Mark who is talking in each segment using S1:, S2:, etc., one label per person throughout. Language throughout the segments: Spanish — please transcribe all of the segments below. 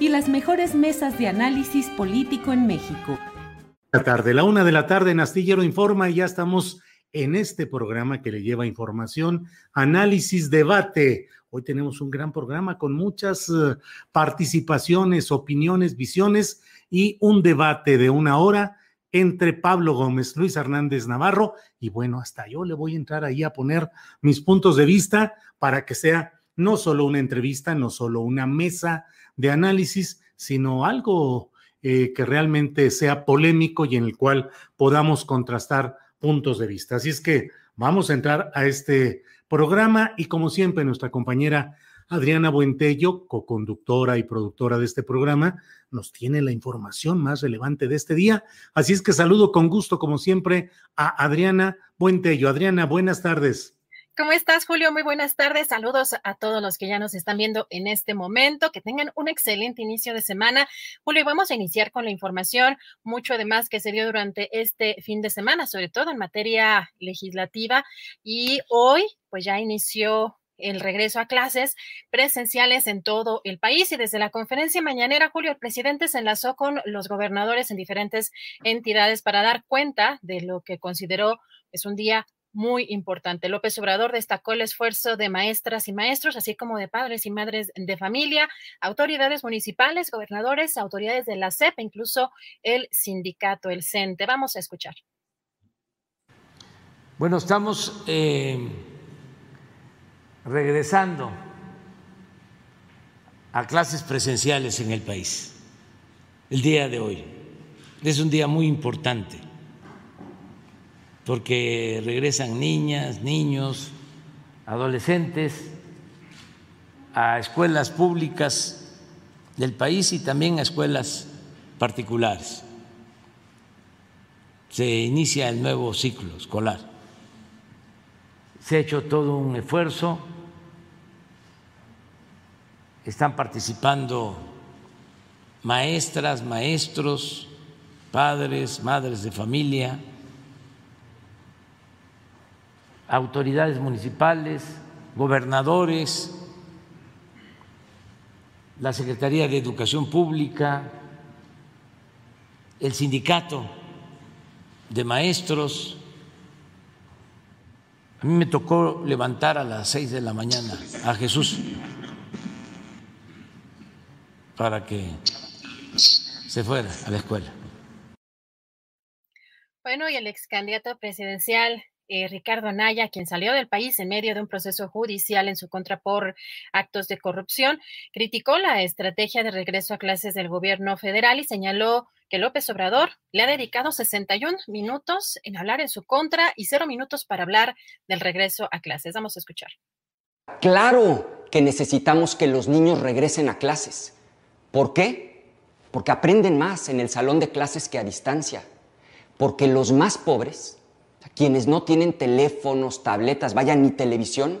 S1: y las mejores mesas de análisis político en México.
S2: La tarde, la una de la tarde en Astillero Informa y ya estamos en este programa que le lleva información, análisis, debate. Hoy tenemos un gran programa con muchas uh, participaciones, opiniones, visiones y un debate de una hora entre Pablo Gómez, Luis Hernández Navarro y bueno, hasta yo le voy a entrar ahí a poner mis puntos de vista para que sea no solo una entrevista, no solo una mesa de análisis, sino algo eh, que realmente sea polémico y en el cual podamos contrastar puntos de vista. Así es que vamos a entrar a este programa y como siempre nuestra compañera Adriana Buentello, coconductora y productora de este programa, nos tiene la información más relevante de este día. Así es que saludo con gusto, como siempre, a Adriana Buentello. Adriana, buenas tardes.
S3: ¿Cómo estás, Julio? Muy buenas tardes. Saludos a todos los que ya nos están viendo en este momento. Que tengan un excelente inicio de semana. Julio, vamos a iniciar con la información, mucho además que se dio durante este fin de semana, sobre todo en materia legislativa. Y hoy, pues ya inició el regreso a clases presenciales en todo el país. Y desde la conferencia mañanera, Julio, el presidente se enlazó con los gobernadores en diferentes entidades para dar cuenta de lo que consideró es un día muy importante. López Obrador destacó el esfuerzo de maestras y maestros, así como de padres y madres de familia, autoridades municipales, gobernadores, autoridades de la CEP, incluso el sindicato, el CENTE. Vamos a escuchar.
S4: Bueno, estamos eh, regresando a clases presenciales en el país el día de hoy. Es un día muy importante porque regresan niñas, niños, adolescentes a escuelas públicas del país y también a escuelas particulares. Se inicia el nuevo ciclo escolar. Se ha hecho todo un esfuerzo, están participando maestras, maestros, padres, madres de familia, autoridades municipales, gobernadores, la Secretaría de Educación Pública, el sindicato de maestros. A mí me tocó levantar a las seis de la mañana a Jesús para que se fuera a la escuela.
S3: Bueno, y el ex candidato presidencial eh, Ricardo Anaya, quien salió del país en medio de un proceso judicial en su contra por actos de corrupción, criticó la estrategia de regreso a clases del gobierno federal y señaló que López Obrador le ha dedicado 61 minutos en hablar en su contra y cero minutos para hablar del regreso a clases. Vamos a escuchar.
S5: Claro que necesitamos que los niños regresen a clases. ¿Por qué? Porque aprenden más en el salón de clases que a distancia. Porque los más pobres quienes no tienen teléfonos, tabletas, vaya, ni televisión,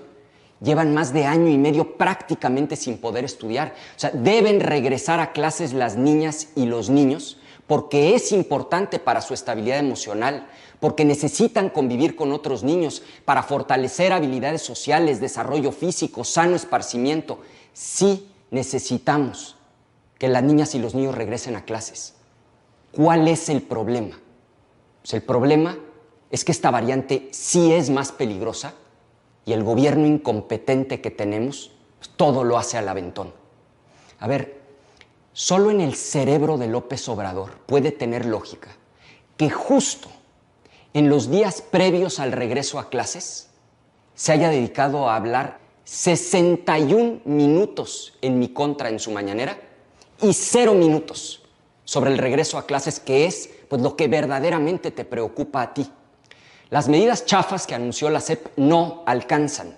S5: llevan más de año y medio prácticamente sin poder estudiar. O sea, deben regresar a clases las niñas y los niños porque es importante para su estabilidad emocional, porque necesitan convivir con otros niños para fortalecer habilidades sociales, desarrollo físico, sano esparcimiento. Sí necesitamos que las niñas y los niños regresen a clases. ¿Cuál es el problema? Pues el problema es que esta variante sí es más peligrosa y el gobierno incompetente que tenemos pues, todo lo hace al aventón. A ver, solo en el cerebro de López Obrador puede tener lógica que justo en los días previos al regreso a clases se haya dedicado a hablar 61 minutos en mi contra en su mañanera y cero minutos sobre el regreso a clases, que es pues, lo que verdaderamente te preocupa a ti. Las medidas chafas que anunció la CEP no alcanzan.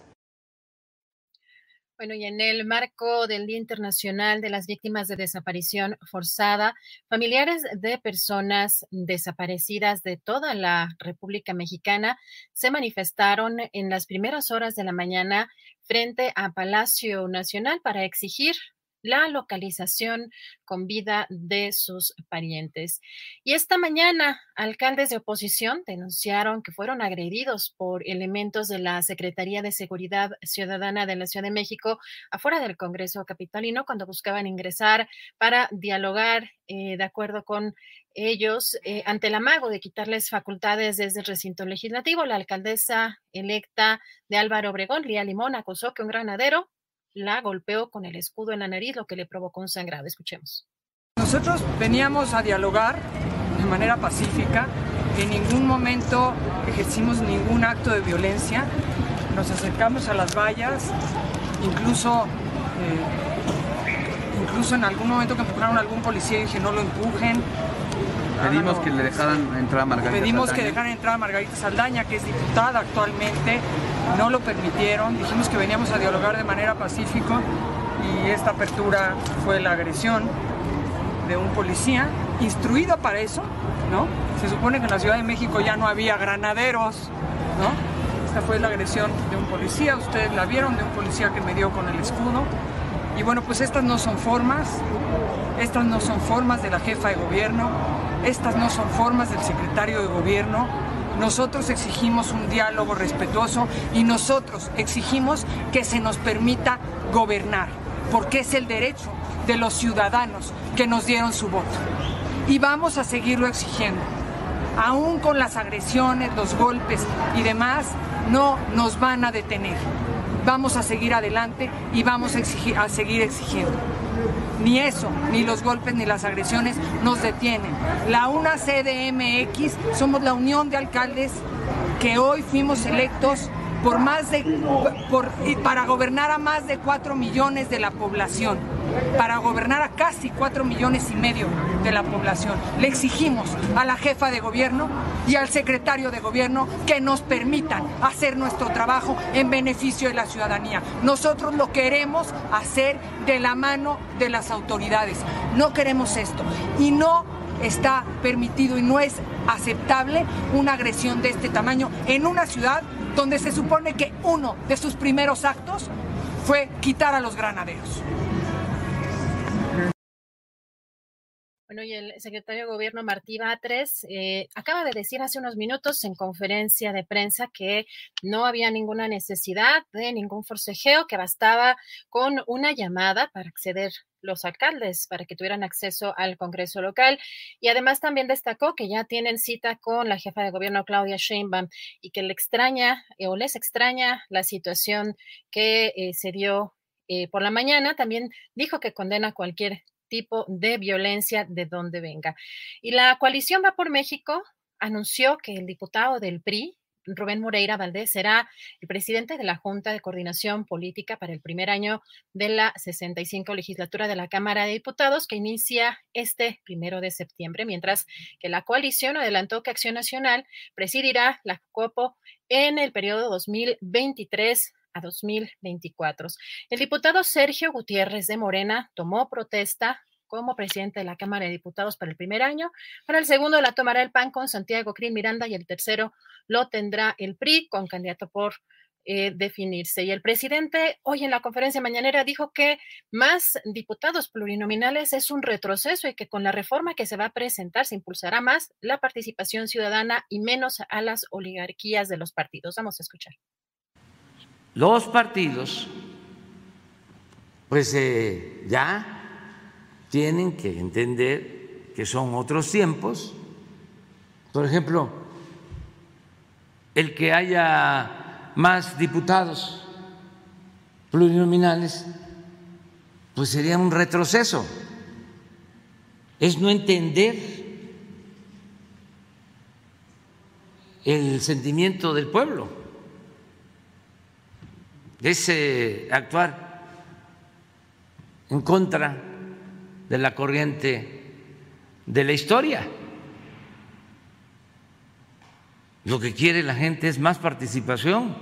S3: Bueno, y en el marco del Día Internacional de las Víctimas de Desaparición Forzada, familiares de personas desaparecidas de toda la República Mexicana se manifestaron en las primeras horas de la mañana frente a Palacio Nacional para exigir la localización con vida de sus parientes. Y esta mañana, alcaldes de oposición denunciaron que fueron agredidos por elementos de la Secretaría de Seguridad Ciudadana de la Ciudad de México afuera del Congreso Capitalino cuando buscaban ingresar para dialogar eh, de acuerdo con ellos eh, ante el amago de quitarles facultades desde el recinto legislativo. La alcaldesa electa de Álvaro Obregón, Lía Limón, acusó que un granadero la golpeó con el escudo en la nariz, lo que le provocó un sangrado. Escuchemos.
S6: Nosotros veníamos a dialogar de manera pacífica, en ningún momento ejercimos ningún acto de violencia, nos acercamos a las vallas, incluso, eh, incluso en algún momento que empujaron a algún policía dije no lo empujen,
S7: Pedimos que le dejaran entrar a Margarita
S6: Pedimos
S7: Saldaña.
S6: que dejaran entrar a Margarita Saldaña, que es diputada actualmente. No lo permitieron. Dijimos que veníamos a dialogar de manera pacífica y esta apertura fue la agresión de un policía instruido para eso, ¿no? Se supone que en la Ciudad de México ya no había granaderos, ¿no? Esta fue la agresión de un policía, ustedes la vieron, de un policía que me dio con el escudo. Y bueno, pues estas no son formas, estas no son formas de la jefa de gobierno, estas no son formas del secretario de gobierno. Nosotros exigimos un diálogo respetuoso y nosotros exigimos que se nos permita gobernar, porque es el derecho de los ciudadanos que nos dieron su voto. Y vamos a seguirlo exigiendo. Aún con las agresiones, los golpes y demás, no nos van a detener. Vamos a seguir adelante y vamos a, seguir exigiendo. Ni eso, ni los golpes, ni las agresiones nos detienen. La UNA CDMX somos la unión de alcaldes que hoy fuimos electos por más de, para gobernar a más de 4 millones de la población, para gobernar a casi 4 millones y medio de la población. Le exigimos a la jefa de gobierno y al secretario de gobierno que nos permitan hacer nuestro trabajo en beneficio de la ciudadanía. Nosotros lo queremos hacer de la mano de las autoridades. No queremos esto y no está permitido y no es aceptable una agresión de este tamaño en una ciudad donde se supone que uno de sus primeros actos fue quitar a los granaderos.
S3: Bueno, y el secretario de Gobierno Martí Batres eh, acaba de decir hace unos minutos en conferencia de prensa que no había ninguna necesidad de ningún forcejeo, que bastaba con una llamada para acceder los alcaldes para que tuvieran acceso al Congreso local. Y además también destacó que ya tienen cita con la jefa de gobierno Claudia Sheinbaum y que le extraña eh, o les extraña la situación que eh, se dio eh, por la mañana. También dijo que condena cualquier tipo de violencia de donde venga. Y la coalición Va por México anunció que el diputado del PRI, Rubén Moreira Valdés será el presidente de la Junta de Coordinación Política para el primer año de la 65 legislatura de la Cámara de Diputados que inicia este primero de septiembre, mientras que la coalición adelantó que Acción Nacional presidirá la COPO en el periodo 2023 a 2024. El diputado Sergio Gutiérrez de Morena tomó protesta como presidente de la Cámara de Diputados para el primer año. Para el segundo la tomará el PAN con Santiago Crin Miranda y el tercero lo tendrá el PRI con candidato por eh, definirse. Y el presidente hoy en la conferencia mañanera dijo que más diputados plurinominales es un retroceso y que con la reforma que se va a presentar se impulsará más la participación ciudadana y menos a las oligarquías de los partidos. Vamos a escuchar.
S4: Los partidos, pues eh, ya tienen que entender que son otros tiempos. Por ejemplo, el que haya más diputados plurinominales, pues sería un retroceso. Es no entender el sentimiento del pueblo, es actuar en contra de la corriente de la historia. Lo que quiere la gente es más participación,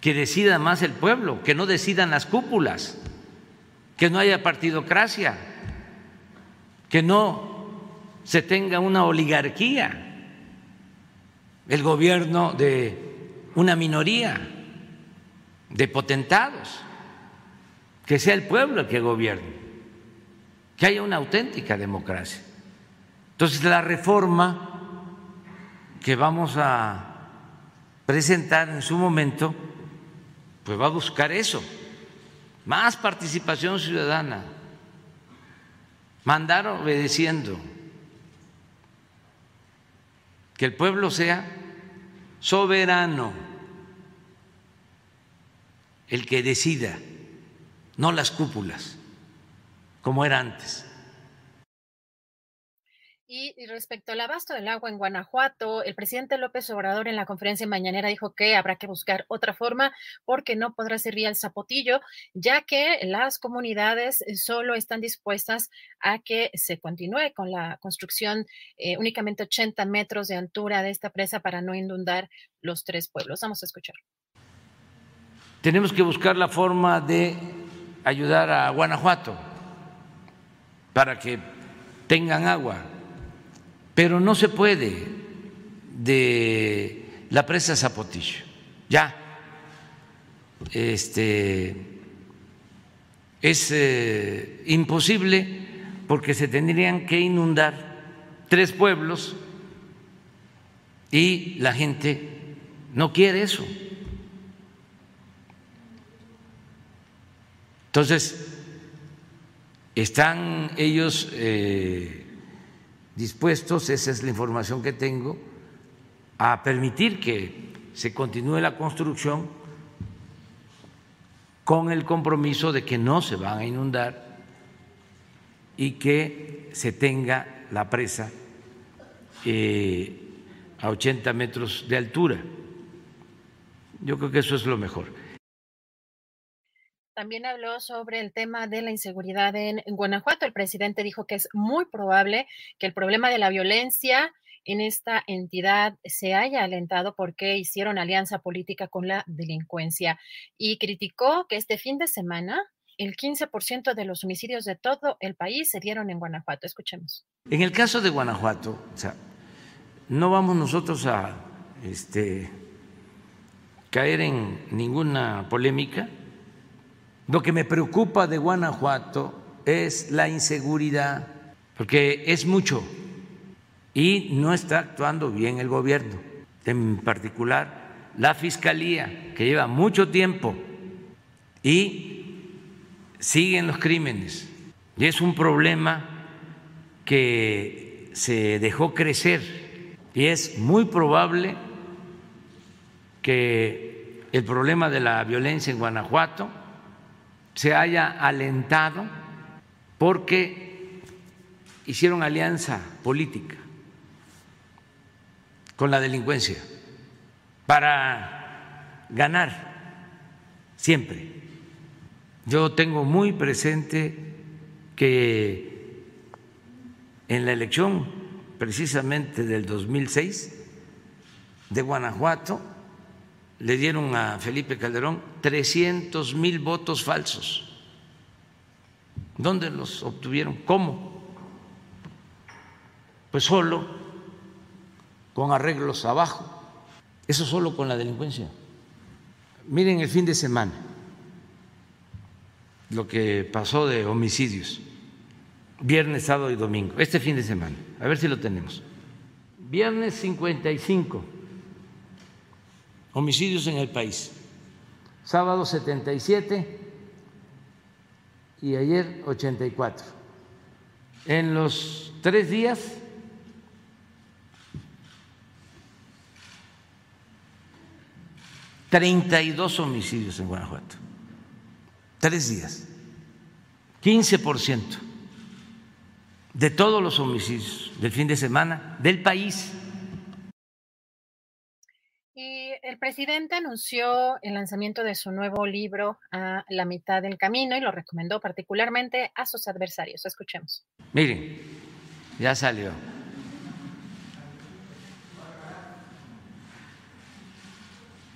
S4: que decida más el pueblo, que no decidan las cúpulas, que no haya partidocracia, que no se tenga una oligarquía, el gobierno de una minoría de potentados, que sea el pueblo el que gobierne, que haya una auténtica democracia. Entonces la reforma que vamos a presentar en su momento, pues va a buscar eso, más participación ciudadana, mandar obedeciendo, que el pueblo sea soberano, el que decida, no las cúpulas, como era antes.
S3: Y respecto al abasto del agua en Guanajuato, el presidente López Obrador en la conferencia mañanera dijo que habrá que buscar otra forma porque no podrá ser vía el zapotillo, ya que las comunidades solo están dispuestas a que se continúe con la construcción eh, únicamente 80 metros de altura de esta presa para no inundar los tres pueblos. Vamos a escuchar.
S4: Tenemos que buscar la forma de ayudar a Guanajuato para que tengan agua pero no se puede de la presa Zapotillo. Ya, este, es eh, imposible porque se tendrían que inundar tres pueblos y la gente no quiere eso. Entonces, están ellos eh, dispuestos, esa es la información que tengo, a permitir que se continúe la construcción con el compromiso de que no se van a inundar y que se tenga la presa eh, a 80 metros de altura. Yo creo que eso es lo mejor.
S3: También habló sobre el tema de la inseguridad en, Guanajuato. El presidente dijo que es muy probable que el problema de la violencia en esta entidad se haya alentado porque hicieron alianza política con la delincuencia y criticó que este fin de semana el 15% de los homicidios de todo el país se dieron en Guanajuato. Escuchemos.
S4: En el caso de Guanajuato, o sea, no vamos nosotros a este, caer en ninguna polémica lo que me preocupa de Guanajuato es la inseguridad, porque es mucho y no está actuando bien el gobierno, en particular la Fiscalía, que lleva mucho tiempo y siguen los crímenes. Y es un problema que se dejó crecer y es muy probable que el problema de la violencia en Guanajuato se haya alentado porque hicieron alianza política con la delincuencia para ganar siempre. Yo tengo muy presente que en la elección precisamente del 2006 de Guanajuato, le dieron a Felipe Calderón 300 mil votos falsos. ¿Dónde los obtuvieron? ¿Cómo? Pues solo con arreglos abajo. Eso solo con la delincuencia. Miren el fin de semana, lo que pasó de homicidios, viernes, sábado y domingo, este fin de semana, a ver si lo tenemos. Viernes 55 homicidios en el país, sábado 77 y ayer 84. En los tres días 32 homicidios en Guanajuato. Tres días. 15% de todos los homicidios del fin de semana del país.
S3: El presidente anunció el lanzamiento de su nuevo libro a la mitad del camino y lo recomendó particularmente a sus adversarios. Escuchemos.
S4: Miren, ya salió.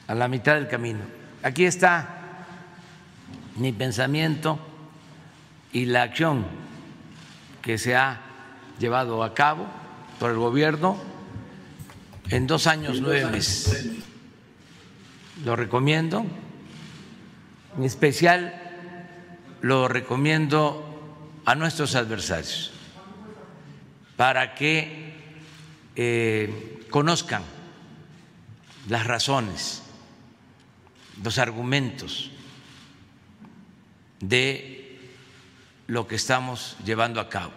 S4: a la mitad del camino. Aquí está mi pensamiento y la acción que se ha llevado a cabo por el gobierno en dos años nueve meses. Lo recomiendo, en especial lo recomiendo a nuestros adversarios para que eh, conozcan las razones los argumentos de lo que estamos llevando a cabo.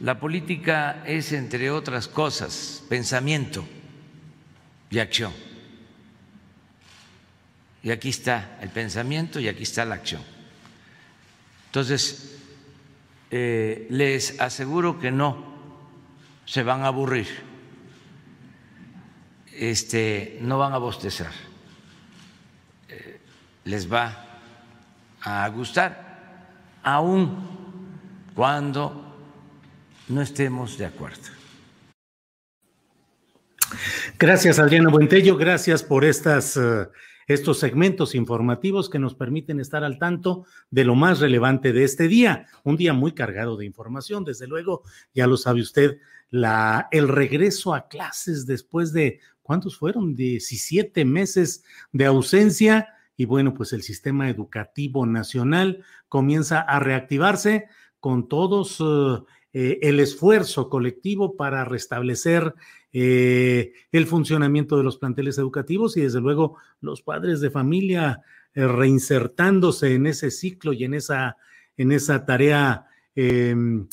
S4: La política es, entre otras cosas, pensamiento y acción. Y aquí está el pensamiento y aquí está la acción. Entonces, eh, les aseguro que no se van a aburrir, este, no van a bostezar les va a gustar, aun cuando no estemos de acuerdo.
S2: Gracias, Adriana Buentello. Gracias por estas, eh, estos segmentos informativos que nos permiten estar al tanto de lo más relevante de este día. Un día muy cargado de información, desde luego, ya lo sabe usted, la, el regreso a clases después de, ¿cuántos fueron? 17 meses de ausencia y bueno, pues el sistema educativo nacional comienza a reactivarse con todos eh, el esfuerzo colectivo para restablecer eh, el funcionamiento de los planteles educativos y desde luego los padres de familia reinsertándose en ese ciclo y en esa, en esa tarea em,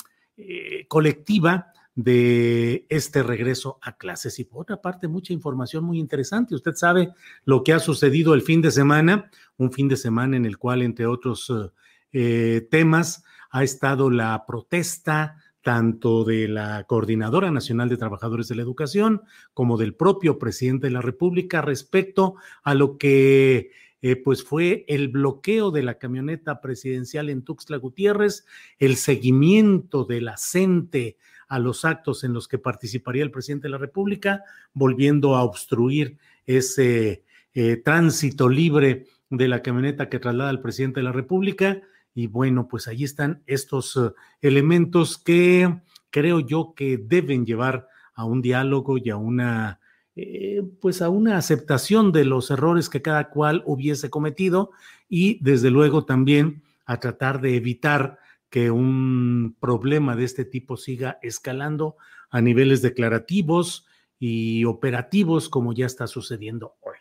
S2: colectiva de este regreso a clases. Y por otra parte, mucha información muy interesante. Usted sabe lo que ha sucedido el fin de semana, un fin de semana en el cual, entre otros eh, temas, ha estado la protesta tanto de la Coordinadora Nacional de Trabajadores de la Educación como del propio presidente de la República respecto a lo que eh, pues fue el bloqueo de la camioneta presidencial en Tuxtla Gutiérrez, el seguimiento de la a los actos en los que participaría el presidente de la República, volviendo a obstruir ese eh, tránsito libre de la camioneta que traslada al presidente de la República. Y bueno, pues ahí están estos eh, elementos que creo yo que deben llevar a un diálogo y a una, eh, pues a una aceptación de los errores que cada cual hubiese cometido y desde luego también a tratar de evitar que un problema de este tipo siga escalando a niveles declarativos y operativos como ya está sucediendo hoy.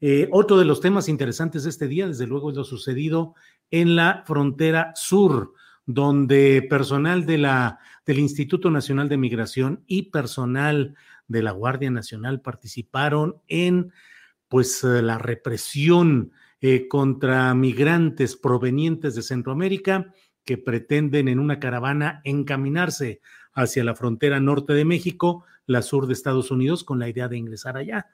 S2: Eh, otro de los temas interesantes de este día, desde luego, es lo sucedido en la frontera sur, donde personal de la, del Instituto Nacional de Migración y personal de la Guardia Nacional participaron en pues eh, la represión eh, contra migrantes provenientes de Centroamérica que pretenden en una caravana encaminarse hacia la frontera norte de México, la sur de Estados Unidos, con la idea de ingresar allá.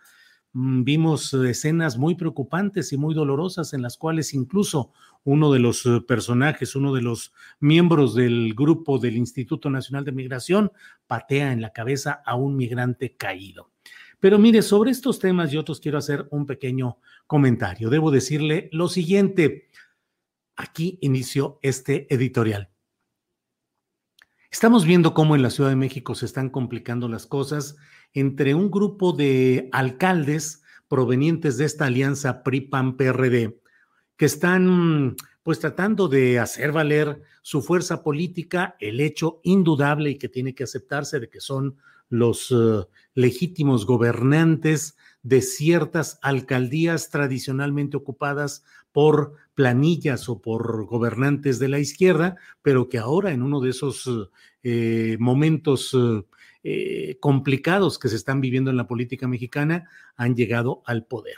S2: Mm, vimos escenas muy preocupantes y muy dolorosas en las cuales incluso uno de los eh, personajes, uno de los miembros del grupo del Instituto Nacional de Migración, patea en la cabeza a un migrante caído. Pero mire, sobre estos temas y otros quiero hacer un pequeño comentario. Debo decirle lo siguiente. Aquí inició este editorial. Estamos viendo cómo en la Ciudad de México se están complicando las cosas entre un grupo de alcaldes provenientes de esta alianza PRI-PAN-PRD que están pues tratando de hacer valer su fuerza política, el hecho indudable y que tiene que aceptarse de que son los uh, legítimos gobernantes de ciertas alcaldías tradicionalmente ocupadas por planillas o por gobernantes de la izquierda, pero que ahora en uno de esos eh, momentos eh, complicados que se están viviendo en la política mexicana han llegado al poder.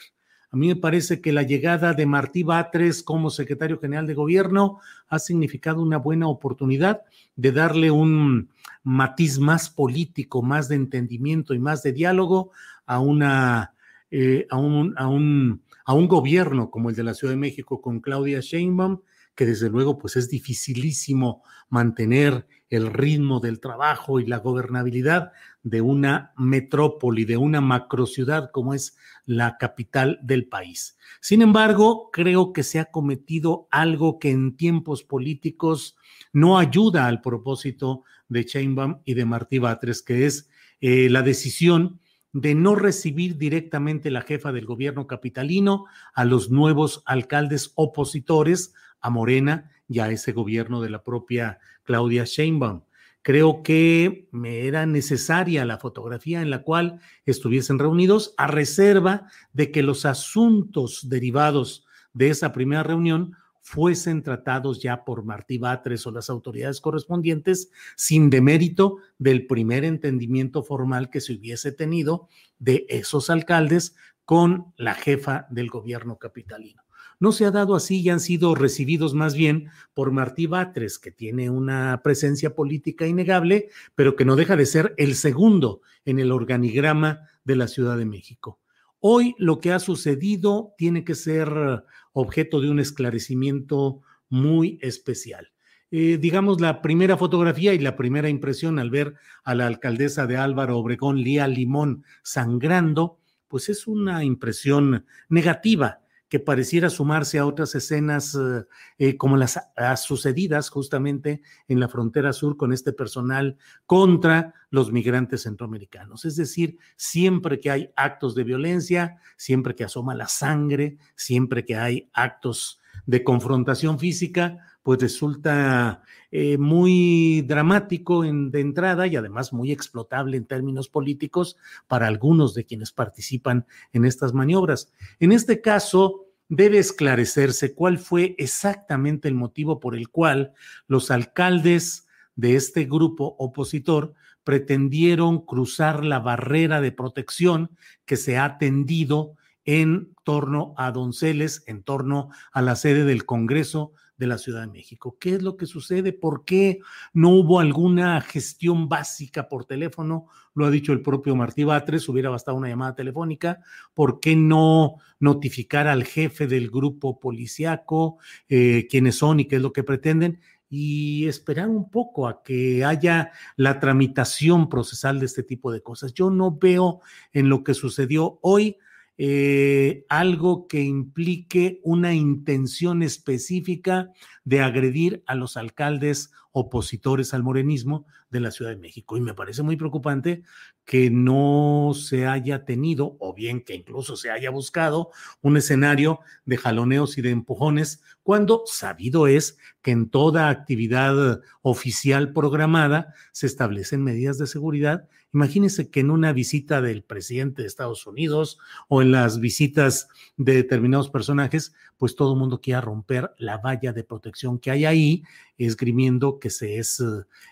S2: A mí me parece que la llegada de Martí Batres como secretario general de gobierno ha significado una buena oportunidad de darle un matiz más político, más de entendimiento y más de diálogo a una eh, a, un, a, un, a un gobierno como el de la Ciudad de México con Claudia Sheinbaum, que desde luego pues es dificilísimo mantener el ritmo del trabajo y la gobernabilidad de una metrópoli, de una macrociudad como es la capital del país. Sin embargo, creo que se ha cometido algo que en tiempos políticos no ayuda al propósito de Sheinbaum y de Martí Batres, que es eh, la decisión de no recibir directamente la jefa del gobierno capitalino a los nuevos alcaldes opositores a Morena y a ese gobierno de la propia Claudia Sheinbaum. Creo que me era necesaria la fotografía en la cual estuviesen reunidos a reserva de que los asuntos derivados de esa primera reunión fuesen tratados ya por Martí Batres o las autoridades correspondientes sin demérito del primer entendimiento formal que se hubiese tenido de esos alcaldes con la jefa del gobierno capitalino. No se ha dado así y han sido recibidos más bien por Martí Batres, que tiene una presencia política innegable, pero que no deja de ser el segundo en el organigrama de la Ciudad de México. Hoy lo que ha sucedido tiene que ser objeto de un esclarecimiento muy especial. Eh, digamos, la primera fotografía y la primera impresión al ver a la alcaldesa de Álvaro Obregón, Lía Limón, sangrando, pues es una impresión negativa que pareciera sumarse a otras escenas eh, eh, como las sucedidas justamente en la frontera sur con este personal contra los migrantes centroamericanos. Es decir, siempre que hay actos de violencia, siempre que asoma la sangre, siempre que hay actos de confrontación física, pues resulta eh, muy dramático en, de entrada y además muy explotable en términos políticos para algunos de quienes participan en estas maniobras. En este caso, debe esclarecerse cuál fue exactamente el motivo por el cual los alcaldes de este grupo opositor pretendieron cruzar la barrera de protección que se ha tendido en torno a Donceles, en torno a la sede del Congreso de la Ciudad de México. ¿Qué es lo que sucede? ¿Por qué no hubo alguna gestión básica por teléfono? Lo ha dicho el propio Martí Batres, hubiera bastado una llamada telefónica. ¿Por qué no notificar al jefe del grupo policiaco eh, quiénes son y qué es lo que pretenden? y esperar un poco a que haya la tramitación procesal de este tipo de cosas. Yo no veo en lo que sucedió hoy eh, algo que implique una intención específica de agredir a los alcaldes opositores al morenismo de la Ciudad de México. Y me parece muy preocupante que no se haya tenido, o bien que incluso se haya buscado, un escenario de jaloneos y de empujones, cuando sabido es que en toda actividad oficial programada se establecen medidas de seguridad Imagínense que en una visita del presidente de Estados Unidos o en las visitas de determinados personajes, pues todo el mundo quiera romper la valla de protección que hay ahí, esgrimiendo que se, es,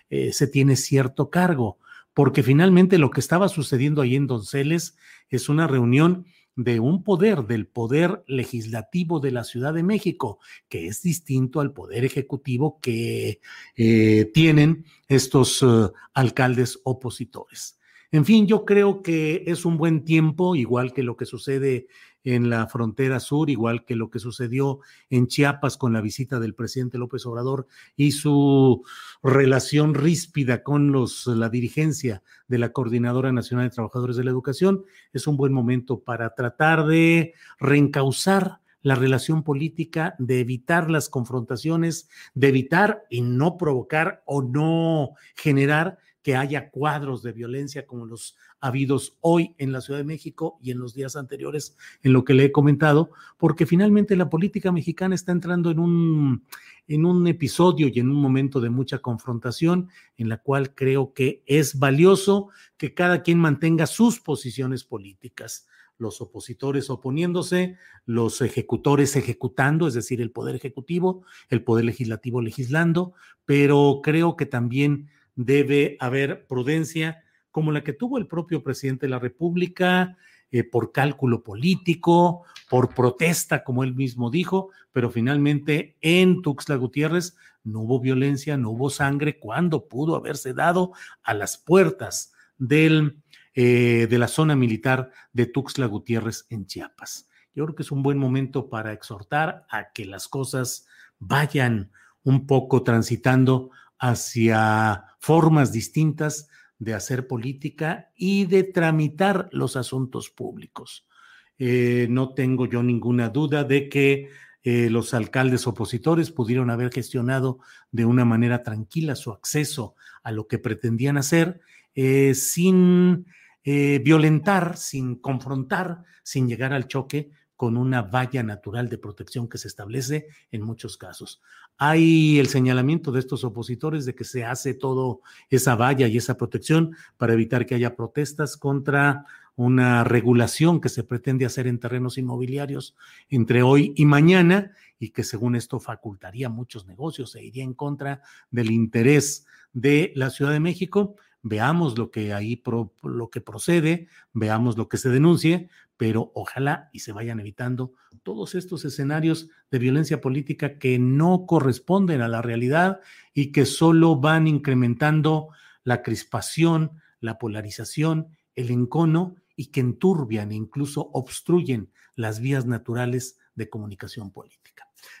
S2: eh, se tiene cierto cargo, porque finalmente lo que estaba sucediendo ahí en Donceles es una reunión de un poder, del poder legislativo de la Ciudad de México, que es distinto al poder ejecutivo que eh, tienen estos eh, alcaldes opositores. En fin, yo creo que es un buen tiempo, igual que lo que sucede en la frontera sur, igual que lo que sucedió en Chiapas con la visita del presidente López Obrador y su relación ríspida con los, la dirigencia de la Coordinadora Nacional de Trabajadores de la Educación, es un buen momento para tratar de reencauzar la relación política, de evitar las confrontaciones, de evitar y no provocar o no generar que haya cuadros de violencia como los habidos hoy en la Ciudad de México y en los días anteriores en lo que le he comentado, porque finalmente la política mexicana está entrando en un, en un episodio y en un momento de mucha confrontación en la cual creo que es valioso que cada quien mantenga sus posiciones políticas los opositores oponiéndose, los ejecutores ejecutando, es decir, el poder ejecutivo, el poder legislativo legislando, pero creo que también debe haber prudencia como la que tuvo el propio presidente de la República, eh, por cálculo político, por protesta, como él mismo dijo, pero finalmente en Tuxtla Gutiérrez no hubo violencia, no hubo sangre, cuando pudo haberse dado a las puertas del, eh, de la zona militar de Tuxtla Gutiérrez en Chiapas. Yo creo que es un buen momento para exhortar a que las cosas vayan un poco transitando hacia formas distintas de hacer política y de tramitar los asuntos públicos. Eh, no tengo yo ninguna duda de que eh, los alcaldes opositores pudieron haber gestionado de una manera tranquila su acceso a lo que pretendían hacer eh, sin violentar, sin confrontar, sin llegar al choque con una valla natural de protección que se establece en muchos casos. Hay el señalamiento de estos opositores de que se hace todo esa valla y esa protección para evitar que haya protestas contra una regulación que se pretende hacer en terrenos inmobiliarios entre hoy y mañana y que según esto facultaría muchos negocios e iría en contra del interés de la Ciudad de México. Veamos lo que ahí lo que procede, veamos lo que se denuncie, pero ojalá y se vayan evitando todos estos escenarios de violencia política que no corresponden a la realidad y que solo van incrementando la crispación, la polarización, el encono y que enturbian e incluso obstruyen las vías naturales de comunicación política.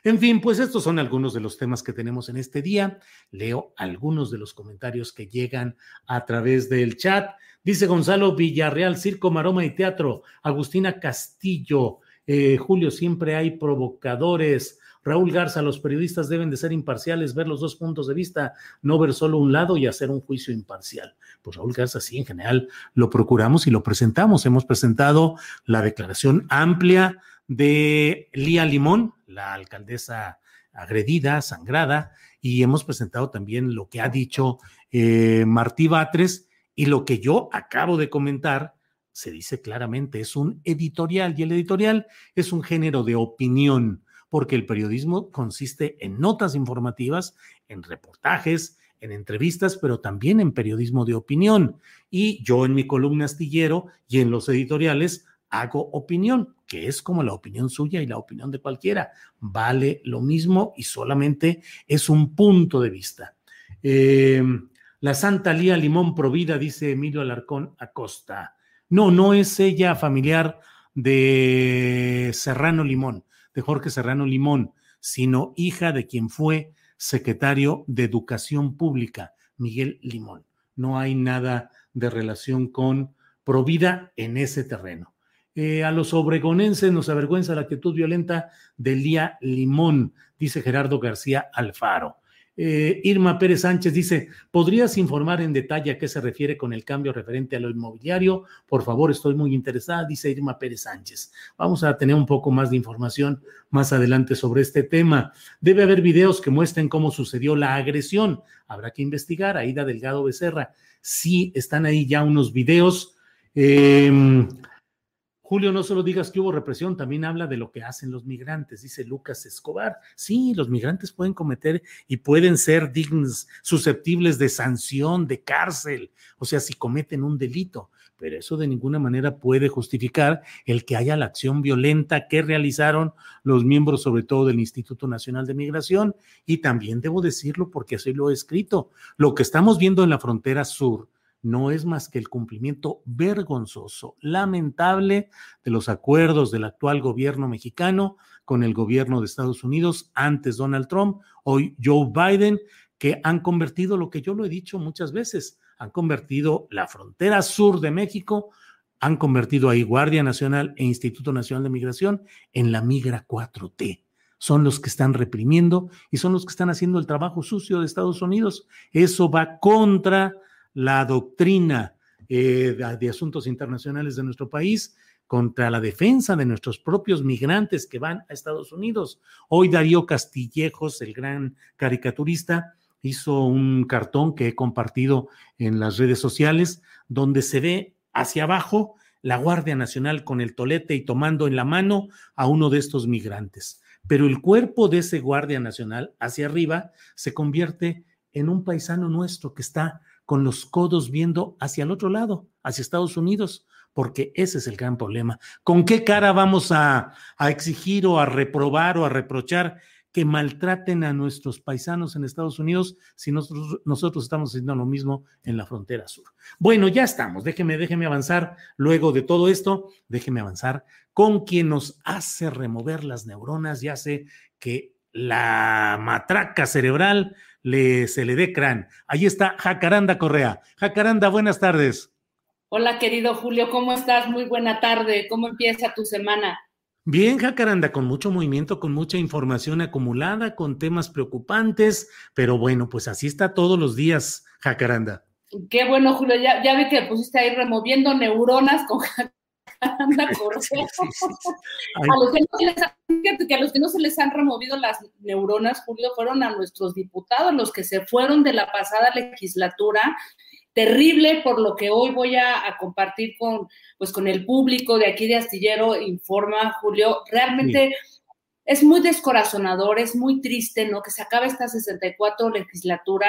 S2: En fin, pues estos son algunos de los temas que tenemos en este día. Leo algunos de los comentarios que llegan a través del chat. Dice Gonzalo Villarreal, Circo, Maroma y Teatro. Agustina Castillo, eh, Julio, siempre hay provocadores. Raúl Garza, los periodistas deben de ser imparciales, ver los dos puntos de vista, no ver solo un lado y hacer un juicio imparcial. Pues Raúl Garza, sí, en general lo procuramos y lo presentamos. Hemos presentado la declaración amplia de Lía Limón, la alcaldesa agredida, sangrada, y hemos presentado también lo que ha dicho eh, Martí Batres y lo que yo acabo de comentar, se dice claramente, es un editorial y el editorial es un género de opinión, porque el periodismo consiste en notas informativas, en reportajes, en entrevistas, pero también en periodismo de opinión. Y yo en mi columna astillero y en los editoriales hago opinión, que es como la opinión suya y la opinión de cualquiera. Vale lo mismo y solamente es un punto de vista. Eh, la Santa Lía Limón Provida, dice Emilio Alarcón Acosta. No, no es ella familiar de Serrano Limón, de Jorge Serrano Limón, sino hija de quien fue secretario de Educación Pública, Miguel Limón. No hay nada de relación con Provida en ese terreno. Eh, a los obregonenses nos avergüenza la actitud violenta de Lía Limón, dice Gerardo García Alfaro. Eh, Irma Pérez Sánchez dice, ¿podrías informar en detalle a qué se refiere con el cambio referente a lo inmobiliario? Por favor, estoy muy interesada, dice Irma Pérez Sánchez. Vamos a tener un poco más de información más adelante sobre este tema. Debe haber videos que muestren cómo sucedió la agresión. Habrá que investigar. Aida Delgado Becerra. Sí, están ahí ya unos videos. Eh, Julio, no solo digas que hubo represión, también habla de lo que hacen los migrantes, dice Lucas Escobar. Sí, los migrantes pueden cometer y pueden ser dignos, susceptibles de sanción, de cárcel, o sea, si cometen un delito, pero eso de ninguna manera puede justificar el que haya la acción violenta que realizaron los miembros, sobre todo del Instituto Nacional de Migración, y también debo decirlo porque así lo he escrito, lo que estamos viendo en la frontera sur no es más que el cumplimiento vergonzoso, lamentable de los acuerdos del actual gobierno mexicano con el gobierno de Estados Unidos, antes Donald Trump, hoy Joe Biden, que han convertido lo que yo lo he dicho muchas veces, han convertido la frontera sur de México, han convertido ahí Guardia Nacional e Instituto Nacional de Migración en la Migra 4T son los que están reprimiendo y son los que están haciendo el trabajo sucio de Estados Unidos. Eso va contra la doctrina eh, de asuntos internacionales de nuestro país contra la defensa de nuestros propios migrantes que van a Estados Unidos. Hoy Darío Castillejos, el gran caricaturista, hizo un cartón que he compartido en las redes sociales donde se ve hacia abajo la Guardia Nacional con el tolete y tomando en la mano a uno de estos migrantes. Pero el cuerpo de ese Guardia Nacional hacia arriba se convierte en un paisano nuestro que está con los codos viendo hacia el otro lado, hacia Estados Unidos, porque ese es el gran problema. ¿Con qué cara vamos a, exigir o a reprobar o a reprochar que maltraten a nuestros paisanos en Estados Unidos si nosotros, estamos haciendo lo mismo en la frontera sur? Bueno, ya estamos. Déjeme, déjeme avanzar. Luego de todo esto, déjeme avanzar con quien nos hace remover las neuronas y hace que la matraca cerebral le, se le dé crán. Ahí está Jacaranda Correa. Jacaranda, buenas tardes.
S8: Hola, querido Julio, ¿cómo estás? Muy buena tarde. ¿Cómo empieza tu semana?
S2: Bien, Jacaranda, con mucho movimiento, con mucha información acumulada, con temas preocupantes, pero bueno, pues así está todos los días, Jacaranda.
S8: Qué bueno, Julio, ya, ya vi que pusiste ahí removiendo neuronas con Jacaranda Correa. a, los que no se les que a los que no se les han removido las neuronas, Julio, fueron a nuestros diputados, los que se fueron de la pasada legislatura terrible por lo que hoy voy a, compartir con, pues, con el público de aquí de Astillero Informa, Julio. Realmente es muy descorazonador, es muy triste, ¿no? Que se acabe esta 64 legislatura.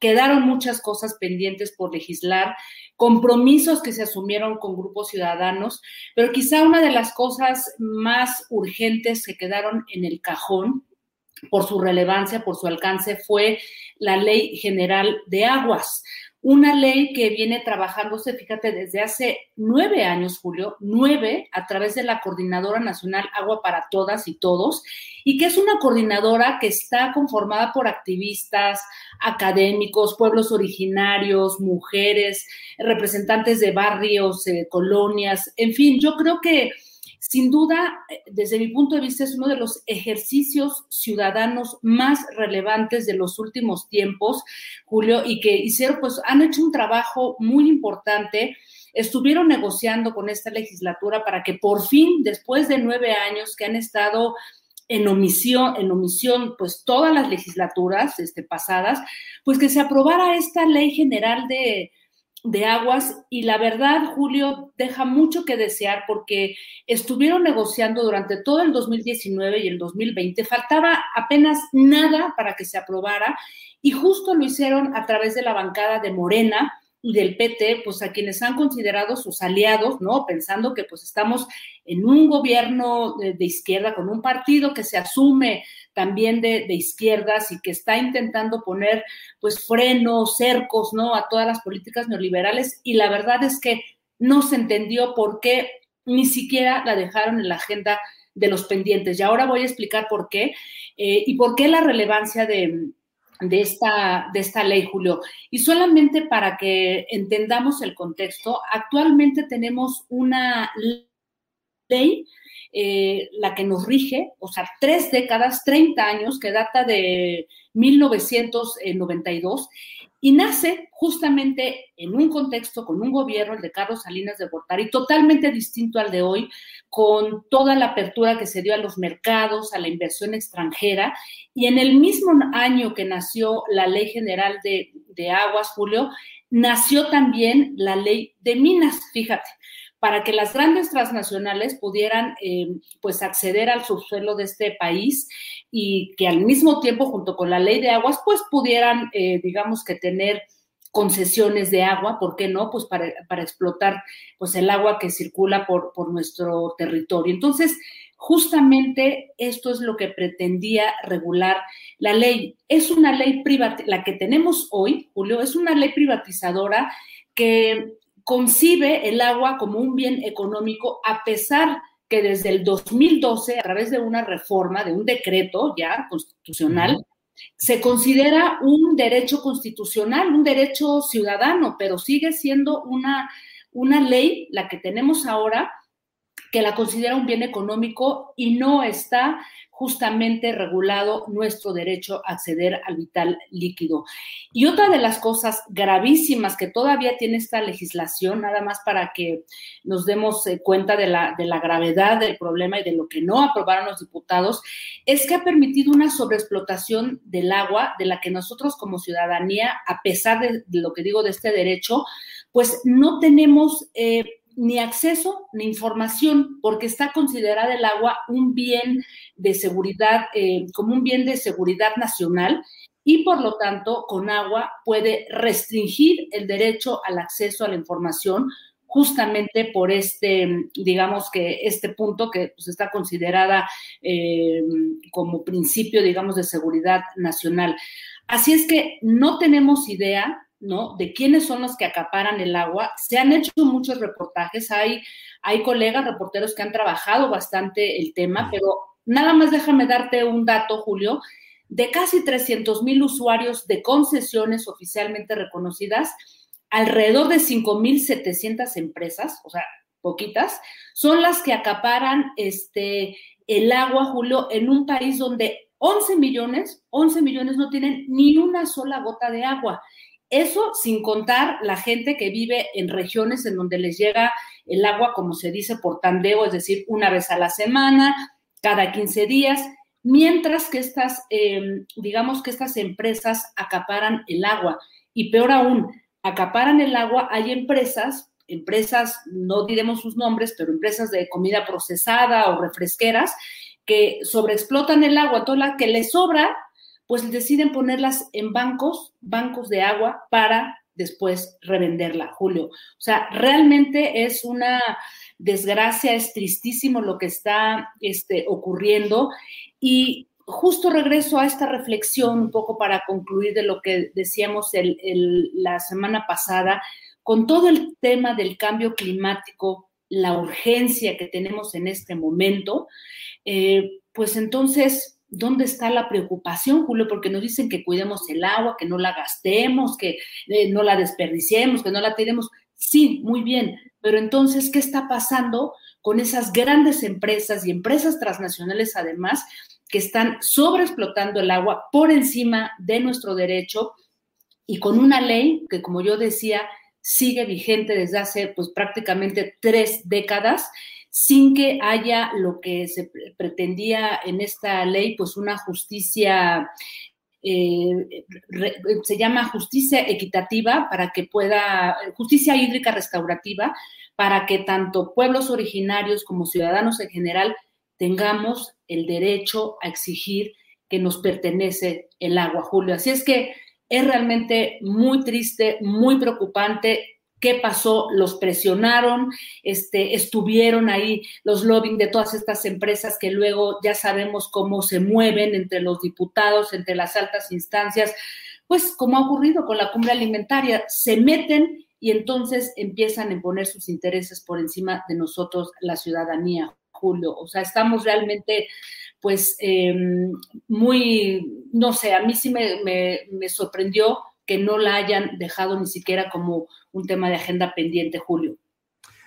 S8: Quedaron muchas cosas pendientes por legislar, compromisos que se asumieron con grupos ciudadanos, pero quizá una de las cosas más urgentes que quedaron en el cajón por su relevancia, por su alcance, fue la Ley General de Aguas una ley que viene trabajándose, fíjate, desde hace nueve años, Julio, nueve, a través de la Coordinadora Nacional Agua para Todas y Todos, y que es una coordinadora que está conformada por activistas, académicos, pueblos originarios, mujeres, representantes de barrios, eh, colonias, en fin, yo creo que sin duda, eh, desde mi punto de vista, es uno de los ejercicios ciudadanos más relevantes de los últimos tiempos, Julio, y que hicieron, pues han hecho un trabajo muy importante. Estuvieron negociando con esta legislatura para que por fin, después de nueve años que han estado en omisión, en omisión, pues todas las legislaturas este, pasadas, pues que se aprobara esta ley general de, de aguas y la verdad, Julio, deja mucho que desear porque estuvieron negociando durante todo el 2019 y el 2020. Faltaba apenas nada para que se aprobara y justo lo hicieron a través de la bancada de Morena y del PT, pues a quienes han considerado sus aliados, ¿no? Pensando que pues estamos en un gobierno de, izquierda con un partido que se asume también de, izquierdas y que está intentando poner pues frenos, cercos, ¿no? A todas las políticas neoliberales y la verdad es que no se entendió por qué ni siquiera la dejaron en la agenda de los pendientes. Y ahora voy a explicar por qué eh, y por qué la relevancia de, de esta, de esta ley, Julio. Y solamente para que entendamos el contexto, actualmente tenemos una ley eh, la que nos rige, o sea, tres décadas, 30 años, que data de 1992, y nace justamente en un contexto con un gobierno, el de Carlos Salinas de Gortari, totalmente distinto al de hoy, con toda la apertura que se dio a los mercados, a la inversión extranjera, y en el mismo año que nació la Ley General de, de Aguas, Julio, nació también la Ley de Minas, fíjate para que las grandes transnacionales pudieran eh, pues acceder al subsuelo de este país y que al mismo tiempo junto con la ley de aguas pues pudieran eh, digamos que tener concesiones de agua, ¿por qué no? Pues para, explotar pues el agua que circula por, por nuestro territorio. Entonces, justamente esto es lo que pretendía regular la ley. Es una ley privada, la que tenemos hoy, Julio, es una ley privatizadora que concibe el agua como un bien económico a pesar que desde el 2012, a través de una reforma, de un decreto ya constitucional, se considera un derecho constitucional, un derecho ciudadano, pero sigue siendo una, una ley, la que tenemos ahora, que la considera un bien económico y no está justamente regulado nuestro derecho a acceder al vital líquido. Y otra de las cosas gravísimas que todavía tiene esta legislación, nada más para que nos demos eh, cuenta de la, de la gravedad del problema y de lo que no aprobaron los diputados, es que ha permitido una sobreexplotación del agua de la que nosotros como ciudadanía, a pesar de, lo que digo de este derecho, pues no tenemos... Eh, ni acceso ni información, porque está considerada el agua un bien de seguridad, eh, como un bien de seguridad nacional y por lo tanto con agua puede restringir el derecho al acceso a la información justamente por este, digamos que este punto que pues, está considerada eh, como principio, digamos, de seguridad nacional. Así es que no tenemos idea ¿no? De quiénes son los que acaparan el agua. Se han hecho muchos reportajes, hay, hay colegas reporteros que han trabajado bastante el tema, pero nada más déjame darte un dato, Julio. De casi 300 mil usuarios de concesiones oficialmente reconocidas, alrededor de 5.700 empresas, o sea, poquitas, son las que acaparan este, el agua, Julio, en un país donde 11 millones, 11 millones no tienen ni una sola gota de agua. Eso sin contar la gente que vive en regiones en donde les llega el agua, como se dice, por tandeo, es decir, una vez a la semana, cada 15 días, mientras que estas, em, digamos que estas empresas acaparan el agua. Y peor aún, acaparan el agua, hay empresas, empresas, no diremos sus nombres, pero empresas de comida procesada o refresqueras, que sobreexplotan el agua, toda la que les sobra, pues deciden ponerlas en bancos, bancos de agua para después revenderla, Julio. O sea, realmente es una desgracia, es tristísimo lo que está este, ocurriendo y justo regreso a esta reflexión un poco para concluir de lo que decíamos la semana pasada, con todo el tema del cambio climático, la urgencia que tenemos en este momento, eh, pues entonces ¿Dónde está la preocupación, Julio? Porque nos dicen que cuidemos el agua, que no la gastemos, que eh, no la desperdiciemos, que no la tiremos. Sí, muy bien, pero entonces, ¿qué está pasando con esas grandes empresas y empresas transnacionales además que están sobreexplotando el agua por encima de nuestro derecho y con una ley que, como yo decía, sigue vigente desde hace pues prácticamente tres décadas sin que haya lo que se pretendía en esta ley, pues una justicia, eh, se llama justicia equitativa para que pueda, justicia hídrica restaurativa, para que tanto pueblos originarios como ciudadanos en general tengamos el derecho a exigir que nos pertenece el agua, Julio. Así es que es realmente muy triste, muy preocupante qué pasó, los presionaron, este, estuvieron ahí los lobbying de todas estas empresas que luego ya sabemos cómo se mueven entre los diputados, entre las altas instancias, pues como ha ocurrido con la cumbre alimentaria, se meten y entonces empiezan a imponer sus intereses por encima de nosotros, la ciudadanía, Julio. O sea, estamos realmente, pues, em, muy, no sé, a mí sí me, me sorprendió que no la hayan dejado ni siquiera como un tema de agenda pendiente, Julio.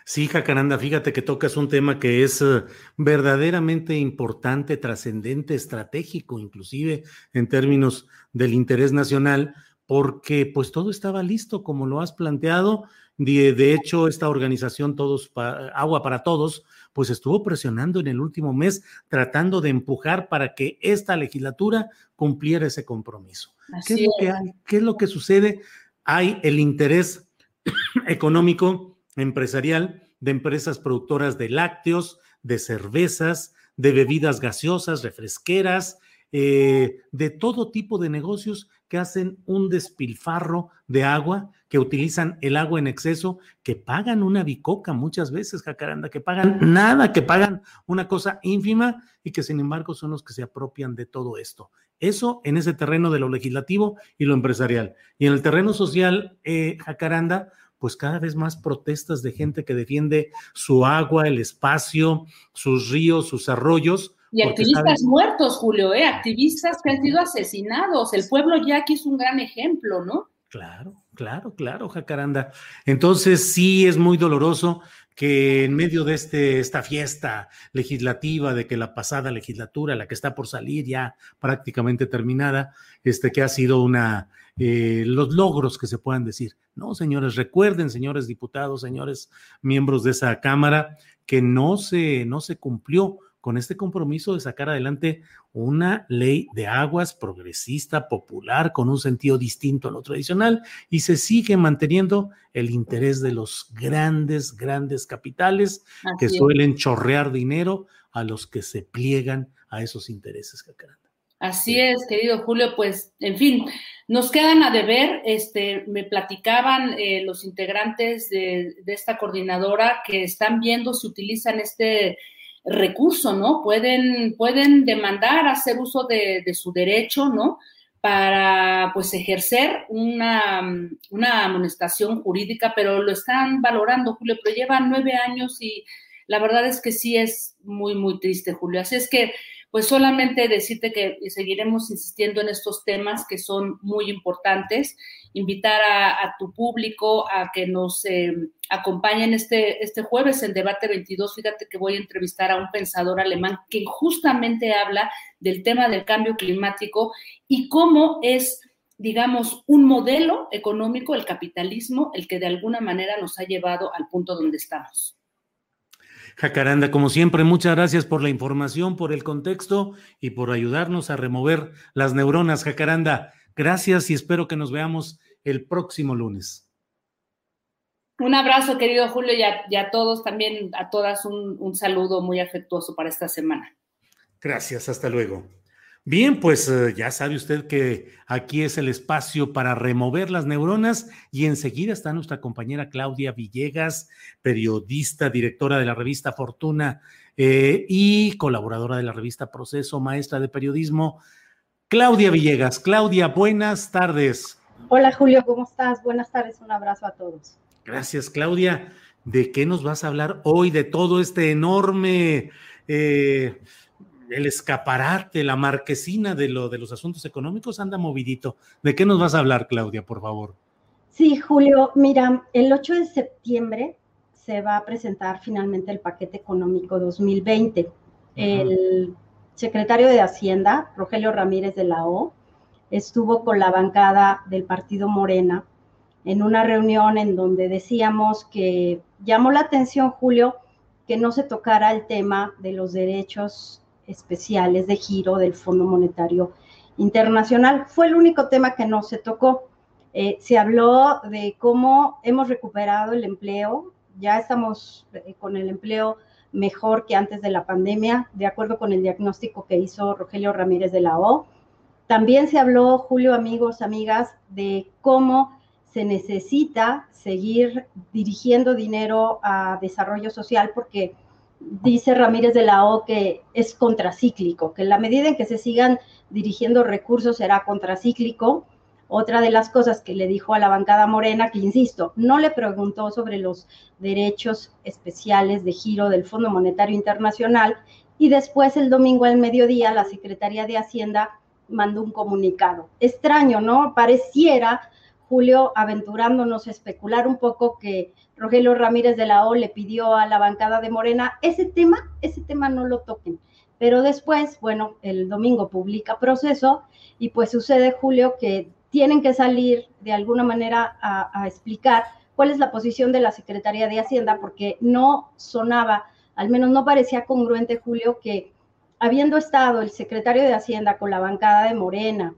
S2: Sí, Jacaranda, fíjate que tocas un tema que es eh, verdaderamente importante, trascendente, estratégico, inclusive en términos del interés nacional, porque pues todo estaba listo como lo has planteado. De, hecho, esta organización Todos Agua para Todos, pues estuvo presionando en el último mes, tratando de empujar para que esta legislatura cumpliera ese compromiso. ¿Qué es, lo que hay? ¿Qué es lo que sucede? Hay el interés económico, empresarial, de empresas productoras de lácteos, de cervezas, de bebidas gaseosas, refresqueras, eh, de todo tipo de negocios que hacen un despilfarro de agua, que utilizan el agua en exceso, que pagan una bicoca muchas veces, jacaranda, que pagan nada, que pagan una cosa ínfima y que sin embargo son los que se apropian de todo esto. Eso en ese terreno de lo legislativo y lo empresarial. Y en el terreno social, eh, jacaranda, pues cada vez más protestas de gente que defiende su agua, el espacio, sus ríos, sus arroyos,
S8: y activistas muertos, Julio, ¿eh? activistas que han sido asesinados. El pueblo yaqui es un gran ejemplo, ¿no?
S2: Claro, claro, claro, Jacaranda. Entonces sí es muy doloroso que en medio de este, esta fiesta legislativa, de que la pasada legislatura, la que está por salir ya prácticamente terminada, este, que ha sido una, eh, los logros que se puedan decir. No, señores, recuerden, señores diputados, señores miembros de esa Cámara, que no se, no se cumplió con este compromiso de sacar adelante una ley de aguas progresista, popular, con un sentido distinto a lo tradicional, y se sigue manteniendo el interés de los grandes, grandes capitales que suelen chorrear dinero a los que se pliegan a esos intereses, Jacaranda.
S8: Así es, querido Julio, pues, en fin, nos quedan a deber, este, me platicaban eh, los integrantes de, de, esta coordinadora que están viendo si utilizan este recurso, ¿no? Pueden, pueden demandar hacer uso de, su derecho, ¿no? Para, pues, ejercer una, una amonestación jurídica, pero lo están valorando, Julio, pero llevan nueve años y la verdad es que sí es muy, muy triste, Julio. Así es que pues solamente decirte que seguiremos insistiendo en estos temas que son muy importantes, invitar a, tu público a que nos eh, acompañen este, este jueves en Debate 22. Fíjate que voy a entrevistar a un pensador alemán que justamente habla del tema del cambio climático y cómo es digamos, un modelo económico, el capitalismo, el que de alguna manera nos ha llevado al punto donde estamos.
S2: Jacaranda, como siempre, muchas gracias por la información, por el contexto y por ayudarnos a remover las neuronas. Jacaranda, gracias y espero que nos veamos el próximo lunes.
S8: Un abrazo, querido Julio, y a, todos también, a todas un, un saludo muy afectuoso para esta semana.
S2: Gracias, hasta luego. Bien, pues eh, ya sabe usted que aquí es el espacio para remover las neuronas y enseguida está nuestra compañera Claudia Villegas, periodista, directora de la revista Fortuna eh, y colaboradora de la revista Proceso, maestra de periodismo. Claudia Villegas, Claudia, buenas tardes.
S9: Hola Julio, ¿cómo estás? Buenas tardes, un abrazo a todos.
S2: Gracias, Claudia. ¿De qué nos vas a hablar hoy? De todo este enorme... Eh, el escaparate, la marquesina de, lo, de los asuntos económicos anda movidito. ¿De qué nos vas a hablar, Claudia, por favor?
S9: Sí, Julio, mira, el 8 de septiembre se va a presentar finalmente el paquete económico 2020. El secretario de Hacienda, Rogelio Ramírez de la O, estuvo con la bancada del partido Morena en una reunión en donde decíamos que llamó la atención, Julio, que no se tocara el tema de los derechos especiales de giro del Fondo Monetario Internacional. Fue el único tema que no se tocó. Eh, se habló de cómo hemos recuperado el empleo, ya estamos eh, con el empleo mejor que antes de la pandemia, de acuerdo con el diagnóstico que hizo Rogelio Ramírez de la O. También se habló, Julio, amigos, amigas, de cómo se necesita seguir dirigiendo dinero a desarrollo social porque dice Ramírez de la O que es contracíclico, que en la medida en que se sigan dirigiendo recursos será contracíclico. Otra de las cosas que le dijo a la bancada morena, que insisto, no le preguntó sobre los derechos especiales de giro del Fondo Monetario Internacional y después el domingo al mediodía la Secretaría de Hacienda mandó un comunicado. Extraño, ¿no? Pareciera, Julio, aventurándonos a especular un poco que Rogelio Ramírez de la O le pidió a la bancada de Morena, ese tema, ese tema no lo toquen. Pero después, bueno, el domingo publica proceso y pues sucede, Julio, que tienen que salir de alguna manera a, explicar cuál es la posición de la Secretaría de Hacienda, porque no sonaba, al menos no parecía congruente, Julio, que habiendo estado el secretario de Hacienda con la bancada de Morena,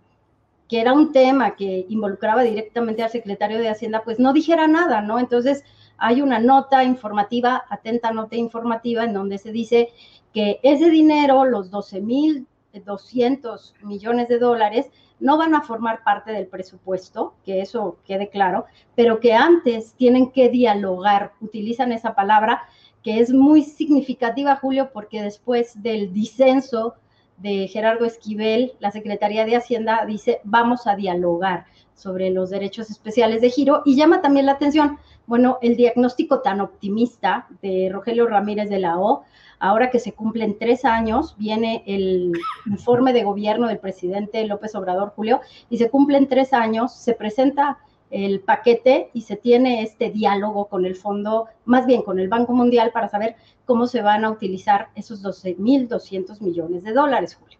S9: que era un tema que involucraba directamente al secretario de Hacienda, pues no dijera nada, ¿no? Entonces, hay una nota informativa, atenta nota informativa, en donde se dice que ese dinero, los 12.200 millones de dólares, no van a formar parte del presupuesto, que eso quede claro, pero que antes tienen que dialogar, utilizan esa palabra que es muy significativa, Julio, porque después del disenso de Gerardo Esquivel, la Secretaría de Hacienda dice, vamos a dialogar sobre los derechos especiales de giro y llama también la atención bueno, el diagnóstico tan optimista de Rogelio Ramírez de la O, ahora que se cumplen tres años, viene el informe de gobierno del presidente López Obrador Julio, y se cumplen tres años, se presenta el paquete y se tiene este diálogo con el fondo, más bien con el Banco Mundial para saber cómo se van a utilizar esos 12.200 millones de dólares, Julio.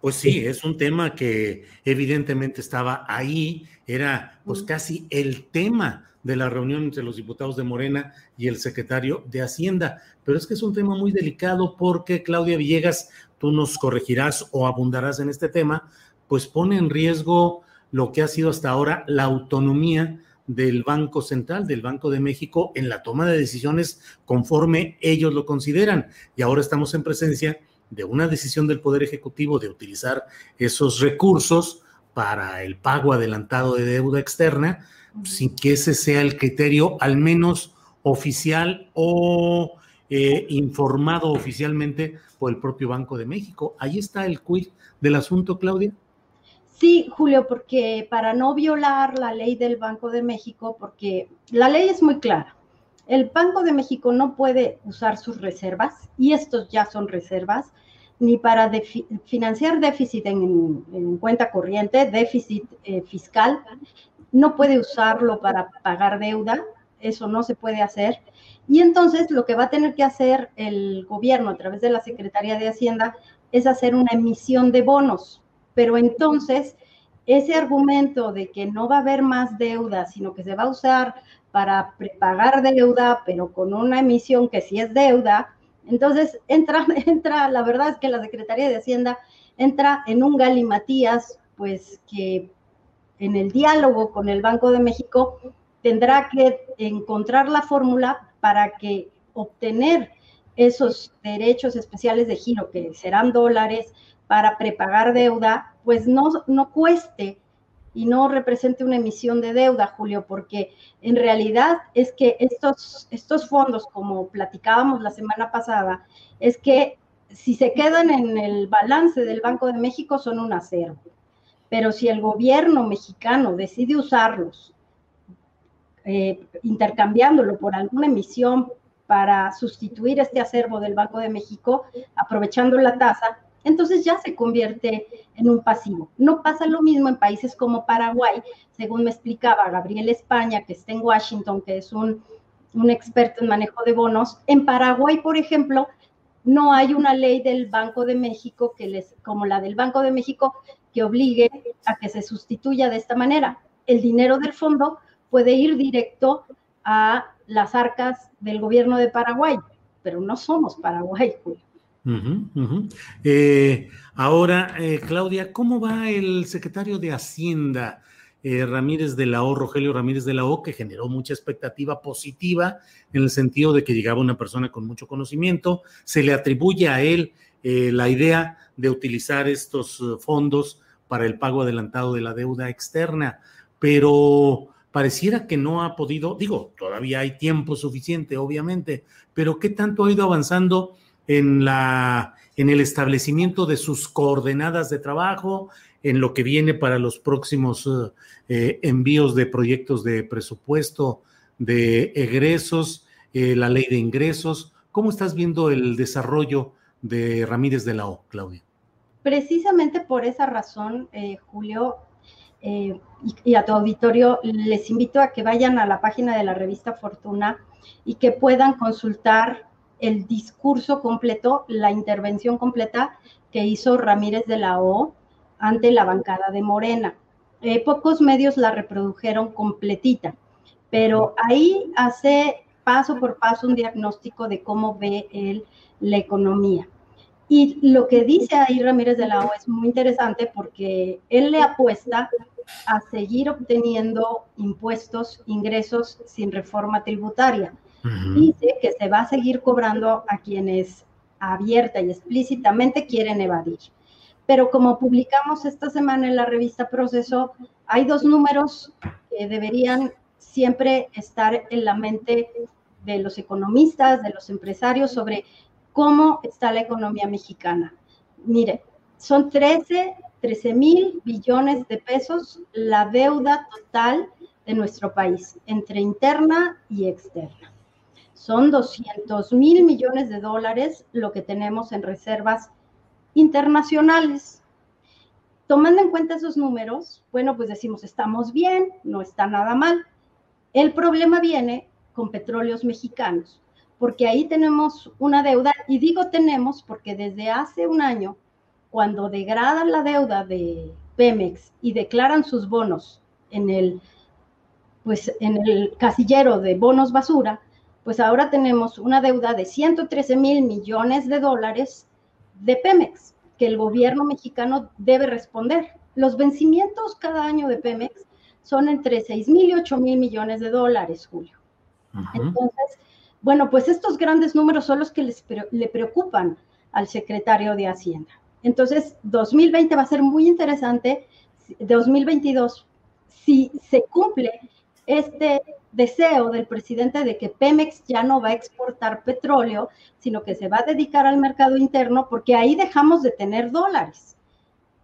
S2: Pues sí, es un tema que evidentemente estaba ahí, era pues casi el tema de la reunión entre los diputados de Morena y el secretario de Hacienda. Pero es que es un tema muy delicado porque Claudia Villegas, tú nos corregirás o abundarás en este tema, pues pone en riesgo lo que ha sido hasta ahora la autonomía del Banco Central, del Banco de México, en la toma de decisiones conforme ellos lo consideran. Y ahora estamos en presencia de una decisión del Poder Ejecutivo de utilizar esos recursos para el pago adelantado de deuda externa, sin que ese sea el criterio al menos oficial o eh, informado oficialmente por el propio Banco de México. Ahí está el quid del asunto, Claudia.
S9: Sí, Julio, porque para no violar la ley del Banco de México, porque la ley es muy clara, el Banco de México no puede usar sus reservas, y estos ya son reservas, ni para financiar déficit en, cuenta corriente, déficit eh, fiscal, no puede usarlo para pagar deuda, eso no se puede hacer. Y entonces lo que va a tener que hacer el gobierno a través de la Secretaría de Hacienda es hacer una emisión de bonos pero entonces ese argumento de que no va a haber más deuda, sino que se va a usar para prepagar deuda, pero con una emisión que sí es deuda, entonces entra, entra, la verdad es que la Secretaría de Hacienda entra en un galimatías, pues que en el diálogo con el Banco de México tendrá que encontrar la fórmula para que obtener esos derechos especiales de giro, que serán dólares, para prepagar deuda, pues no, no cueste y no represente una emisión de deuda, Julio, porque en realidad es que estos, estos fondos, como platicábamos la semana pasada, es que si se quedan en el balance del Banco de México son un acervo. Pero si el gobierno mexicano decide usarlos, eh, intercambiándolo por alguna emisión para sustituir este acervo del Banco de México, aprovechando la tasa, entonces ya se convierte en un pasivo. No pasa lo mismo en países como Paraguay, según me explicaba Gabriel España, que está en Washington, que es un, experto en manejo de bonos. En Paraguay, por ejemplo, no hay una ley del Banco de México que les, como la del Banco de México, que obligue a que se sustituya de esta manera. El dinero del fondo puede ir directo a las arcas del gobierno de Paraguay, pero no somos Paraguay,
S2: eh, ahora, eh, Claudia, ¿cómo va el secretario de Hacienda, eh, Ramírez de la O, Rogelio Ramírez de la O, que generó mucha expectativa positiva en el sentido de que llegaba una persona con mucho conocimiento? Se le atribuye a él la idea de utilizar estos fondos para el pago adelantado de la deuda externa, pero pareciera que no ha podido, digo, todavía hay tiempo suficiente, obviamente, pero ¿qué tanto ha ido avanzando? En, la, en el establecimiento de sus coordenadas de trabajo, en lo que viene para los próximos eh, envíos de proyectos de presupuesto, de egresos, eh, la ley de ingresos. ¿Cómo estás viendo el desarrollo de Ramírez de la O, Claudia?
S9: Precisamente por esa razón, eh, Julio, y, a tu auditorio, les invito a que vayan a la página de la revista Fortuna y que puedan consultar el discurso completo, la intervención completa que hizo Ramírez de la O ante la bancada de Morena. Eh, pocos medios la reprodujeron completita, pero ahí hace paso por paso un diagnóstico de cómo ve él la economía. Y lo que dice ahí Ramírez de la O es muy interesante porque él le apuesta a seguir obteniendo impuestos, ingresos sin reforma tributaria dice que se va a seguir cobrando a quienes abierta y explícitamente quieren evadir. Pero como publicamos esta semana en la revista Proceso, hay dos números que deberían siempre estar en la mente de los economistas, de los empresarios, sobre cómo está la economía mexicana. Mire, son 13, 13 mil billones de pesos la deuda total de nuestro país, entre interna y externa. Son 200 mil millones de dólares lo que tenemos en reservas internacionales. tomando en cuenta esos números, bueno, pues decimos, estamos bien, no está nada mal. El problema viene con petróleos mexicanos, porque ahí tenemos una deuda, y digo tenemos porque desde hace un año, cuando degradan la deuda de Pemex y declaran sus bonos en el, pues, en el casillero de bonos basura, pues ahora tenemos una deuda de 113 mil millones de dólares de Pemex, que el gobierno mexicano debe responder. Los vencimientos cada año de Pemex son entre 6 mil y 8 mil millones de dólares, Julio. Entonces, bueno, pues estos grandes números son los que les, le preocupan al secretario de Hacienda. Entonces, 2020 va a ser muy interesante, 2022, si se cumple este deseo del presidente de que Pemex ya no va a exportar petróleo, sino que se va a dedicar al mercado interno, porque ahí dejamos de tener dólares.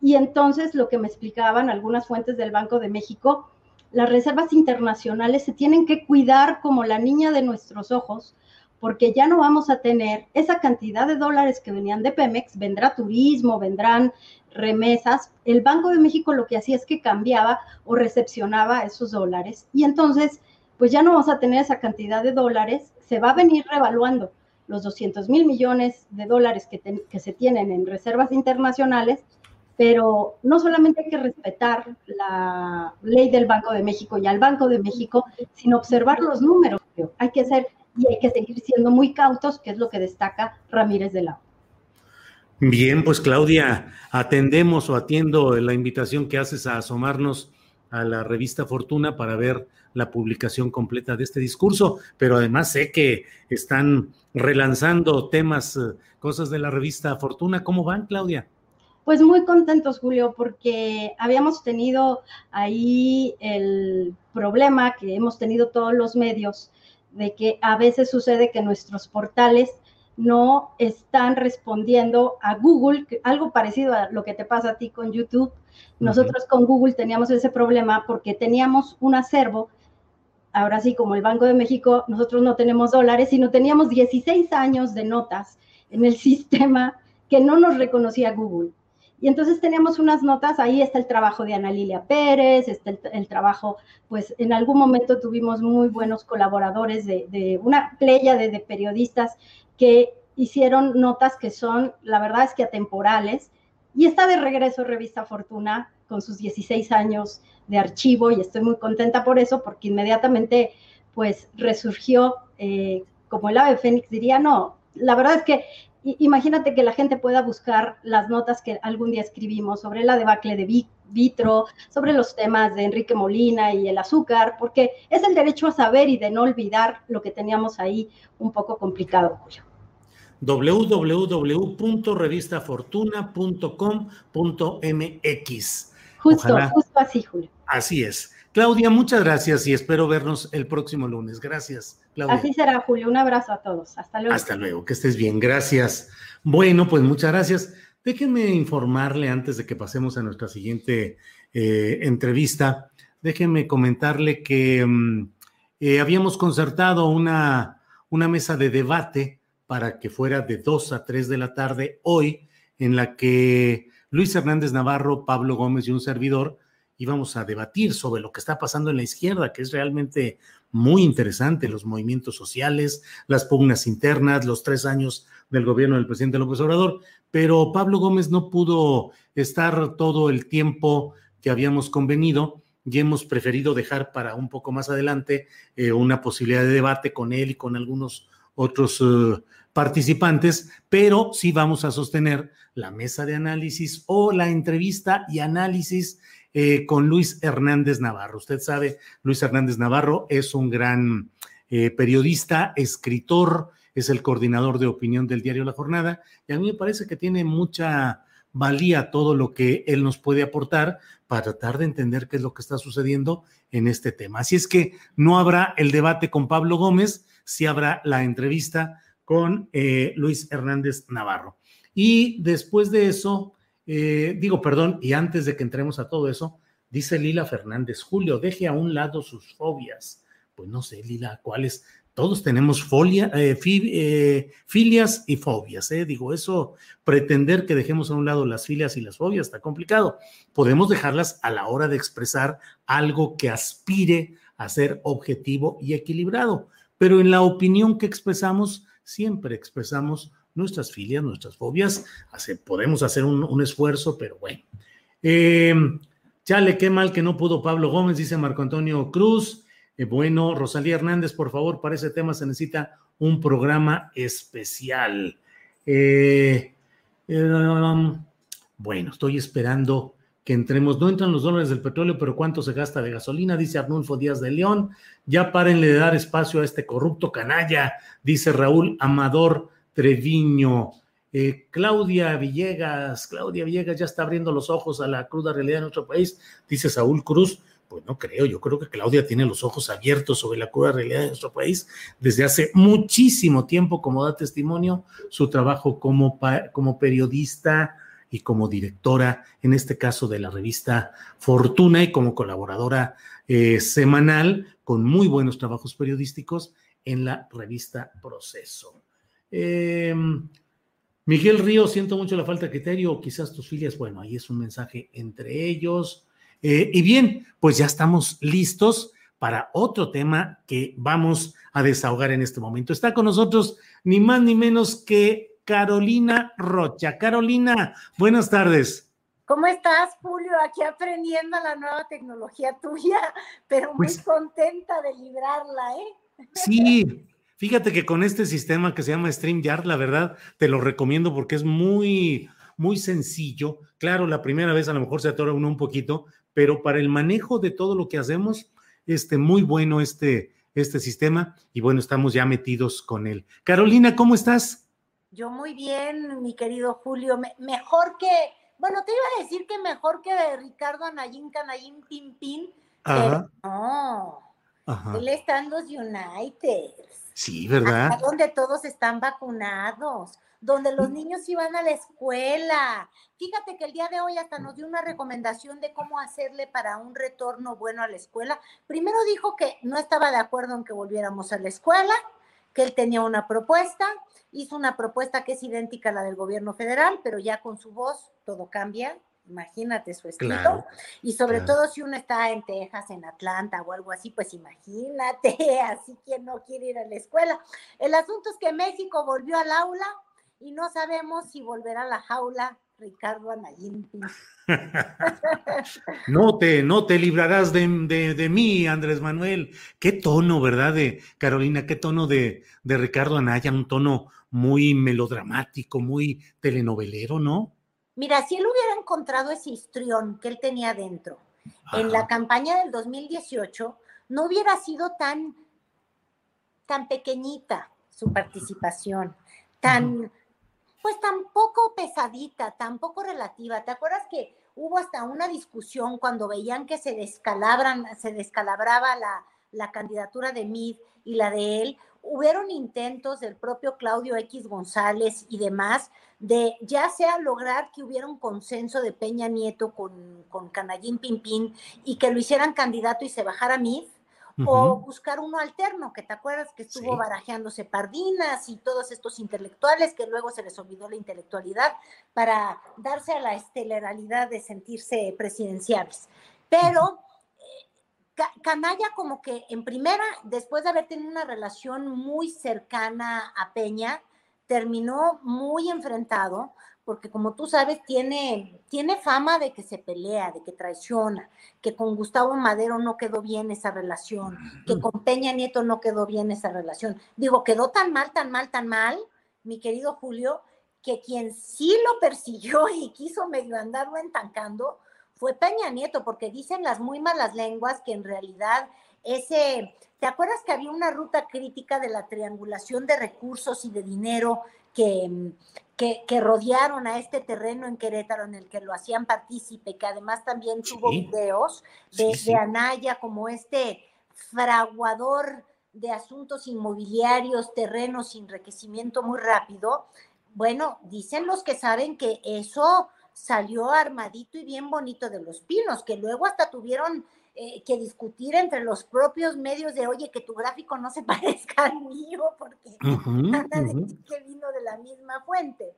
S9: Y entonces lo que me explicaban algunas fuentes del Banco de México, las reservas internacionales se tienen que cuidar como la niña de nuestros ojos, porque ya no vamos a tener esa cantidad de dólares que venían de Pemex, vendrá turismo, vendrán remesas. El Banco de México lo que hacía es que cambiaba o recepcionaba esos dólares y entonces pues ya no vamos a tener esa cantidad de dólares, se va a venir revaluando los 200 mil millones de dólares que, se tienen en reservas internacionales, pero no solamente hay que respetar la ley del Banco de México y al Banco de México, sino observar los números. Hay que hacer y hay que seguir siendo muy cautos, que es lo que destaca Ramírez de la
S2: Bien, pues Claudia, atendemos o atiendo la invitación que haces a asomarnos a la revista Fortuna para ver la publicación completa de este discurso, pero además sé que están relanzando temas, eh, cosas de la revista Fortuna. ¿Cómo van, Claudia?
S9: Pues muy contentos, Julio, porque habíamos tenido ahí el problema que hemos tenido todos los medios de que a veces sucede que nuestros portales no están respondiendo a Google, algo parecido a lo que te pasa a ti con YouTube. Nosotros con Google teníamos ese problema porque teníamos un acervo, ahora sí, como el Banco de México, nosotros no tenemos dólares, sino teníamos 16 años de notas en el sistema que no nos reconocía Google. Y entonces teníamos unas notas, ahí está el trabajo de Ana Lilia Pérez, está el, trabajo, pues en algún momento tuvimos muy buenos colaboradores de, una playa de, de, periodistas que hicieron notas que son, la verdad es que atemporales. Y está de regreso Revista Fortuna con sus 16 años de archivo y estoy muy contenta por eso, porque inmediatamente pues resurgió eh, como el ave fénix, diría, no, la verdad es que imagínate que la gente pueda buscar las notas que algún día escribimos sobre la debacle de Vitro, sobre los temas de Enrique Molina y el azúcar, porque es el derecho a saber y de no olvidar lo que teníamos ahí un poco complicado, Julio
S2: www.revistafortuna.com.mx.
S9: Justo, justo así, Julio.
S2: Así es. Claudia, muchas gracias y espero vernos el próximo lunes. Gracias.
S9: Así será, Julio. Un abrazo a todos. Hasta luego.
S2: Hasta luego. Que estés bien. Gracias. Bueno, pues muchas gracias. Déjenme informarle antes de que pasemos a nuestra siguiente eh, entrevista. Déjenme comentarle que mm, eh, habíamos concertado una, una mesa de debate para que fuera de 2 a 3 de la tarde hoy, en la que Luis Hernández Navarro, Pablo Gómez y un servidor íbamos a debatir sobre lo que está pasando en la izquierda, que es realmente muy interesante, los movimientos sociales, las pugnas internas, los tres años del gobierno del presidente López Obrador, pero Pablo Gómez no pudo estar todo el tiempo que habíamos convenido y hemos preferido dejar para un poco más adelante eh, una posibilidad de debate con él y con algunos otros eh, participantes, pero sí vamos a sostener la mesa de análisis o la entrevista y análisis eh, con Luis Hernández Navarro. Usted sabe, Luis Hernández Navarro es un gran eh, periodista, escritor, es el coordinador de opinión del diario La Jornada, y a mí me parece que tiene mucha valía todo lo que él nos puede aportar para tratar de entender qué es lo que está sucediendo en este tema. Así es que no habrá el debate con Pablo Gómez, sí habrá la entrevista con eh, Luis Hernández Navarro. Y después de eso, eh, digo, perdón, y antes de que entremos a todo eso, dice Lila Fernández, Julio, deje a un lado sus fobias. Pues no sé, Lila, ¿cuáles? todos tenemos eh, filias y fobias. ¿eh? Digo, eso, pretender que dejemos a un lado las filias y las fobias está complicado. Podemos dejarlas a la hora de expresar algo que aspire a ser objetivo y equilibrado, pero en la opinión que expresamos, siempre expresamos nuestras filias, nuestras fobias. podemos hacer un, esfuerzo, pero bueno. chale, qué mal que no pudo Pablo Gómez, dice Marco Antonio Cruz. Eh, bueno, Rosalía Hernández, por favor, para ese tema se necesita un programa especial. Eh, eh, bueno, estoy esperando que entremos. No entran los dólares del petróleo, pero ¿cuánto se gasta de gasolina? Dice Arnulfo Díaz de León. Ya párenle de dar espacio a este corrupto canalla, dice Raúl Amador Treviño. Claudia Villegas, Claudia Villegas ya está abriendo los ojos a la cruda realidad de nuestro país, dice Saúl Cruz. Pues no creo, yo creo que Claudia tiene los ojos abiertos sobre la cruda realidad de nuestro país desde hace muchísimo tiempo, como da testimonio su trabajo como, como periodista y como directora, en este caso de la revista Fortuna y como colaboradora eh, semanal con muy buenos trabajos periodísticos en la revista Proceso. Em, Miguel Río, siento mucho la falta de criterio, quizás tus filias, bueno, ahí es un mensaje entre ellos. Eh, y bien, pues ya estamos listos para otro tema que vamos a desahogar en este momento. Está con nosotros ni más ni menos que Carolina Rocha. Carolina, buenas tardes.
S10: ¿Cómo estás, Julio? Aquí aprendiendo la nueva tecnología tuya, pero muy pues contenta de librarla, ¿eh?
S2: Sí, fíjate que con este sistema que se llama StreamYard, la verdad, te lo recomiendo porque es muy, muy sencillo. Claro, la primera vez a lo mejor se atora uno un poquito, pero para el manejo de todo lo que hacemos, este, muy bueno este, este sistema y bueno, estamos ya metidos con él. Carolina, ¿cómo estás?
S10: Yo muy bien, mi querido Julio, mejor que, bueno, te iba a decir que mejor que de Ricardo Anayín, Canayín, Pimpín, pero no, él está en los United.
S2: Sí, ¿verdad?
S10: donde todos están vacunados donde los niños iban a la escuela. Fíjate que el día de hoy hasta nos dio una recomendación de cómo hacerle para un retorno bueno a la escuela. Primero dijo que no estaba de acuerdo en que volviéramos a la escuela, que él tenía una propuesta, hizo una propuesta que es idéntica a la del gobierno federal, pero ya con su voz todo cambia. Imagínate su estilo. y sobre todo si uno está en Texas, en Atlanta o algo así, pues imagínate, así quien no quiere ir a la escuela. El asunto es que México volvió al aula y no sabemos si volverá a la jaula Ricardo Anayín.
S2: no, te, no te librarás de, mí, Andrés Manuel. Qué tono, ¿verdad? De Carolina, qué tono de, de Ricardo Anaya, un tono muy melodramático, muy telenovelero, ¿no?
S10: Mira, si él hubiera encontrado ese histrión que él tenía dentro en la campaña del 2018, no hubiera sido tan, tan pequeñita su participación, tan, pues tampoco pesadita, tampoco relativa. ¿Te acuerdas que hubo hasta una discusión cuando veían que se descalabran, se descalabraba la, la candidatura de Mid y la de él? Hubieron intentos del propio Claudio X González y demás de ya sea lograr que hubiera un consenso de Peña Nieto con, con Canallín Pimpín y que lo hicieran candidato y se bajara Mid, o buscar uno alterno, que te acuerdas que estuvo barajeándose Pardinas y todos estos intelectuales que luego se les olvidó la intelectualidad para darse a la estelaralidad de sentirse presidenciales. Pero eh, Canalla como que en primera, después de haber tenido una relación muy cercana a Peña, terminó muy enfrentado porque como tú sabes, tiene, tiene fama de que se pelea, de que traiciona, que con Gustavo Madero no quedó bien esa relación, que con Peña Nieto no quedó bien esa relación. Digo, quedó tan mal, tan mal, tan mal, mi querido Julio, que quien sí lo persiguió y quiso medio andarlo entancando fue Peña Nieto, porque dicen las muy malas lenguas que en realidad ese, ¿te acuerdas que había una ruta crítica de la triangulación de recursos y de dinero que, que, rodearon a este terreno en Querétaro en el que lo hacían partícipe, que además también tuvo videos de, Anaya como este fraguador de asuntos inmobiliarios, terrenos, enriquecimiento muy rápido. Bueno, dicen los que saben que eso salió armadito y bien bonito de los pinos, que luego hasta tuvieron eh, que discutir entre los propios medios de, oye, que tu gráfico no se parezca al mío, porque que vino de la misma fuente.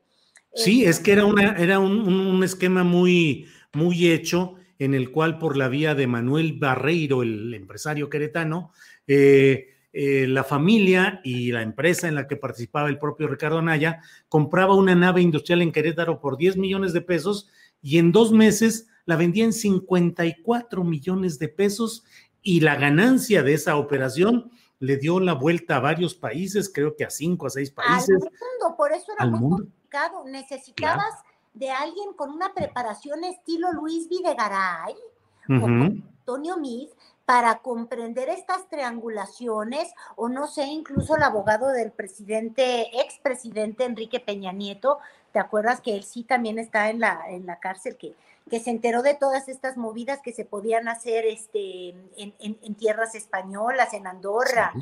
S2: Sí, es que era, una, era un, esquema muy, muy hecho en el cual por la vía de Manuel Barreiro, el empresario queretano, eh, eh, la familia y la empresa en la que participaba el propio Ricardo Anaya compraba una nave industrial en Querétaro por 10 millones de pesos y en dos meses la vendía en 54 millones de pesos y la ganancia de esa operación le dio la vuelta a varios países, creo que a cinco, a seis países.
S10: Al mundo, por eso era muy complicado. Necesitabas de alguien con una preparación estilo Luis Videgaray o Antonio Mid para comprender estas triangulaciones, o no sé, incluso el abogado del presidente, expresidente Enrique Peña Nieto, ¿te acuerdas que él sí también está en la, en la cárcel, que que se enteró de todas estas movidas que se podían hacer este, en, tierras españolas, en Andorra,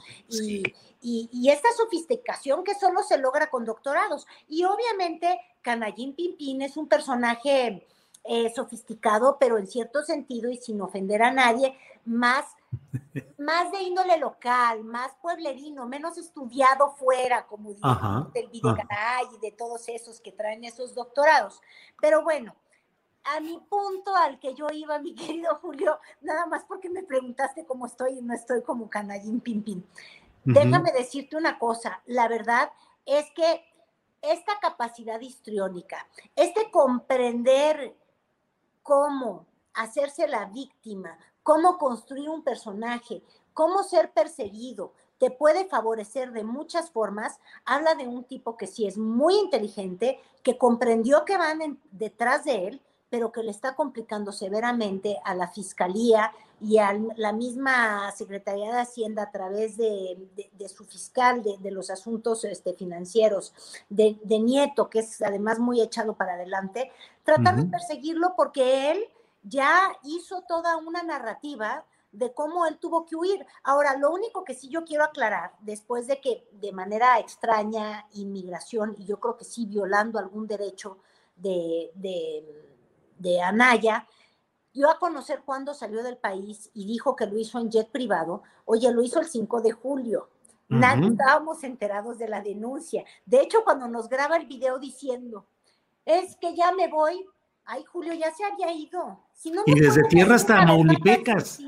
S10: Y, esta sofisticación que solo se logra con doctorados. Y obviamente Canallín Pimpín es un personaje eh, sofisticado, pero en cierto sentido y sin ofender a nadie, más, más de índole local, más pueblerino, menos estudiado fuera, como dice del Videgaray y de todos esos que traen esos doctorados. Pero bueno, a mi punto al que yo iba, mi querido Julio, nada más porque me preguntaste cómo estoy y no estoy como canallín pim Déjame decirte una cosa, la verdad es que esta capacidad histriónica, este comprender cómo hacerse la víctima, cómo construir un personaje, cómo ser perseguido, te puede favorecer de muchas formas, habla de un tipo que sí es muy inteligente, que comprendió que van detrás de él, pero que le está complicando severamente a la Fiscalía y a la misma Secretaría de Hacienda a través de, su fiscal de, los asuntos este, financieros, de, Nieto, que es además muy echado para adelante, tratar de perseguirlo porque él ya hizo toda una narrativa de cómo él tuvo que huir. Ahora, lo único que sí yo quiero aclarar, después de que de manera extraña inmigración, y yo creo que sí violando algún derecho de de Anaya, dio a conocer cuándo salió del país y dijo que lo hizo en jet privado. Oye, lo hizo el 5 de julio. Nadie estábamos enterados de la denuncia. De hecho, cuando nos graba el video diciendo, es que ya me voy, ay, Julio ya se había ido
S2: y desde tierra hasta Maulipecas.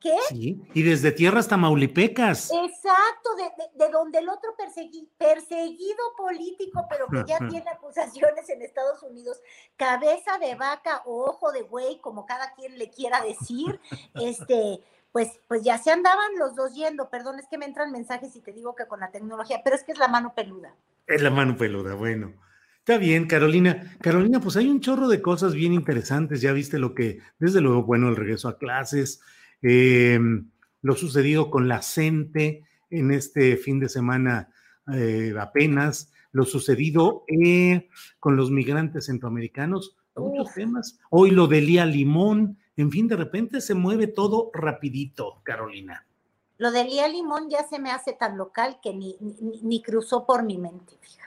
S10: ¿Qué?
S2: Sí, y desde tierra hasta Maulipecas.
S10: Exacto, de, donde el otro perseguido político, pero que ya tiene acusaciones en Estados Unidos, cabeza de vaca o ojo de buey, como cada quien le quiera decir, este, pues, pues ya se andaban los dos yendo. Perdón, es que me entran mensajes y te digo que con la tecnología, pero es que es la mano peluda.
S2: Es la mano peluda, bueno. Está bien, Carolina. Carolina, pues hay un chorro de cosas bien interesantes. Ya viste lo que, desde luego, bueno, el regreso a clases, em, lo sucedido con la CENTE en este fin de semana eh, apenas, lo sucedido eh, con los migrantes centroamericanos, muchos temas. Hoy lo de Lía Limón, en fin, de repente se mueve todo rapidito, Carolina.
S10: Lo de Lía Limón ya se me hace tan local que ni, ni cruzó por mi mente, fíjate.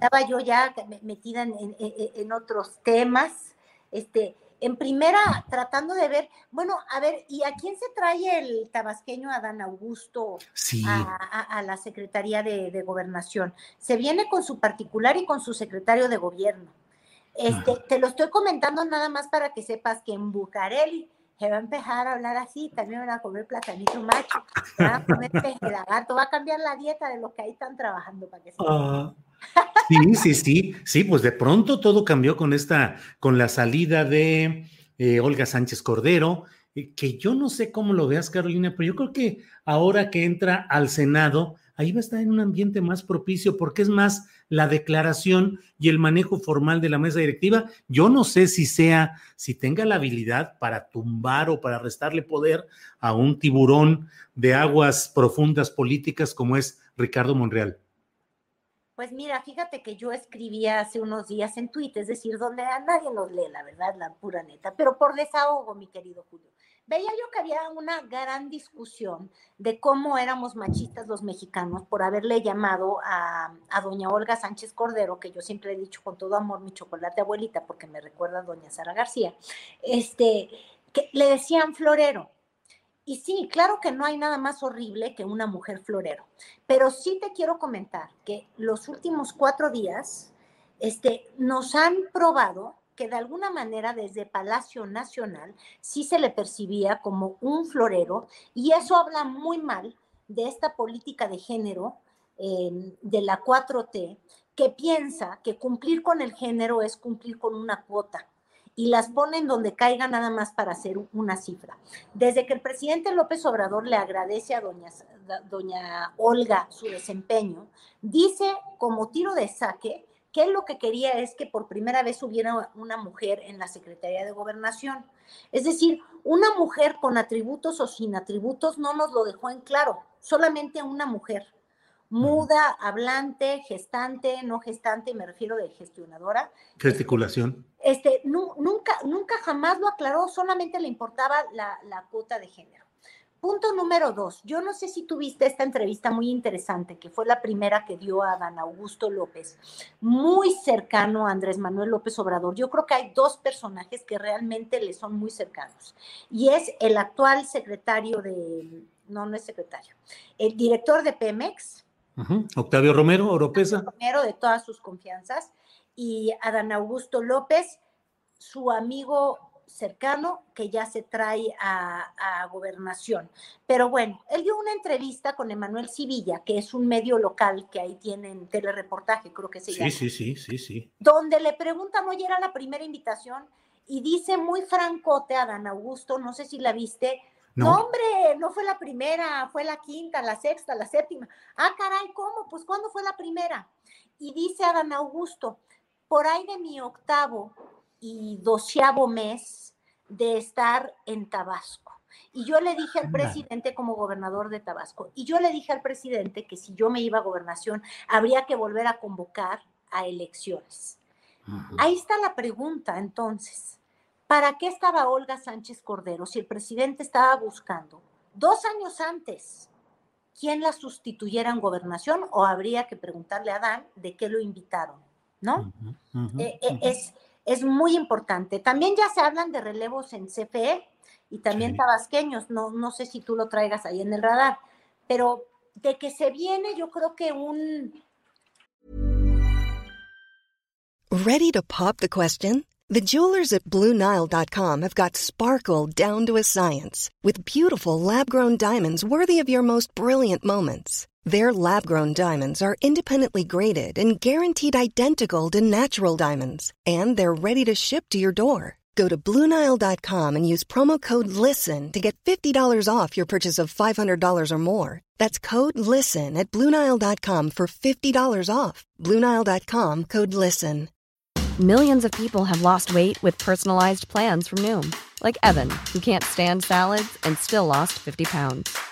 S10: Estaba yo ya metida en, otros temas, este, en primera tratando de ver, bueno, a ver, ¿y a quién se trae el tabasqueño Adán Augusto a, la Secretaría de, Gobernación? Se viene con su particular y con su secretario de gobierno. Este, te lo estoy comentando nada más para que sepas que en Bucareli se va a empezar a hablar así, también van a comer platanito macho, van a comer lagarto, va a cambiar la dieta de los que ahí están trabajando para que se ah,
S2: Sí, sí, sí, sí, pues de pronto todo cambió con esta, con la salida de eh, Olga Sánchez Cordero, eh, que yo no sé cómo lo veas, Carolina, pero yo creo que ahora que entra al Senado, ahí va a estar en un ambiente más propicio porque es más la declaración y el manejo formal de la mesa directiva. Yo no sé si sea, si tenga la habilidad para tumbar o para restarle poder a un tiburón de aguas profundas políticas como es Ricardo Monreal.
S10: Pues mira, fíjate que yo escribí hace unos días en Twitter, es decir, donde a nadie nos lee, la verdad, la pura neta, pero por desahogo, mi querido Julio veía yo que había una gran discusión de cómo éramos machistas los mexicanos por haberle llamado a, doña Olga Sánchez Cordero, que yo siempre he dicho con todo amor mi chocolate abuelita, porque me recuerda a doña Sara García, este, que le decían florero. Y sí, claro que no hay nada más horrible que una mujer florero, pero sí te quiero comentar que los últimos cuatro días este, nos han probado que de alguna manera desde Palacio Nacional sí se le percibía como un florero y eso habla muy mal de esta política de género eh, de la 4T que piensa que cumplir con el género es cumplir con una cuota y las ponen donde caiga nada más para hacer una cifra. Desde que el presidente López Obrador le agradece a doña, doña Olga su desempeño, dice como tiro de saque que él lo que quería es que por primera vez hubiera una mujer en la Secretaría de Gobernación. Es decir, una mujer con atributos o sin atributos no nos lo dejó en claro, solamente una mujer muda, hablante, gestante, no gestante, me refiero de gestionadora.
S2: Gesticulación.
S10: Este, nunca, nunca jamás lo aclaró, solamente le importaba la, la cuota de género. Punto número dos, yo no sé si tuviste esta entrevista muy interesante, que fue la primera que dio a Dan Augusto López, muy cercano a Andrés Manuel López Obrador. Yo creo que hay dos personajes que realmente le son muy cercanos, y es el actual secretario de, no, no es secretario, el director de Pemex.
S2: Octavio Romero, Oropesa.
S10: Romero, de todas sus confianzas, y Adán Augusto López, su amigo cercano que ya se trae a, gobernación. Pero bueno, él dio una entrevista con Emanuel Civilla, que es un medio local que ahí tienen telereportaje, creo que se llama.
S2: Sí, sí, sí, sí, sí.
S10: Donde le preguntan, oye, era la primera invitación, y dice muy francote a Dan Augusto, no sé si la viste, no. hombre, no fue la primera, fue la quinta, la sexta, la séptima. Ah, caray, ¿cómo? Pues ¿cuándo fue la primera? Y dice a Dan Augusto, por ahí de mi octavo y doceavo mes de estar en Tabasco. Y yo le dije al presidente como gobernador de Tabasco, y yo le dije al presidente que si yo me iba a gobernación, habría que volver a convocar a elecciones. Ahí está la pregunta entonces. ¿Para qué estaba Olga Sánchez Cordero si el presidente estaba buscando dos años antes quién la sustituyera en gobernación o habría que preguntarle a Dan de qué lo invitaron? ¿No? Eh, eh, es, es muy importante. También ya se hablan de relevos en CFE y también tabasqueños, no, no sé si tú lo traigas ahí en el radar, pero de que se viene yo creo que un...
S11: Ready to pop the question? The jewelers at BlueNile.com have got sparkle down to a science with beautiful lab-grown diamonds worthy of your most brilliant moments. Their lab grown diamonds are independently graded and guaranteed identical to natural diamonds, and they're ready to ship to your door. Go to Bluenile.com and use promo code LISTEN to get $50 off your purchase of $500 or more. That's code LISTEN at Bluenile.com for $50 off. Bluenile.com code LISTEN.
S12: Millions of people have lost weight with personalized plans from Noom, like Evan, who can't stand salads and still lost 50 pounds.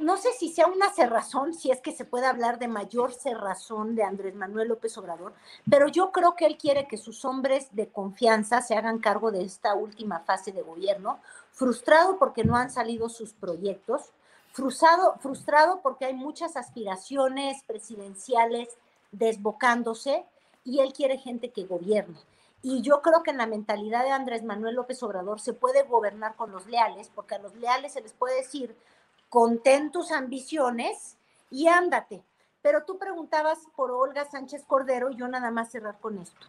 S10: No sé si sea una cerrazón, si es que se puede hablar de mayor cerrazón de Andrés Manuel López Obrador, pero yo creo que él quiere que sus hombres de confianza se hagan cargo de esta última fase de gobierno, frustrado porque no han salido sus proyectos, frustrado, frustrado porque hay muchas aspiraciones presidenciales desbocándose y él quiere gente que gobierne. Y yo creo que en la mentalidad de Andrés Manuel López Obrador se puede gobernar con los leales, porque a los leales se les puede decir, contén tus ambiciones y ándate. Pero tú preguntabas por Olga Sánchez Cordero y yo nada más cerrar con esto.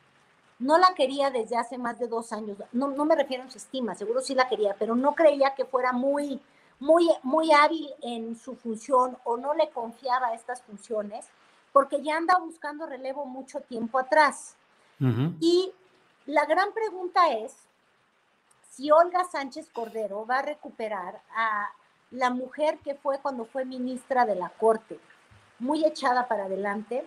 S10: No la quería desde hace más de dos años. No, no me refiero a su estima, seguro sí la quería, pero no creía que fuera muy, muy, muy hábil en su función o no le confiaba estas funciones, porque ya anda buscando relevo mucho tiempo atrás. Y la gran pregunta es si Olga Sánchez Cordero va a recuperar a la mujer que fue cuando fue ministra de la Corte, muy echada para adelante,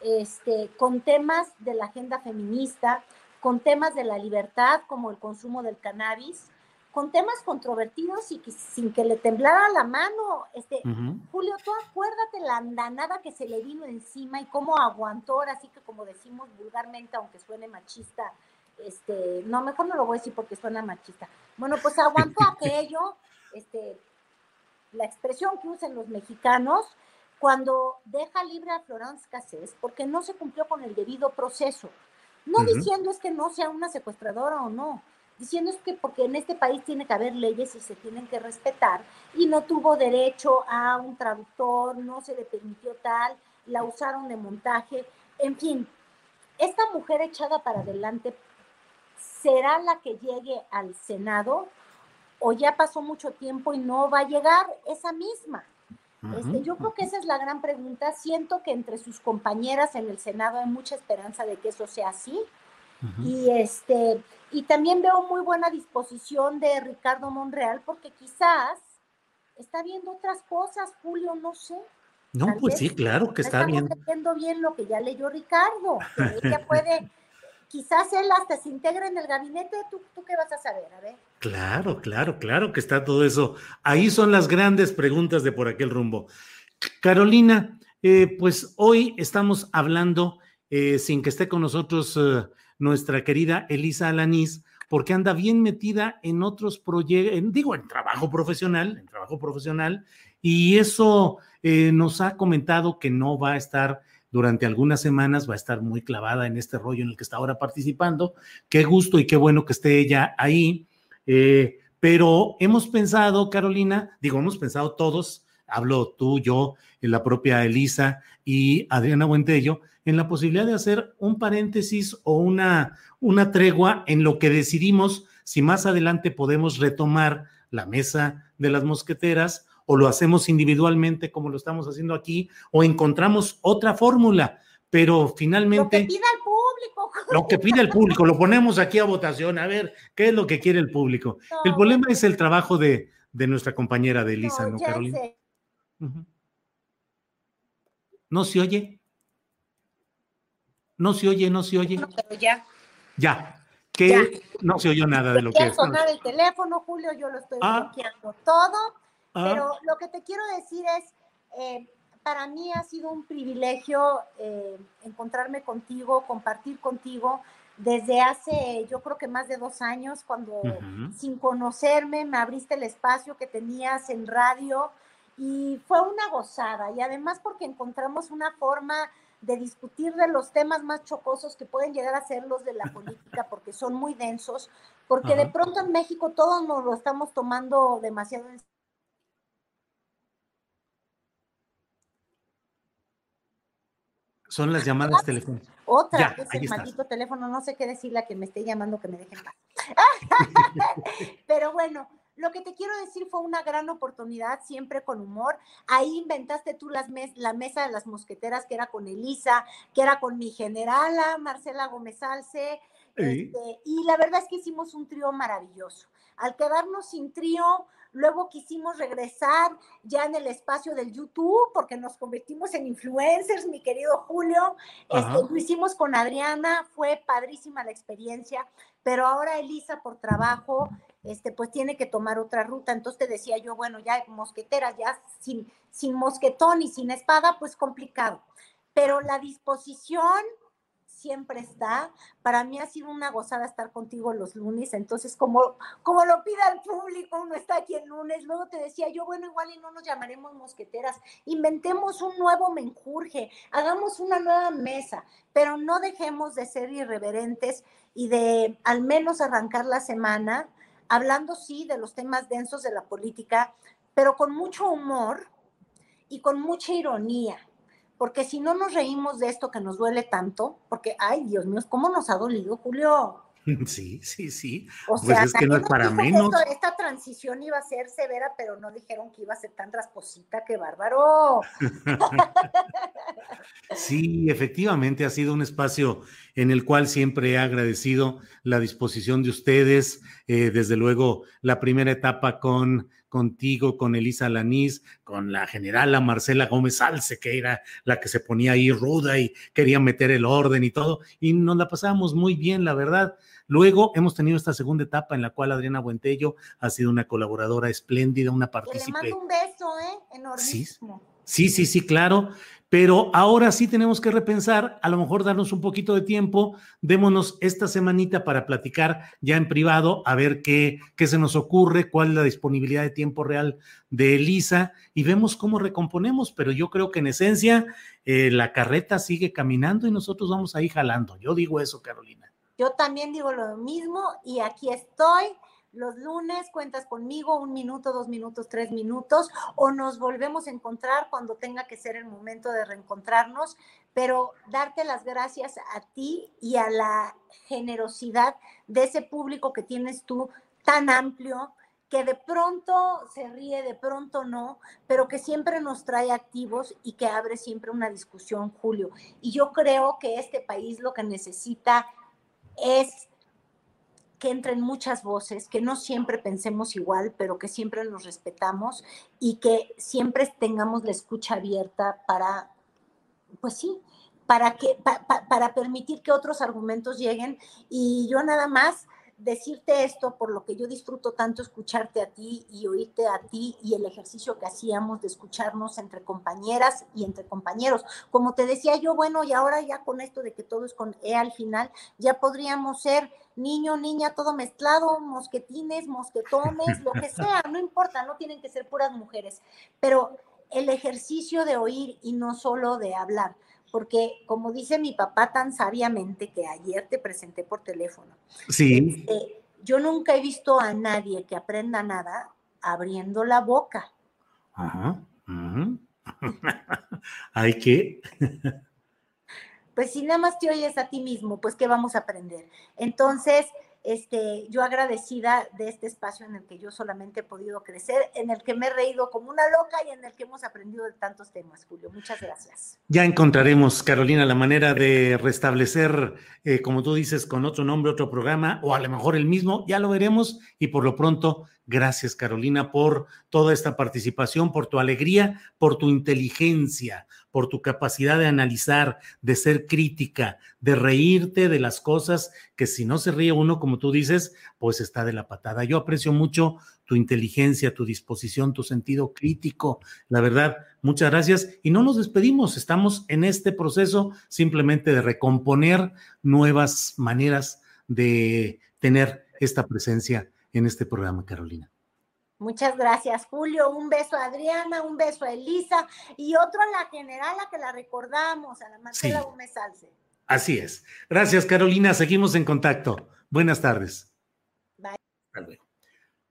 S10: este, con temas de la agenda feminista, con temas de la libertad como el consumo del cannabis, con temas controvertidos y que, sin que le temblara la mano. Este, Julio, tú acuérdate la andanada que se le vino encima y cómo aguantó, ahora sí que como decimos vulgarmente, aunque suene machista, este, no, mejor no lo voy a decir porque suena machista. Bueno, pues aguantó aquello, este, la expresión que usan los mexicanos, cuando deja libre a Florence Cassés porque no se cumplió con el debido proceso. No diciendo es que no sea una secuestradora o no, diciendo es que porque en este país tiene que haber leyes y se tienen que respetar y no tuvo derecho a un traductor, no se le permitió tal, la usaron de montaje, en fin, esta mujer echada para adelante será la que llegue al Senado o ya pasó mucho tiempo y no va a llegar esa misma. Este, yo creo que esa es la gran pregunta. Siento que entre sus compañeras en el Senado hay mucha esperanza de que eso sea así. Y este, y también veo muy buena disposición de Ricardo Monreal, porque quizás está viendo otras cosas, Julio, no sé.
S2: No, pues sí, claro que está, viendo.
S10: viendo bien lo que ya leyó Ricardo. Que ella puede quizás él hasta se integre en el gabinete, ¿tú, ¿tú qué vas a saber? A ver.
S2: Claro, claro, claro que está todo eso. Ahí son las grandes preguntas de por aquel rumbo. Carolina, eh, pues hoy estamos hablando, eh, sin que esté con nosotros eh, nuestra querida Elisa Alanís, porque anda bien metida en otros proyectos, digo, en trabajo profesional, en trabajo profesional, y eso nos ha comentado que no va a estar durante algunas semanas va a estar muy clavada en este rollo en el que está ahora participando. Qué gusto y qué bueno que esté ella ahí. Eh, pero hemos pensado, Carolina, digo, hemos pensado todos, hablo tú, yo, en la propia Elisa y Adriana Buentello, en la posibilidad de hacer un paréntesis o una, una tregua en lo que decidimos si más adelante podemos retomar la mesa de las mosqueteras o lo hacemos individualmente como lo estamos haciendo aquí, o encontramos otra fórmula, pero finalmente...
S10: Lo que pida el público.
S2: Lo que pide el público, lo ponemos aquí a votación, a ver qué es lo que quiere el público. el problema es el trabajo de, nuestra compañera de Elisa, ¿no, Carolina? ¿No se oye? No se oye, no se oye.
S10: No, pero ya.
S2: Ya. Que no se oyó nada de lo que
S10: es. sonar el teléfono, Julio, yo lo estoy ah. bloqueando todo Pero lo que te quiero decir es, eh, para mí ha sido un privilegio eh, encontrarme contigo, compartir contigo desde hace, yo creo que más de dos años, cuando sin conocerme me abriste el espacio que tenías en radio y fue una gozada. Y además porque encontramos una forma de discutir de los temas más chocosos que pueden llegar a ser los de la política, porque son muy densos, porque de pronto en México todos nos lo estamos tomando demasiado en
S2: Son las llamadas telefónicas.
S10: Otra, es el maldito teléfono, no sé qué decirle a que me esté llamando, que me dejen paz. Pero bueno, lo que te quiero decir fue una gran oportunidad, siempre con humor. Ahí inventaste tú las la mesa de las mosqueteras, que era con Elisa, que era con mi generala, Marcela Gómez Alce. Este, y la verdad es que hicimos un trío maravilloso. Al quedarnos sin trío, Luego quisimos regresar ya en el espacio del YouTube porque nos convertimos en influencers, mi querido Julio. Este, lo hicimos con Adriana, fue padrísima la experiencia, pero ahora Elisa por trabajo, este, pues tiene que tomar otra ruta. Entonces te decía yo, bueno, ya mosqueteras, ya sin, sin mosquetón y sin espada, pues complicado. Pero la disposición siempre está. Para mí ha sido una gozada estar contigo los lunes, entonces como, como lo pida el público, uno está aquí el lunes, luego te decía yo, bueno, igual y no nos llamaremos mosqueteras, inventemos un nuevo menjurje, hagamos una nueva mesa, pero no dejemos de ser irreverentes y de al menos arrancar la semana hablando sí de los temas densos de la política, pero con mucho humor y con mucha ironía porque si no nos reímos de esto que nos duele tanto, porque, ay, Dios mío, ¿cómo nos ha dolido, Julio?
S2: Sí, sí, sí. O pues es que no es para menos.
S10: esta transición iba a ser severa, pero no dijeron que iba a ser tan rasposita, qué bárbaro.
S2: sí, efectivamente ha sido un espacio en el cual siempre he agradecido la disposición de ustedes, eh, desde luego la primera etapa con contigo, con Elisa Lanís, con la generala Marcela Gómez Alce, que era la que se ponía ahí ruda y quería meter el orden y todo, y nos la pasábamos muy bien, la verdad. Luego hemos tenido esta segunda etapa en la cual Adriana Buentello ha sido una colaboradora espléndida, una partícipe.
S10: Le mando un beso, ¿eh? Enormísimo.
S2: Sí, sí, sí, claro. Pero ahora sí tenemos que repensar, a lo mejor darnos un poquito de tiempo, démonos esta semanita para platicar ya en privado, a ver qué, qué se nos ocurre, cuál es la disponibilidad de tiempo real de Elisa y vemos cómo recomponemos. Pero yo creo que en esencia eh, la carreta sigue caminando y nosotros vamos ahí jalando. Yo digo eso, Carolina.
S10: Yo también digo lo mismo y aquí estoy. Los lunes cuentas conmigo un minuto, dos minutos, tres minutos, o nos volvemos a encontrar cuando tenga que ser el momento de reencontrarnos, pero darte las gracias a ti y a la generosidad de ese público que tienes tú tan amplio, que de pronto se ríe, de pronto no, pero que siempre nos trae activos y que abre siempre una discusión, Julio. Y yo creo que este país lo que necesita es que entren muchas voces, que no siempre pensemos igual, pero que siempre nos respetamos y que siempre tengamos la escucha abierta para, pues sí, para, que, para permitir que otros argumentos lleguen. Y yo nada más decirte esto por lo que yo disfruto tanto escucharte a ti y oírte a ti y el ejercicio que hacíamos de escucharnos entre compañeras y entre compañeros. Como te decía yo, bueno, y ahora ya con esto de que todo es con E al final, ya podríamos ser niño, niña, todo mezclado, mosquetines, mosquetones, lo que sea, no importa, no tienen que ser puras mujeres, pero el ejercicio de oír y no solo de hablar porque como dice mi papá tan sabiamente que ayer te presenté por teléfono,
S2: sí.
S10: Este, yo nunca he visto a nadie que aprenda nada abriendo la boca.
S2: Ajá. Hay que.
S10: pues si nada más te oyes a ti mismo, pues ¿qué vamos a aprender? Entonces, este, yo agradecida de este espacio en el que yo solamente he podido crecer, en el que me he reído como una loca y en el que hemos aprendido de tantos temas, Julio. Muchas gracias.
S2: Ya encontraremos, Carolina, la manera de restablecer, eh, como tú dices, con otro nombre, otro programa, o a lo mejor el mismo, ya lo veremos. Y por lo pronto, gracias, Carolina, por toda esta participación, por tu alegría, por tu inteligencia, por tu capacidad de analizar, de ser crítica, de reírte de las cosas que si no se ríe uno, como tú dices, pues está de la patada. Yo aprecio mucho tu inteligencia, tu disposición, tu sentido crítico. La verdad, muchas gracias. Y no nos despedimos, estamos en este proceso simplemente de recomponer nuevas maneras de tener esta presencia en este programa, Carolina.
S10: Muchas gracias, Julio. Un beso a Adriana, un beso a Elisa y otro a la general a que la recordamos, a la Marcela Gómez Alce.
S2: Así es. Gracias, Carolina. Seguimos en contacto. Buenas tardes.
S10: Bye.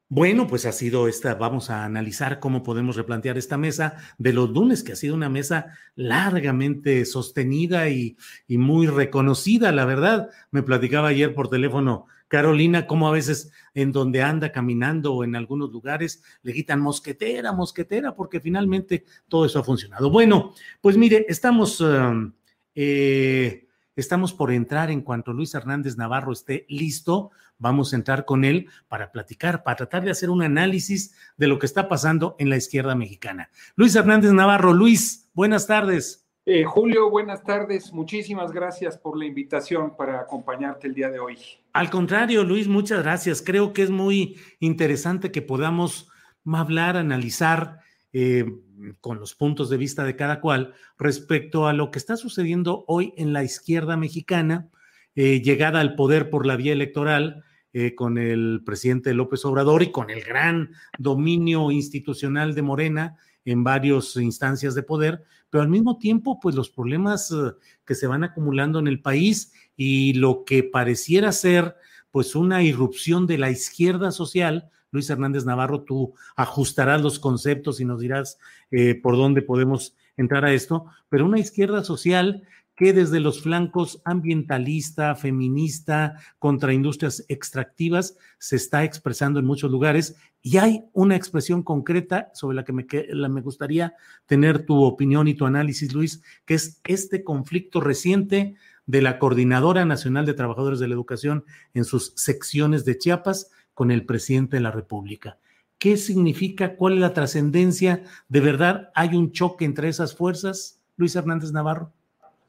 S2: Bueno, pues ha sido esta, vamos a analizar cómo podemos replantear esta mesa de los lunes, que ha sido una mesa largamente sostenida y, y muy reconocida, la verdad. Me platicaba ayer por teléfono Carolina, como a veces en donde anda caminando o en algunos lugares le gritan mosquetera, mosquetera, porque finalmente todo eso ha funcionado. Bueno, pues mire, estamos, um, eh, estamos por entrar en cuanto Luis Hernández Navarro esté listo. Vamos a entrar con él para platicar, para tratar de hacer un análisis de lo que está pasando en la izquierda mexicana. Luis Hernández Navarro, Luis, buenas tardes.
S13: Eh, Julio, buenas tardes. Muchísimas gracias por la invitación para acompañarte el día de hoy.
S2: Al contrario, Luis, muchas gracias. Creo que es muy interesante que podamos hablar, analizar eh, con los puntos de vista de cada cual respecto a lo que está sucediendo hoy en la izquierda mexicana, eh, llegada al poder por la vía electoral. con el presidente López Obrador y con el gran dominio institucional de Morena en varias instancias de poder, pero al mismo tiempo, pues los problemas eh, que se van acumulando en el país y lo que pareciera ser, pues una irrupción de la izquierda social. Luis Hernández Navarro, tú ajustarás los conceptos y nos dirás eh, por dónde podemos entrar a esto, pero una izquierda social que desde los flancos ambientalista, feminista, contra industrias extractivas, se está expresando en muchos lugares y hay una expresión concreta sobre la que me, gustaría tener tu opinión y tu análisis, Luis, que es este conflicto reciente de la Coordinadora Nacional de Trabajadores de la Educación en sus secciones de Chiapas con el presidente de la República. ¿Qué significa? ¿Cuál es la trascendencia? ¿De verdad hay un choque entre esas fuerzas? Luis Hernández Navarro.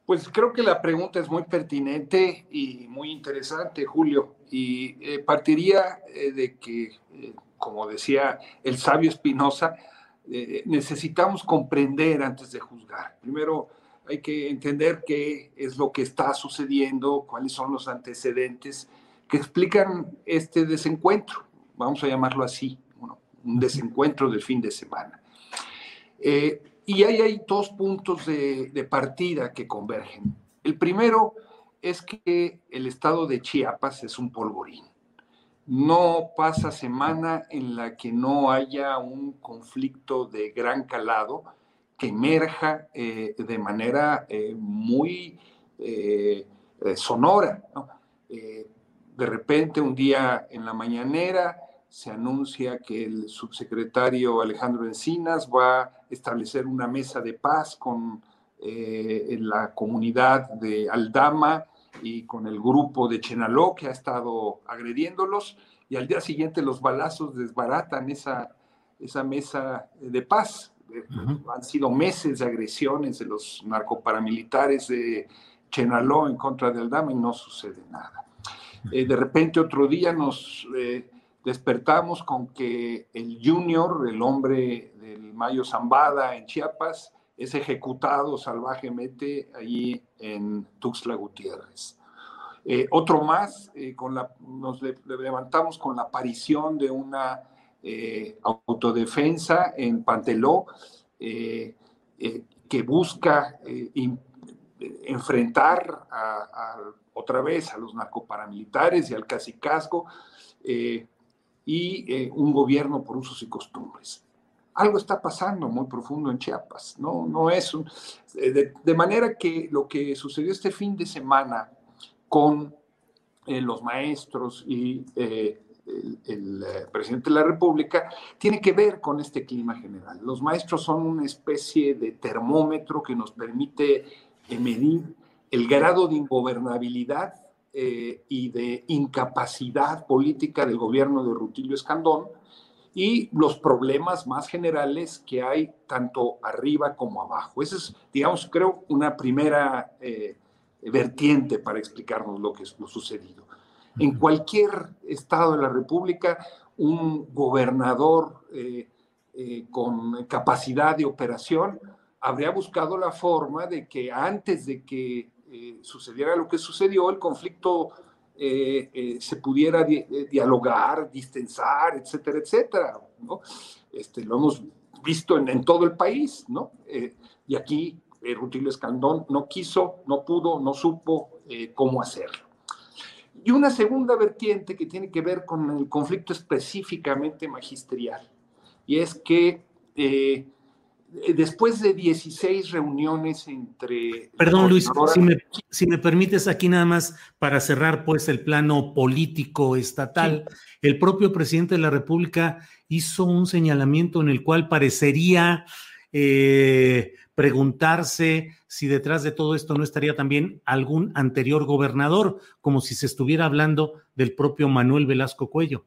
S13: Pues creo que la pregunta es muy pertinente y muy interesante, Julio, y eh, partiría eh, de que, eh, como decía el sabio Espinosa, necesitamos comprender antes de juzgar. Primero hay que entender qué es lo que está sucediendo, cuáles son los antecedentes que explican este desencuentro, vamos a llamarlo así, un desencuentro del fin de semana. Y ahí hay dos puntos de, partida que convergen. El primero es que el estado de Chiapas es un polvorín. No pasa semana en la que no haya un conflicto de gran calado que emerja eh, de manera eh, muy eh, sonora. de repente, un día en la mañanera, se anuncia que el subsecretario Alejandro Encinas va establecer una mesa de paz con eh, la comunidad de Aldama y con el grupo de Chenaló que ha estado agrediéndolos y al día siguiente los balazos desbaratan esa, esa mesa de paz. Han sido meses de agresiones de los narcoparamilitares de Chenaló en contra de Aldama y no sucede nada. Eh, de repente otro día nos eh, despertamos con que el Junior, el hombre del Mayo Zambada en Chiapas, es ejecutado salvajemente allí en Tuxtla Gutiérrez. Eh, otro más, eh, con la, nos levantamos con la aparición de una eh, autodefensa en Panteló que busca enfrentar otra vez a los narcoparamilitares y al cacicazgo y eh, un gobierno por usos y costumbres. Algo está pasando muy profundo en Chiapas, ¿no? No es un, eh, de, manera que lo que sucedió este fin de semana con eh, los maestros y el, el, presidente de la República tiene que ver con este clima general. Los maestros son una especie de termómetro que nos permite medir el grado de ingobernabilidad eh, y de incapacidad política del gobierno de Rutilio Escandón y los problemas más generales que hay tanto arriba como abajo. Esa es, digamos, creo, una primera eh, vertiente para explicarnos lo que es lo sucedido. En cualquier estado de la República, un gobernador eh, con capacidad de operación habría buscado la forma de que antes de que eh, sucediera lo que sucedió, el conflicto eh, eh, se pudiera dialogar, distensar, etcétera, etcétera. ¿no? Este, lo hemos visto en, todo el país, ¿no? y aquí Rutilio Escandón no quiso, no pudo, no supo cómo hacerlo. Y una segunda vertiente que tiene que ver con el conflicto específicamente magisterial, y es que después de 16 reuniones entre...
S2: Perdón, Luis, si me, permites aquí nada más para cerrar pues el plano político estatal, el propio presidente de la República hizo un señalamiento en el cual parecería eh, preguntarse si detrás de todo esto no estaría también algún anterior gobernador, como si se estuviera hablando del propio Manuel Velasco Cuello.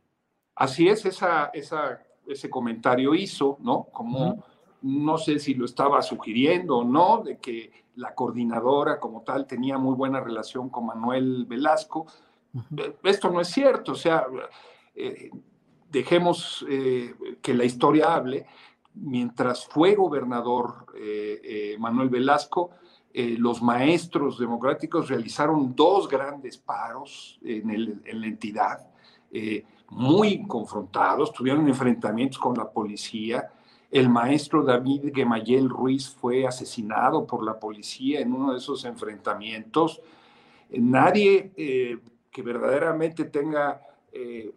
S13: Así es, esa, esa ese comentario hizo, ¿no? Como no sé si lo estaba sugiriendo o no, de que la coordinadora como tal tenía muy buena relación con Manuel Velasco. Esto no es cierto, o sea, eh, dejemos eh, que la historia hable. Mientras fue gobernador eh, Manuel Velasco, los maestros democráticos realizaron dos grandes paros en, en la entidad, muy confrontados, tuvieron enfrentamientos con la policía, el maestro David Gemayel Ruiz fue asesinado por la policía en uno de esos enfrentamientos. Nadie eh, que verdaderamente tenga eh,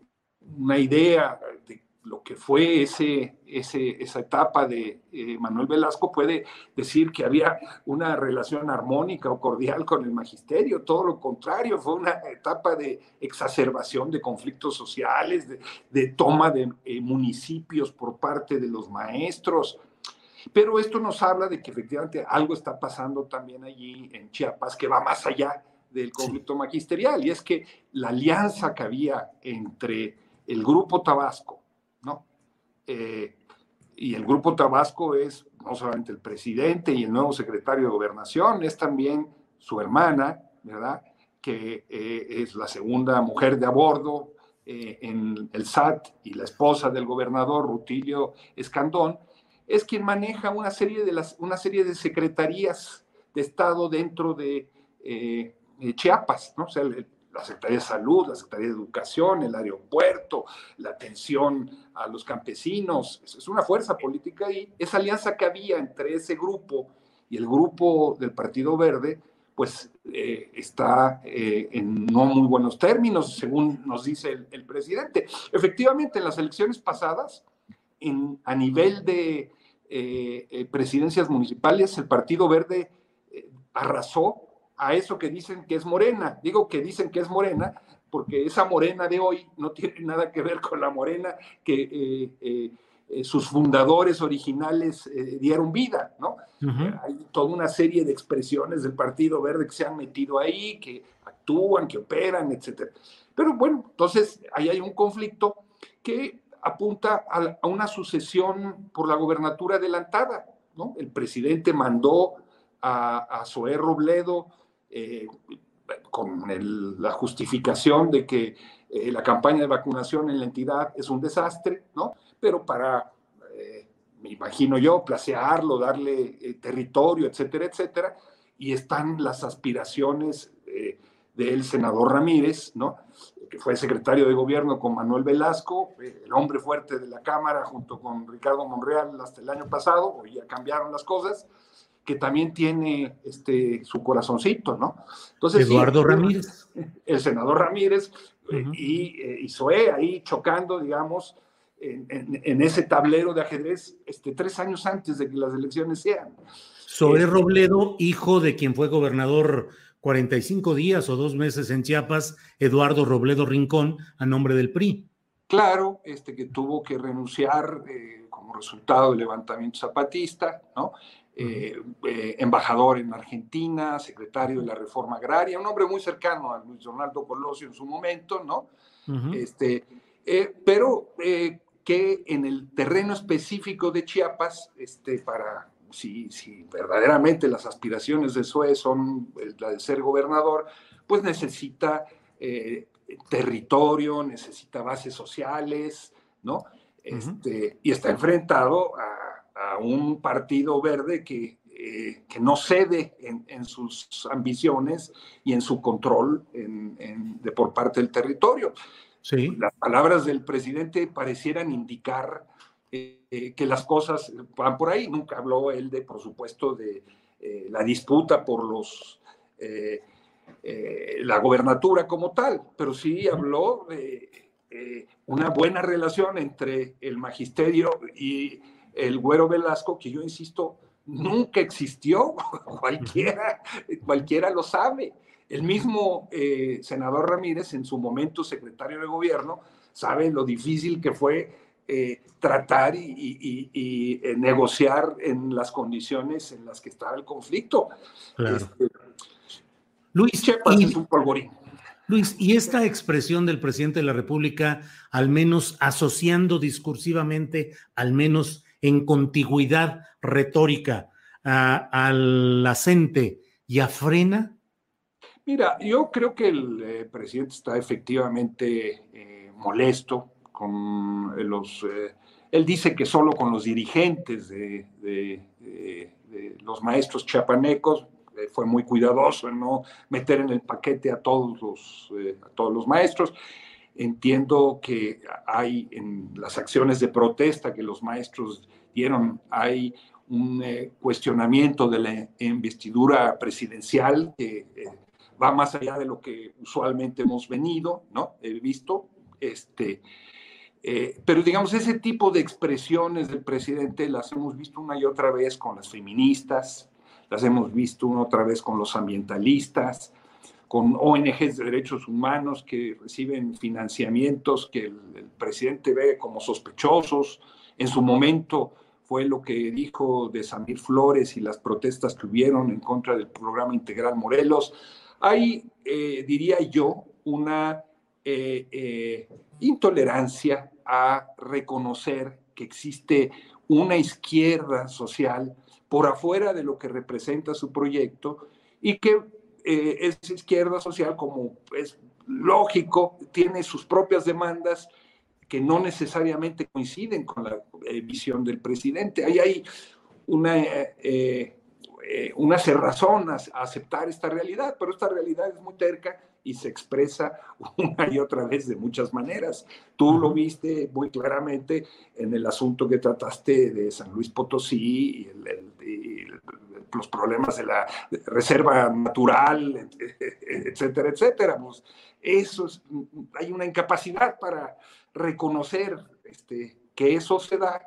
S13: una idea de lo que fue ese, esa etapa de eh, Manuel Velasco puede decir que había una relación armónica o cordial con el magisterio, todo lo contrario, fue una etapa de exacerbación de conflictos sociales, de, toma de eh, municipios por parte de los maestros. Pero esto nos habla de que efectivamente algo está pasando también allí en Chiapas que va más allá del conflicto magisterial, y es que la alianza que había entre el grupo Tabasco, y el Grupo Tabasco es no solamente el presidente y el nuevo secretario de gobernación, es también su hermana, ¿verdad? Que es la segunda mujer de a bordo en el SAT y la esposa del gobernador Rutilio Escandón, es quien maneja una serie de, las, una serie de secretarías de Estado dentro de eh, Chiapas, ¿no? O sea, la Secretaría de Salud, la Secretaría de Educación, el aeropuerto, la atención a los campesinos. Es una fuerza política y esa alianza que había entre ese grupo y el grupo del Partido Verde, pues eh, está eh, en no muy buenos términos, según nos dice el, presidente. Efectivamente, en las elecciones pasadas, en, a nivel de eh, eh, presidencias municipales, el Partido Verde eh, arrasó a eso que dicen que es morena. Digo que dicen que es morena porque esa morena de hoy no tiene nada que ver con la morena que sus fundadores originales dieron vida, ¿no? Hay toda una serie de expresiones del Partido Verde que se han metido ahí, que actúan, que operan, etc. Pero bueno, entonces ahí hay un conflicto que apunta a, una sucesión por la gobernatura adelantada. ¿no? El presidente mandó a, a Zoé Robledo eh, con la justificación de que eh, la campaña de vacunación en la entidad es un desastre, ¿no? pero para, eh, me imagino yo, placearlo, darle territorio, etcétera, etcétera, y están las aspiraciones del senador Ramírez, ¿no? que fue secretario de gobierno con Manuel Velasco, eh, el hombre fuerte de la Cámara, junto con Ricardo Monreal hasta el año pasado, hoy ya cambiaron las cosas, que también tiene este, su corazoncito, ¿no?
S2: Entonces, Eduardo Ramírez.
S13: El senador Ramírez eh, y, eh, ahí chocando, digamos, en, ese tablero de ajedrez este, tres años antes de que las elecciones sean.
S2: Zoé este, Robledo, hijo de quien fue gobernador 45 días o dos meses en Chiapas, Eduardo Robledo Rincón, a nombre del PRI.
S13: Claro, este que tuvo que renunciar eh, como resultado del levantamiento zapatista, ¿no? Eh, eh, embajador en Argentina, secretario de la reforma agraria, un hombre muy cercano a Luis Donaldo Colosio en su momento, ¿no? este, pero que en el terreno específico de Chiapas, este, para si, si verdaderamente las aspiraciones de SUE son la de ser gobernador, pues necesita eh, territorio, necesita bases sociales, ¿no? Este, y está enfrentado a, un partido verde que, eh, que no cede en, sus ambiciones y en su control de por parte del territorio.
S2: Sí.
S13: Las palabras del presidente parecieran indicar eh, que las cosas van por ahí. Nunca habló él de, por supuesto, de eh, la disputa por los eh, la gobernatura como tal, pero sí habló de una buena relación entre el magisterio y el güero Velasco, que yo insisto, nunca existió, cualquiera, cualquiera lo sabe. El mismo senador Ramírez, en su momento secretario de gobierno, sabe lo difícil que fue eh, tratar y, eh, negociar en las condiciones en las que estaba el conflicto. Este,
S2: Luis, y, es un polvorín. Luis, y esta expresión del presidente de la República, al menos asociando discursivamente, al menos en contigüidad retórica al acente y a frena?
S13: Mira, yo creo que el eh, presidente está efectivamente molesto con eh, los... Eh, él dice que solo con los dirigentes de, los maestros chiapanecos, eh, fue muy cuidadoso en no meter en el paquete a todos los, a todos los maestros. Entiendo que hay en las acciones de protesta que los maestros dieron, hay un cuestionamiento de la investidura presidencial que va más allá de lo que usualmente hemos venido, ¿no? He visto, este, eh, pero digamos, ese tipo de expresiones del presidente las hemos visto una y otra vez con las feministas, las hemos visto una otra vez con los ambientalistas, con ONGs de derechos humanos que reciben financiamientos que el, presidente ve como sospechosos. En su momento fue lo que dijo de Samir Flores y las protestas que hubieron en contra del programa integral Morelos. Hay, eh, diría yo, una eh, intolerancia a reconocer que existe una izquierda social por afuera de lo que representa su proyecto y que eh, esa izquierda social, como es lógico, tiene sus propias demandas que no necesariamente coinciden con la eh, visión del presidente. Ahí hay una, eh, una cerrazón a, aceptar esta realidad, pero esta realidad es muy terca y se expresa una y otra vez de muchas maneras. Tú lo viste muy claramente en el asunto que trataste de San Luis Potosí y, los problemas de la reserva natural, etcétera, etcétera. Pues eso es, hay una incapacidad para reconocer este, que eso se da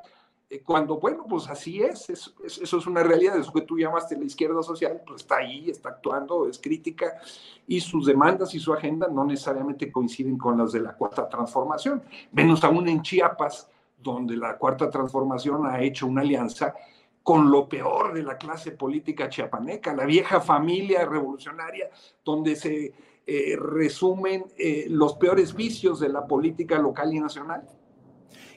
S13: cuando, bueno, pues así es, eso, es una realidad, eso que tú llamaste la izquierda social, pues está ahí, está actuando, es crítica, y sus demandas y su agenda no necesariamente coinciden con las de la cuarta transformación, menos aún en Chiapas, donde la cuarta transformación ha hecho una alianza con lo peor de la clase política chiapaneca, la vieja familia revolucionaria, donde se eh, resumen eh, los peores vicios de la política local y nacional.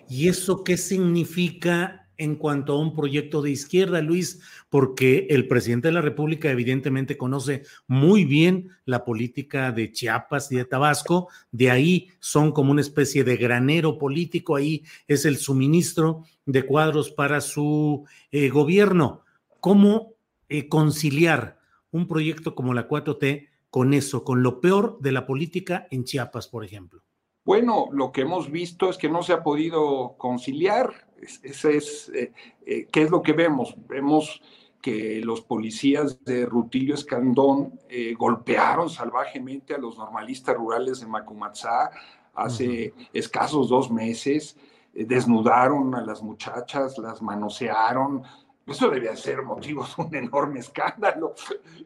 S2: ¿Y eso qué significa en cuanto a un proyecto de izquierda, Luis? Porque el presidente de la República evidentemente conoce muy bien la política de Chiapas y de Tabasco, de ahí son como una especie de granero político, ahí es el suministro de cuadros para su eh, gobierno. ¿Cómo eh, conciliar un proyecto como la 4T con eso, con lo peor de la política en Chiapas, por ejemplo?
S13: Bueno, lo que hemos visto es que no se ha podido conciliar. Ese es, eh, eh, ¿Qué es lo que vemos? Vemos que los policías de Rutilio Escandón eh, golpearon salvajemente a los normalistas rurales de Macumatzá hace escasos dos meses, desnudaron a las muchachas, las manosearon. Eso debía ser motivo de un enorme escándalo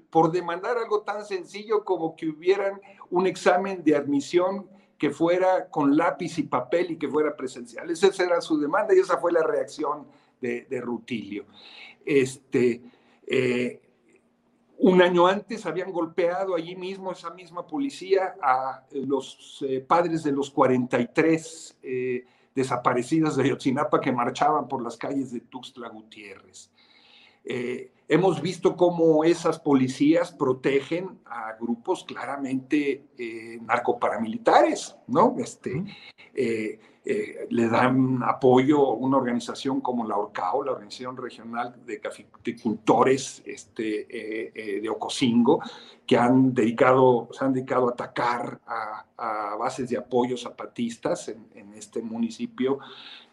S13: por demandar algo tan sencillo como que hubieran un examen de admisión que fuera con lápiz y papel y que fuera presencial. Esa era su demanda y esa fue la reacción de, Rutilio. Este, eh, un año antes habían golpeado allí mismo, esa misma policía, a los eh, padres de los 43 eh, desaparecidos de Yotzinapa que marchaban por las calles de Tuxtla Gutiérrez. Eh, hemos visto cómo esas policías protegen a grupos claramente eh, narcoparamilitares, ¿no? Este, eh, le dan apoyo a una organización como la ORCAO, la Organización Regional de Caficultores este, de Ocosingo, que han dedicado, se han dedicado a atacar a, bases de apoyo zapatistas en, este municipio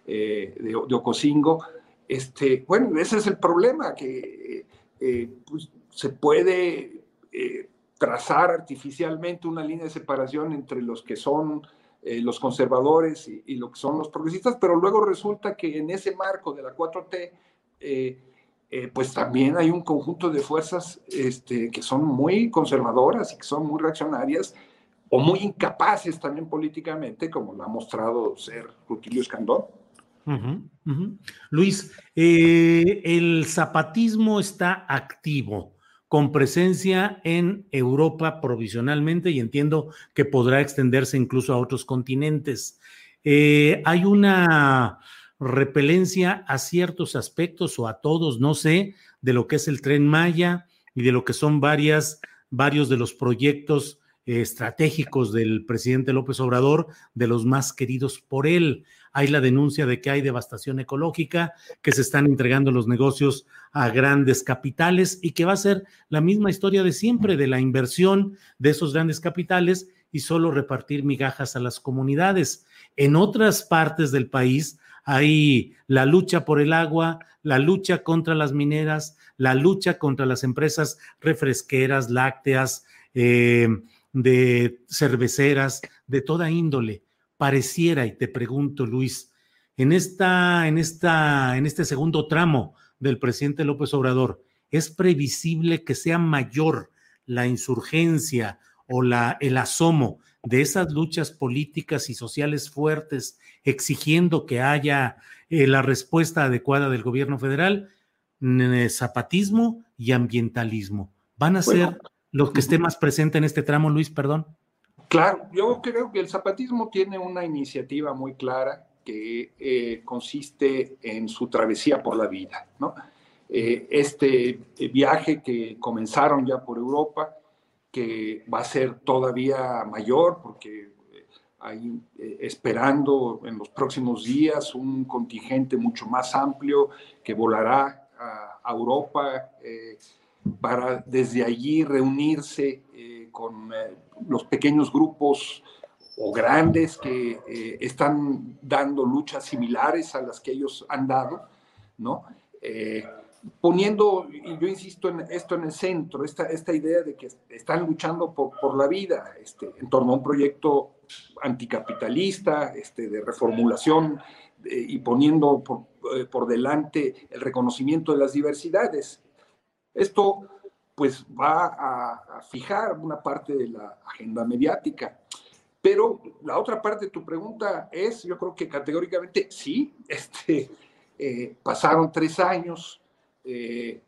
S13: de, de Ocosingo este, bueno, ese es el problema, que eh, pues, se puede eh, trazar artificialmente una línea de separación entre los que son eh, los conservadores y, y, lo que son los progresistas, pero luego resulta que en ese marco de la 4T, pues también hay un conjunto de fuerzas este, que son muy conservadoras y que son muy reaccionarias o muy incapaces también políticamente, como lo ha mostrado ser Rutilio Escandón.
S2: Luis, eh, el zapatismo está activo, con presencia en Europa provisionalmente y entiendo que podrá extenderse incluso a otros continentes. Eh, hay una repelencia a ciertos aspectos o a todos, no sé, de lo que es el tren Maya y de lo que son varias, varios de los proyectos eh, estratégicos del presidente López Obrador, de los más queridos por él hay la denuncia de que hay devastación ecológica, que se están entregando los negocios a grandes capitales y que va a ser la misma historia de siempre, de la inversión de esos grandes capitales y solo repartir migajas a las comunidades. En otras partes del país hay la lucha por el agua, la lucha contra las mineras, la lucha contra las empresas refresqueras, lácteas, eh, de cerveceras, de toda índole pareciera, y te pregunto, Luis, en, esta, en, esta, en este segundo tramo del presidente López Obrador, ¿es previsible que sea mayor la insurgencia o la, el asomo de esas luchas políticas y sociales fuertes exigiendo que haya eh, la respuesta adecuada del gobierno federal? Zapatismo y ambientalismo. ¿Van a ser los que esté más presente en este tramo, Luis? Perdón.
S13: Claro, yo creo que el zapatismo tiene una iniciativa muy clara, que eh, consiste en su travesía por la vida. ¿no? Eh, este viaje que comenzaron ya por Europa, que va a ser todavía mayor porque hay esperando en los próximos días un contingente mucho más amplio que volará a, Europa para desde allí reunirse con los pequeños grupos o grandes que eh, están dando luchas similares a las que ellos han dado, ¿no? Eh, poniendo, y yo insisto en esto en el centro, esta, esta idea de que están luchando por, por la vida este, en torno a un proyecto anticapitalista, este, de reformulación eh, y poniendo por, por, delante el reconocimiento de las diversidades. Esto pues va a, fijar una parte de la agenda mediática. Pero la otra parte de tu pregunta es, yo creo que categóricamente sí, este, eh, pasaron tres años, eh,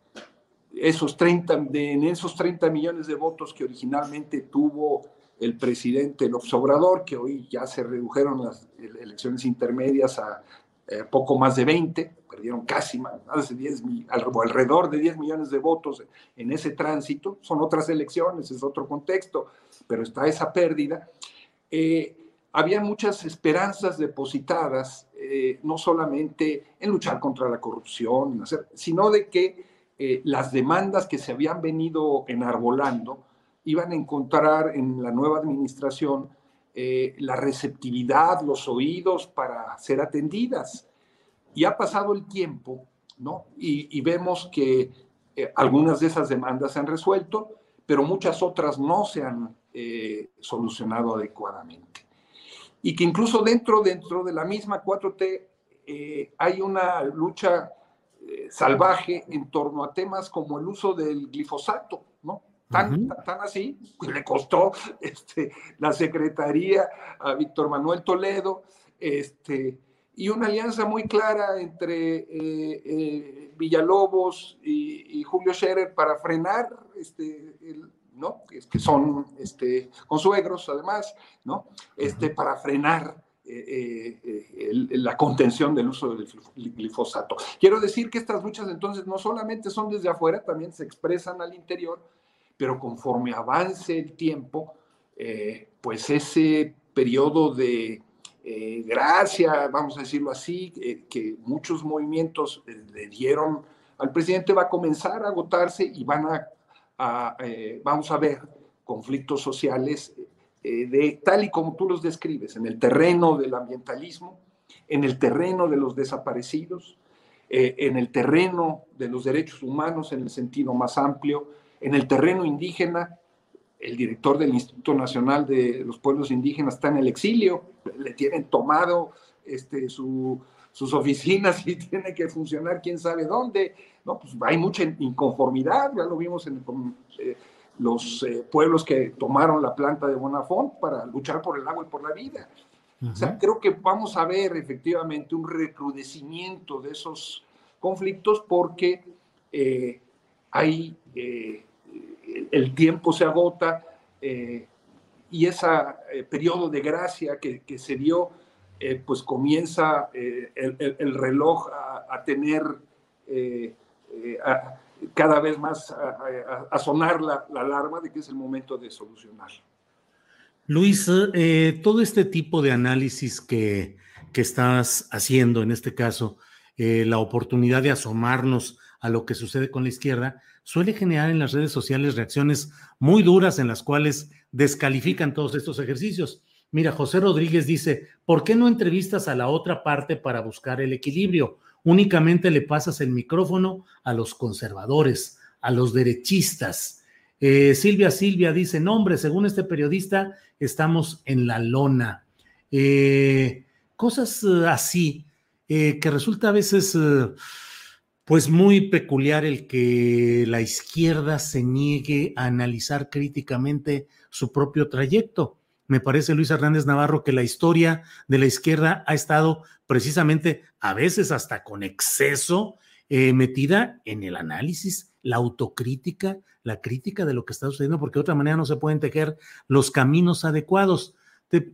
S13: esos 30, en esos 30 millones de votos que originalmente tuvo el presidente López Obrador, que hoy ya se redujeron las elecciones intermedias a eh, poco más de 20, perdieron casi más, de 10, alrededor de 10 millones de votos en ese tránsito, son otras elecciones, es otro contexto, pero está esa pérdida. Eh, había muchas esperanzas depositadas, eh, no solamente en luchar contra la corrupción, sino de que eh, las demandas que se habían venido enarbolando iban a encontrar en la nueva administración la receptividad, los oídos para ser atendidas. Y ha pasado el tiempo, ¿no? Y, y vemos que algunas de esas demandas se han resuelto, pero muchas otras no se han eh, solucionado adecuadamente. Y que incluso dentro, dentro de la misma 4T eh, hay una lucha eh, salvaje en torno a temas como el uso del glifosato, ¿no? Tan, tan, así, le costó este, la secretaría a Víctor Manuel Toledo, este, y una alianza muy clara entre Villalobos y, Julio Scherer para frenar este, el, ¿no? Que, son este, consuegros además, ¿no? Este, para frenar eh, eh, la contención del uso del glifosato. Quiero decir que estas luchas entonces no solamente son desde afuera, también se expresan al interior, pero conforme avance el tiempo, eh, pues ese periodo de gracia, vamos a decirlo así, que muchos movimientos le dieron al presidente va a comenzar a agotarse y van a eh, vamos a ver conflictos sociales eh, de tal y como tú los describes, en el terreno del ambientalismo, en el terreno de los desaparecidos, eh, en el terreno de los derechos humanos en el sentido más amplio, en el terreno indígena. El director del Instituto Nacional de los Pueblos Indígenas está en el exilio, le tienen tomado este, sus oficinas y tiene que funcionar quién sabe dónde. No, pues hay mucha inconformidad, ya lo vimos en eh, los eh, pueblos que tomaron la planta de Bonafont para luchar por el agua y por la vida. O sea, creo que vamos a ver efectivamente un recrudecimiento de esos conflictos porque eh, hay, el tiempo se agota y ese periodo de gracia que, se dio, pues comienza el, reloj a, tener eh, cada vez más a, sonar la, alarma de que es el momento de solucionar.
S2: Luis, eh, todo este tipo de análisis que, que, estás haciendo, en este caso, eh, la oportunidad de asomarnos a lo que sucede con la izquierda, suele generar en las redes sociales reacciones muy duras en las cuales descalifican todos estos ejercicios. Mira, José Rodríguez dice, ¿por qué no entrevistas a la otra parte para buscar el equilibrio? únicamente le pasas el micrófono a los conservadores, a los derechistas. Eh, Silvia Silvia dice, no hombre, según este periodista, estamos en la lona. Eh, cosas eh, así, que resulta a veces pues muy peculiar el que la izquierda se niegue a analizar críticamente su propio trayecto. Me parece, Luis Hernández Navarro, que la historia de la izquierda ha estado precisamente a veces hasta con exceso eh, metida en el análisis, la autocrítica, la crítica de lo que está sucediendo, porque de otra manera no se pueden tejer los caminos adecuados.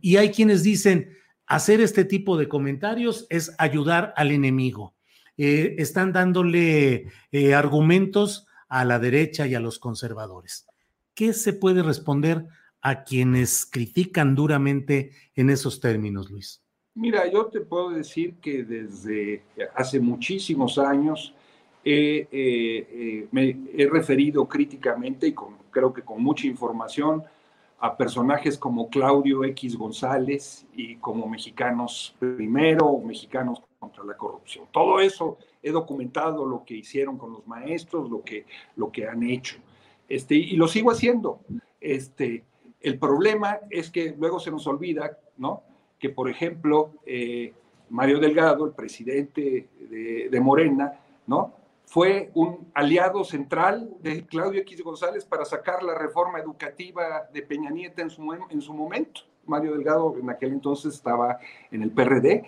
S2: Y hay quienes dicen, hacer este tipo de comentarios es ayudar al enemigo. Eh, están dándole eh, argumentos a la derecha y a los conservadores. ¿Qué se puede responder a quienes critican duramente en esos términos, Luis?
S13: Mira, yo te puedo decir que desde hace muchísimos años me he referido críticamente y creo que con mucha información a personajes como Claudio X González y como Mexicanos Primero Mexicanos contra la Corrupción. Todo eso he documentado lo que hicieron con los maestros, lo que, lo que han hecho. Este, y lo sigo haciendo. Este, el problema es que luego se nos olvida, ¿no? Que, por ejemplo, eh, Mario Delgado, el presidente de, de Morena, ¿no? fue un aliado central de Claudio X González para sacar la reforma educativa de Peña Nieto en su, en su momento. Mario Delgado en aquel entonces estaba en el PRD,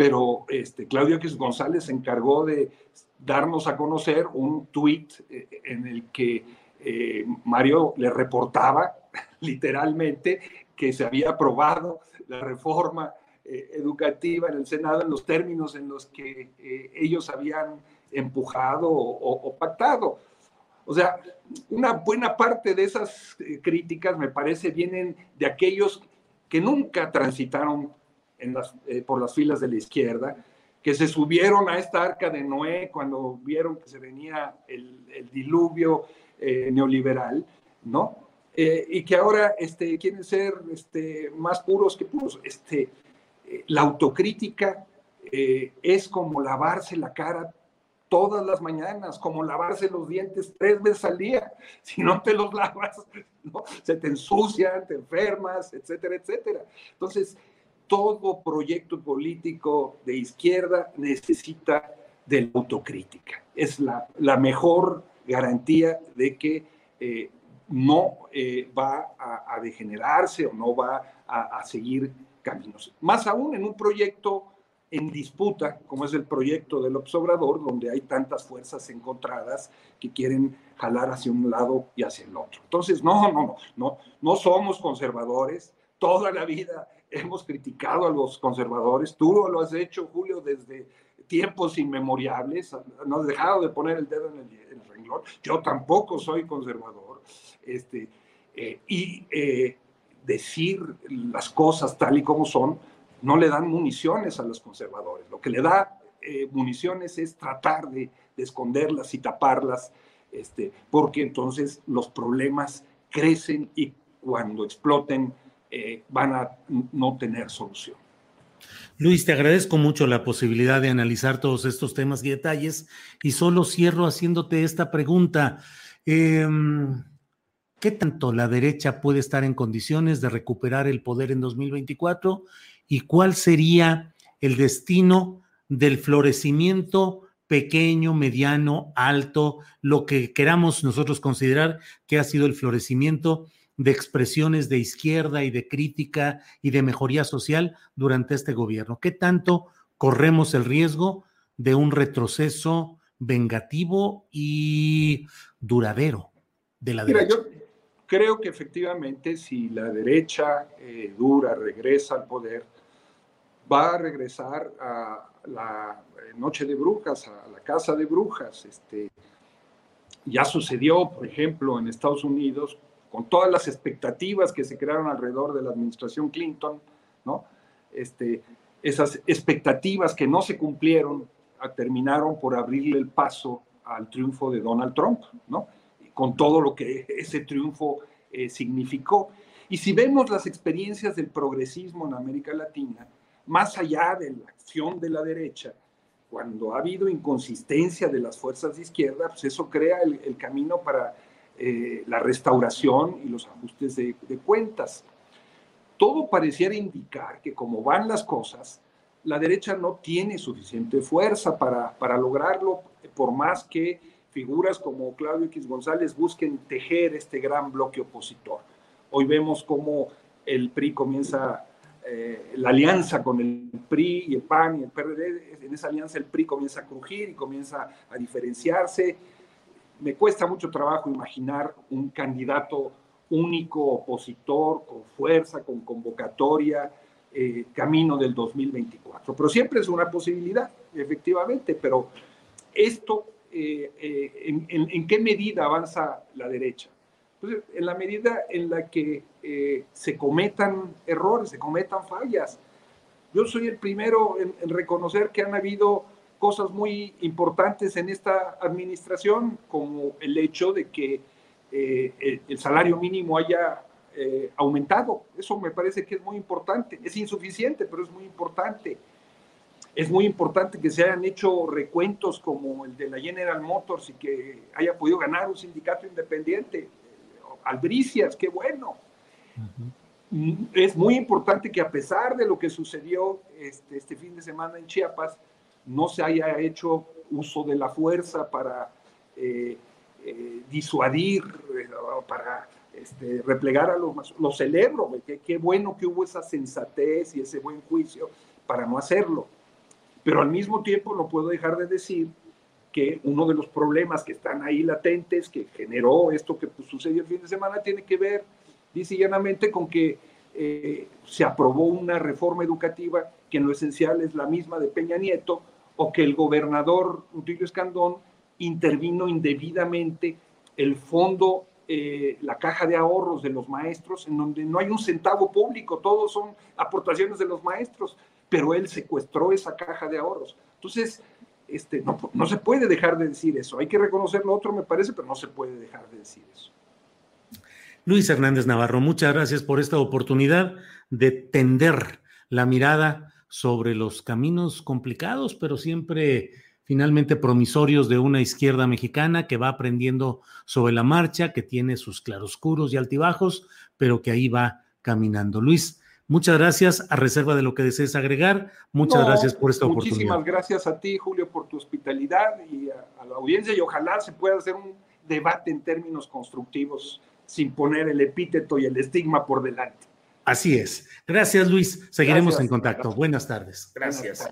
S13: pero este, Claudio X González se encargó de darnos a conocer un tuit eh, en el que eh, Mario le reportaba literalmente que se había aprobado la reforma eh, educativa en el Senado en los términos en los que ellos habían empujado o, pactado. O sea, una buena parte de esas críticas, me parece, vienen de aquellos que nunca transitaron en las, eh, por las filas de la izquierda, que se subieron a esta arca de Noé cuando vieron que se venía el, diluvio eh, neoliberal, ¿no? y que ahora este, quieren ser este, más puros que puros. Este, la autocrítica es como lavarse la cara todas las mañanas, como lavarse los dientes tres veces al día. Si no te los lavas, se te ensucian, te enfermas, etcétera, etcétera. Entonces, todo proyecto político de izquierda necesita de la autocrítica. Es la, mejor garantía de que eh, no eh, va a, degenerarse o no va a, seguir caminos. Más aún en un proyecto en disputa, como es el proyecto del Obrador, donde hay tantas fuerzas encontradas que quieren jalar hacia un lado y hacia el otro. Entonces, no, no, no, no, no somos conservadores. Toda la vida hemos criticado a los conservadores. Tú lo has hecho, Julio, desde tiempos inmemoriales. No has dejado de poner el dedo en el, renglón. Yo tampoco soy conservador. Este, eh, y eh, decir las cosas tal y como son, no le dan municiones a los conservadores. Lo que le da eh, municiones es tratar de, esconderlas y taparlas, este, porque entonces los problemas crecen y cuando exploten eh, van a no tener solución.
S2: Luis, te agradezco mucho la posibilidad de analizar todos estos temas y detalles y solo cierro haciéndote esta pregunta. Em, ¿Qué tanto la derecha puede estar en condiciones de recuperar el poder en 2024 y cuál sería el destino del florecimiento pequeño, mediano, alto, lo que queramos nosotros considerar que ha sido el florecimiento de expresiones de izquierda y de crítica y de mejoría social durante este gobierno. ¿Qué tanto corremos el riesgo de un retroceso vengativo y duradero de la derecha?
S13: yo creo que efectivamente si la derecha eh, dura regresa al poder, va a regresar a la eh, noche de brujas, a la casa de brujas. Este, ya sucedió, por ejemplo, en Estados Unidos, con todas las expectativas que se crearon alrededor de la administración Clinton, ¿no? Este, esas expectativas que no se cumplieron terminaron por abrirle el paso al triunfo de Donald Trump, ¿no? Con todo lo que ese triunfo eh, significó. Y si vemos las experiencias del progresismo en América Latina, más allá de la acción de la derecha, cuando ha habido inconsistencia de las fuerzas de izquierda, pues eso crea el, camino para eh, la restauración y los ajustes de, cuentas. Todo pareciera indicar que como van las cosas, la derecha no tiene suficiente fuerza para, para lograrlo, por más que figuras como Claudio X González busquen tejer este gran bloque opositor. Hoy vemos cómo el PRI comienza eh, la alianza con el PRI y el PAN y el PRD, en esa alianza el PRI comienza a crujir y comienza a diferenciarse. Me cuesta mucho trabajo imaginar un candidato único, opositor, con fuerza, con convocatoria, eh, camino del 2024. Pero siempre es una posibilidad, efectivamente, pero esto, eh, eh, en, qué medida avanza la derecha? En la medida en la que se cometan errores, se cometan fallas. Yo soy el primero en, reconocer que han habido cosas muy importantes en esta administración, como el hecho de que el salario mínimo haya eh, aumentado. Eso me parece que es muy importante. Es insuficiente, pero es muy importante. Es muy importante que se hayan hecho recuentos como el de la General Motors y que haya podido ganar un sindicato independiente. Albricias, qué bueno. Es muy importante que a pesar de lo que sucedió este, este, fin de semana en Chiapas, no se haya hecho uso de la fuerza para eh, eh, disuadir, para este, replegar a los Lo celebro, qué, bueno que hubo esa sensatez y ese buen juicio para no hacerlo. Pero al mismo tiempo no puedo dejar de decir que uno de los problemas que están ahí latentes, que generó esto que pues, sucedió el fin de semana, tiene que ver, dice llanamente, con que eh, se aprobó una reforma educativa que en lo esencial es la misma de Peña Nieto, o que el gobernador Rutilio Escandón intervino indebidamente el fondo eh, la caja de ahorros de los maestros, en donde no hay un centavo público, todos son aportaciones de los maestros, pero él secuestró esa caja de ahorros. Entonces, este, no, no se puede dejar de decir eso. Hay que reconocer lo otro, me parece, pero no se puede dejar de decir eso.
S2: Luis Hernández Navarro, muchas gracias por esta oportunidad de tender la mirada sobre los caminos complicados, pero siempre finalmente promisorios de una izquierda mexicana que va aprendiendo sobre la marcha, que tiene sus claroscuros y altibajos, pero que ahí va caminando. Luis, muchas gracias. A reserva de lo que desees agregar, muchas gracias por esta oportunidad.
S13: Muchísimas gracias a ti, Julio, por tu hospitalidad y a, la audiencia y ojalá se pueda hacer un debate en términos constructivos sin poner el epíteto y el estigma por delante.
S2: Así es. Gracias, Luis. Seguiremos en contacto. Buenas tardes. Gracias.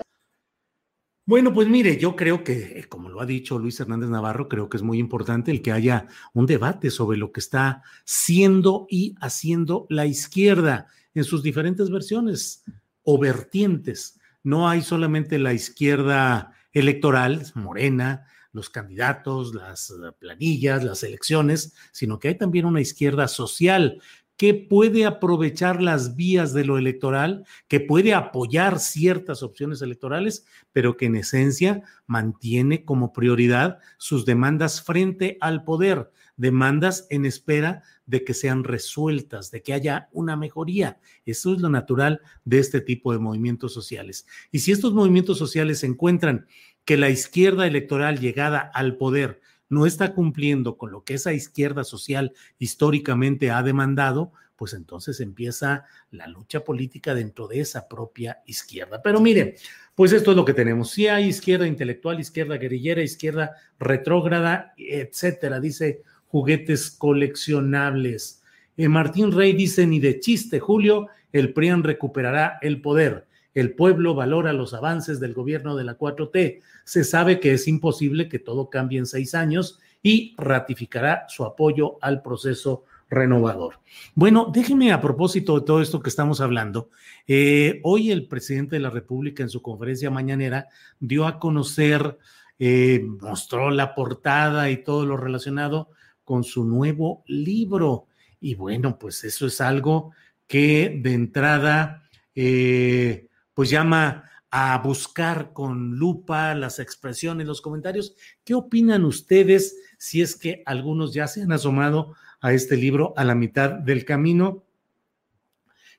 S2: Bueno, pues mire, yo creo que, eh, como lo ha dicho Luis Hernández Navarro, creo que es muy importante el que haya un debate sobre lo que está siendo y haciendo la izquierda en sus diferentes versiones o vertientes. No hay solamente la izquierda electoral, morena, los candidatos, las eh, planillas, las elecciones, sino que hay también una izquierda social que puede aprovechar las vías de lo electoral, que puede apoyar ciertas opciones electorales, pero que en esencia mantiene como prioridad sus demandas frente al poder, demandas en espera de que sean resueltas, de que haya una mejoría. Eso es lo natural de este tipo de movimientos sociales. Y si estos movimientos sociales encuentran que la izquierda electoral llegada al poder no está cumpliendo con lo que esa izquierda social históricamente ha demandado, pues entonces empieza la lucha política dentro de esa propia izquierda. Pero miren, pues esto es lo que tenemos. Si hay izquierda intelectual, izquierda guerrillera, izquierda retrógrada, etcétera, dice juguetes coleccionables. Eh, Martín Rey dice, ni de chiste, Julio, el PRIAN recuperará el poder. El pueblo valora los avances del gobierno de la 4T. Se sabe que es imposible que todo cambie en seis años y ratificará su apoyo al proceso renovador. Bueno, déjeme a propósito de todo esto que estamos hablando. Eh, hoy el presidente de la República en su conferencia mañanera dio a conocer, eh, mostró la portada y todo lo relacionado con su nuevo libro. Y bueno, pues eso es algo que de entrada eh, pues llama a buscar con lupa las expresiones, los comentarios. ¿Qué opinan ustedes si es que algunos ya se han asomado a este libro a la mitad del camino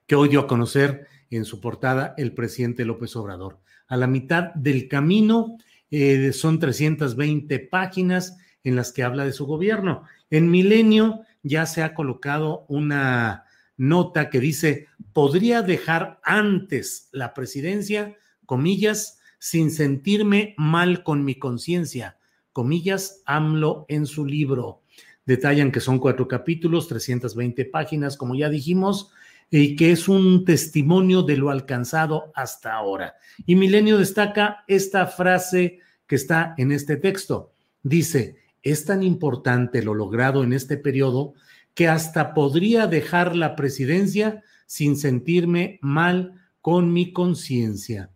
S2: que hoy dio a conocer en su portada el presidente López Obrador? A la mitad del camino eh, son 320 páginas en las que habla de su gobierno. En Milenio ya se ha colocado una nota que dice, podría dejar antes la presidencia, comillas, sin sentirme mal con mi conciencia, comillas, AMLO en su libro. Detallan que son cuatro capítulos, 320 páginas, como ya dijimos, y que es un testimonio de lo alcanzado hasta ahora. Y Milenio destaca esta frase que está en este texto. Dice, es tan importante lo logrado en este periodo que hasta podría dejar la presidencia sin sentirme mal con mi conciencia.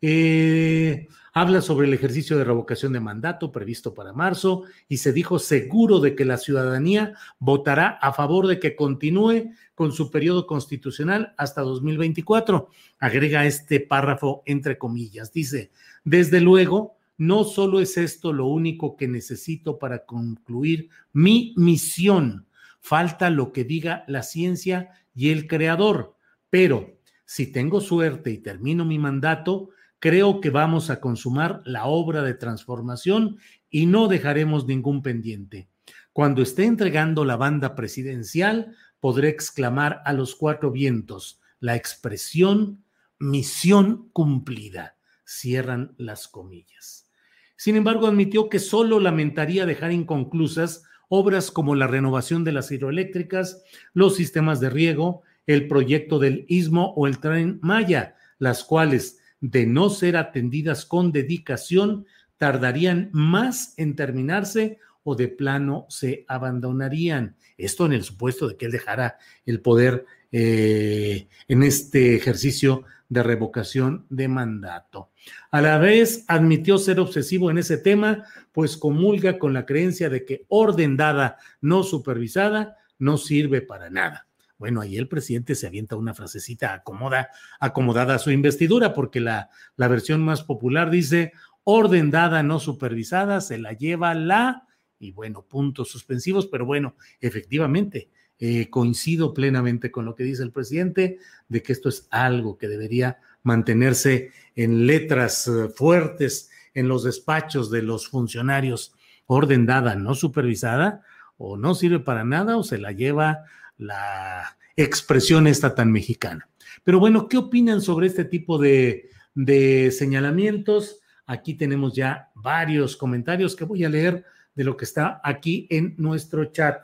S2: Eh, habla sobre el ejercicio de revocación de mandato previsto para marzo y se dijo seguro de que la ciudadanía votará a favor de que continúe con su periodo constitucional hasta 2024. Agrega este párrafo entre comillas. Dice, desde luego, no solo es esto lo único que necesito para concluir mi misión, falta lo que diga la ciencia y el creador, pero si tengo suerte y termino mi mandato, creo que vamos a consumar la obra de transformación y no dejaremos ningún pendiente. Cuando esté entregando la banda presidencial, podré exclamar a los cuatro vientos la expresión misión cumplida. Cierran las comillas. Sin embargo, admitió que solo lamentaría dejar inconclusas obras como la renovación de las hidroeléctricas, los sistemas de riego, el proyecto del istmo o el tren Maya, las cuales, de no ser atendidas con dedicación, tardarían más en terminarse o de plano se abandonarían. Esto en el supuesto de que él dejara el poder eh, en este ejercicio de revocación de mandato. A la vez admitió ser obsesivo en ese tema, pues comulga con la creencia de que orden dada, no supervisada, no sirve para nada. Bueno, ahí el presidente se avienta una frasecita acomoda, acomodada a su investidura, porque la, la versión más popular dice, orden dada, no supervisada, se la lleva la, y bueno, puntos suspensivos, pero bueno, efectivamente, eh, coincido plenamente con lo que dice el presidente, de que esto es algo que debería mantenerse en letras eh, fuertes en los despachos de los funcionarios, orden dada, no supervisada, o no sirve para nada, o se la lleva la expresión esta tan mexicana. Pero bueno, ¿qué opinan sobre este tipo de, de señalamientos? Aquí tenemos ya varios comentarios que voy a leer de lo que está aquí en nuestro chat.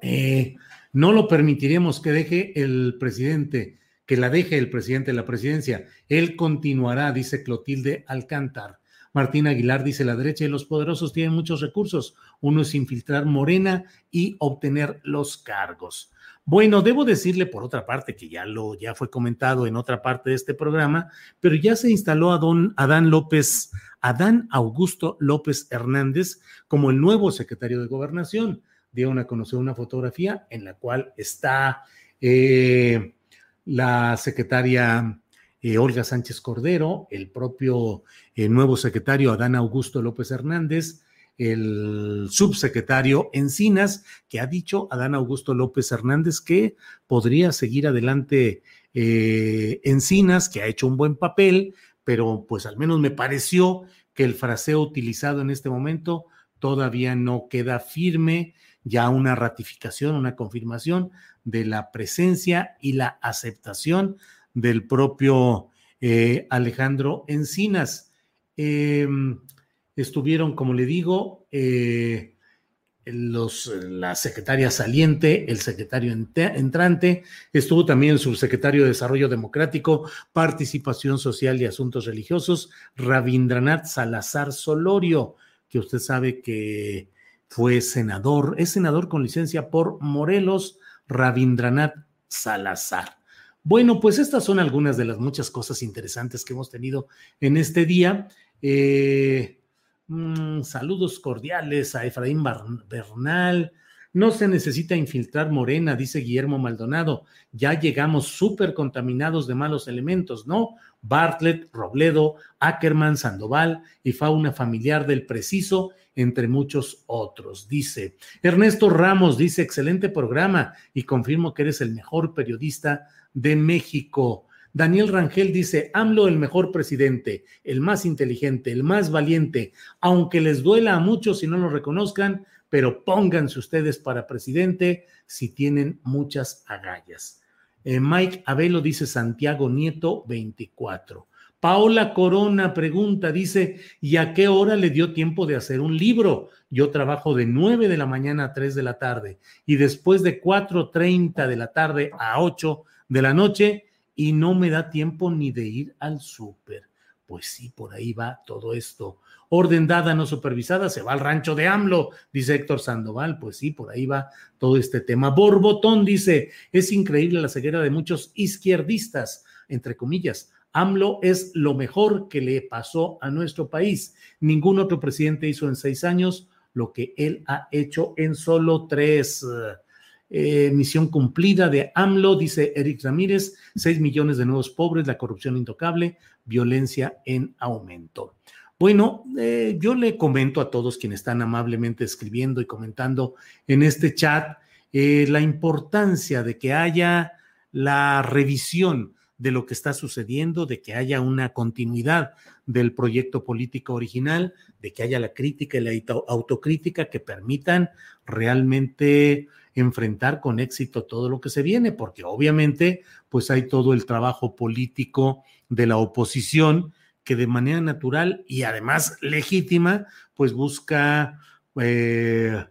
S2: Eh, no lo permitiremos que deje el presidente, que la deje el presidente de la presidencia. Él continuará, dice Clotilde Alcántar. Martín Aguilar dice, la derecha y los poderosos tienen muchos recursos. Uno es infiltrar Morena y obtener los cargos. Bueno, debo decirle por otra parte que ya lo ya fue comentado en otra parte de este programa, pero ya se instaló a don Adán López, Adán Augusto López Hernández como el nuevo secretario de Gobernación dieron a conocer una fotografía en la cual está eh, la secretaria eh, Olga Sánchez Cordero, el propio eh, nuevo secretario Adán Augusto López Hernández, el subsecretario Encinas, que ha dicho Adán Augusto López Hernández que podría seguir adelante Encinas, que ha hecho un buen papel, pero pues al menos me pareció que el fraseo utilizado en este momento todavía no queda firme ya una ratificación, una confirmación de la presencia y la aceptación del propio eh, Alejandro Encinas. Em, estuvieron, como le digo, eh, los, la secretaria saliente, el secretario entrante, estuvo también el subsecretario de Desarrollo Democrático, Participación Social y Asuntos Religiosos, Rabindranath Salazar Solorio, que usted sabe que fue senador, es senador con licencia por Morelos, Rabindranath Salazar. Bueno, pues estas son algunas de las muchas cosas interesantes que hemos tenido en este día. Eh, mm, saludos cordiales a Efraín Bernal. No se necesita infiltrar Morena, dice Guillermo Maldonado. Ya llegamos súper contaminados de malos elementos, ¿no? Bartlett, Robledo, Ackerman, Sandoval y fauna familiar del preciso entre muchos otros. Dice Ernesto Ramos, dice, excelente programa y confirmo que eres el mejor periodista de México. Daniel Rangel dice, AMLO el mejor presidente, el más inteligente, el más valiente, aunque les duela a muchos si no lo reconozcan, pero pónganse ustedes para presidente si tienen muchas agallas. Eh, Mike Abelo dice Santiago Nieto 24. Paola Corona pregunta, dice, ¿y a qué hora le dio tiempo de hacer un libro? Yo trabajo de 9 de la mañana a 3 de la tarde y después de 4.30 de la tarde a 8 de la noche y no me da tiempo ni de ir al súper. Pues sí, por ahí va todo esto. Orden dada, no supervisada, se va al rancho de AMLO, dice Héctor Sandoval. Pues sí, por ahí va todo este tema. Borbotón dice, es increíble la ceguera de muchos izquierdistas, entre comillas. AMLO es lo mejor que le pasó a nuestro país. Ningún otro presidente hizo en seis años lo que él ha hecho en solo tres. Eh, misión cumplida de AMLO, dice Eric Ramírez, seis millones de nuevos pobres, la corrupción intocable, violencia en aumento. Bueno, eh, yo le comento a todos quienes están amablemente escribiendo y comentando en este chat eh, la importancia de que haya la revisión de lo que está sucediendo, de que haya una continuidad del proyecto político original, de que haya la crítica y la autocrítica que permitan realmente enfrentar con éxito todo lo que se viene, porque obviamente pues hay todo el trabajo político de la oposición que de manera natural y además legítima, pues busca eh,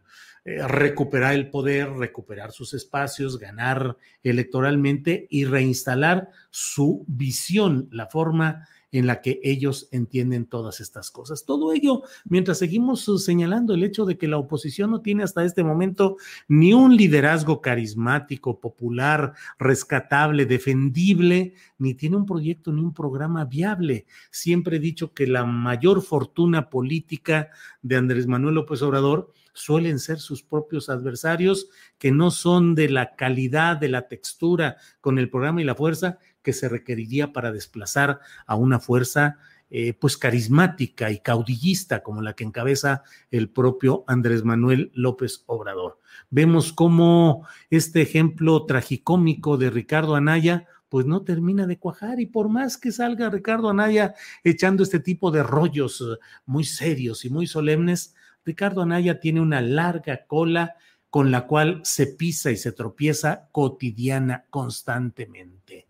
S2: eh, recuperar el poder, recuperar sus espacios, ganar electoralmente y reinstalar su visión, la forma en la que ellos entienden todas estas cosas. Todo ello mientras seguimos señalando el hecho de que la oposición no tiene hasta este momento ni un liderazgo carismático, popular, rescatable, defendible, ni tiene un proyecto ni un programa viable. Siempre he dicho que la mayor fortuna política de Andrés Manuel López Obrador suelen ser sus propios adversarios que no son de la calidad, de la textura con el programa y la fuerza que se requeriría para desplazar a una fuerza eh, pues carismática y caudillista como la que encabeza el propio Andrés Manuel López Obrador. Vemos cómo este ejemplo tragicómico de Ricardo Anaya pues no termina de cuajar y por más que salga Ricardo Anaya echando este tipo de rollos muy serios y muy solemnes, Ricardo Anaya tiene una larga cola con la cual se pisa y se tropieza cotidiana, constantemente.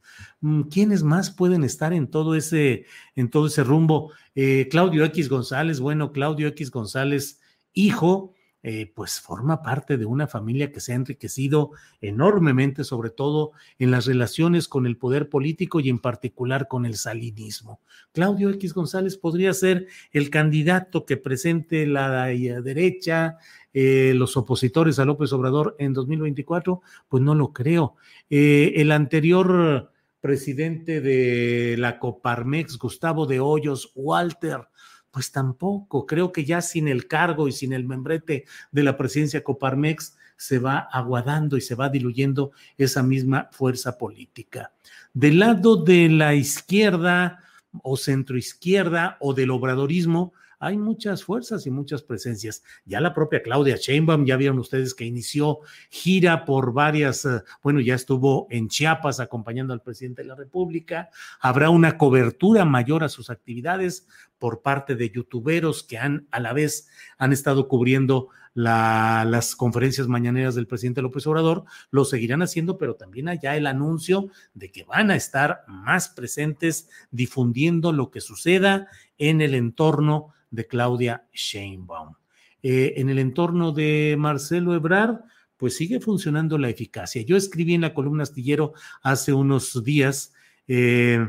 S2: Mm, ¿Quiénes más pueden estar en todo ese, en todo ese rumbo? Eh, Claudio X González, bueno, Claudio X González, hijo, eh, pues forma parte de una familia que se ha enriquecido enormemente, sobre todo en las relaciones con el poder político y en particular con el salinismo. Claudio X González podría ser el candidato que presente la derecha, eh, los opositores a López Obrador en 2024, pues no lo creo. El anterior presidente de la Coparmex, Gustavo de Hoyos, Walter, pues tampoco. Creo que ya sin el cargo y sin el membrete de la presidencia Coparmex se va aguadando y se va diluyendo esa misma fuerza política. Del lado de la izquierda o centroizquierda o del obradorismo, hay muchas fuerzas y muchas presencias. Ya la propia Claudia Sheinbaum, ya vieron ustedes que inició gira por varias, eh, bueno, ya estuvo en Chiapas acompañando al presidente de la República. Habrá una cobertura mayor a sus actividades por parte de youtuberos que han a la vez han estado cubriendo las conferencias mañaneras del presidente López Obrador, lo seguirán haciendo, pero también allá el anuncio de que van a estar más presentes difundiendo lo que suceda en el entorno de Claudia Sheinbaum. Eh, en el entorno de Marcelo Ebrard, pues sigue funcionando la eficacia. Yo escribí en la columna astillero hace unos días, eh,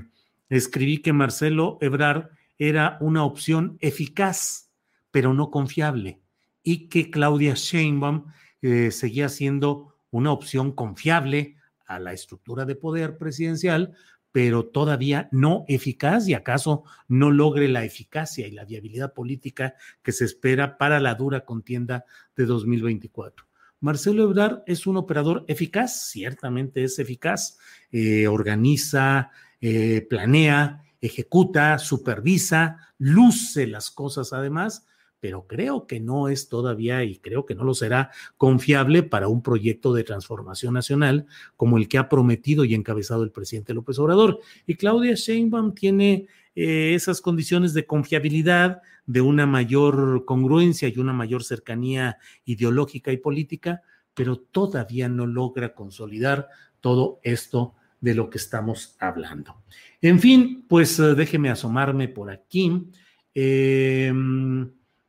S2: escribí que Marcelo Ebrard era una opción eficaz, pero no confiable, y que Claudia Sheinbaum eh, seguía siendo una opción confiable a la estructura de poder presidencial, pero todavía no eficaz y acaso no logre la eficacia y la viabilidad política que se espera para la dura contienda de 2024. Marcelo Ebrard es un operador eficaz, ciertamente es eficaz, eh, organiza, eh, planea, ejecuta, supervisa, luce las cosas además, pero creo que no es todavía y creo que no lo será confiable para un proyecto de transformación nacional como el que ha prometido y encabezado el presidente López Obrador. Y Claudia Sheinbaum tiene eh, esas condiciones de confiabilidad, de una mayor congruencia y una mayor cercanía ideológica y política, pero todavía no logra consolidar todo esto de lo que estamos hablando. En fin, pues eh, déjeme asomarme por aquí. Eh,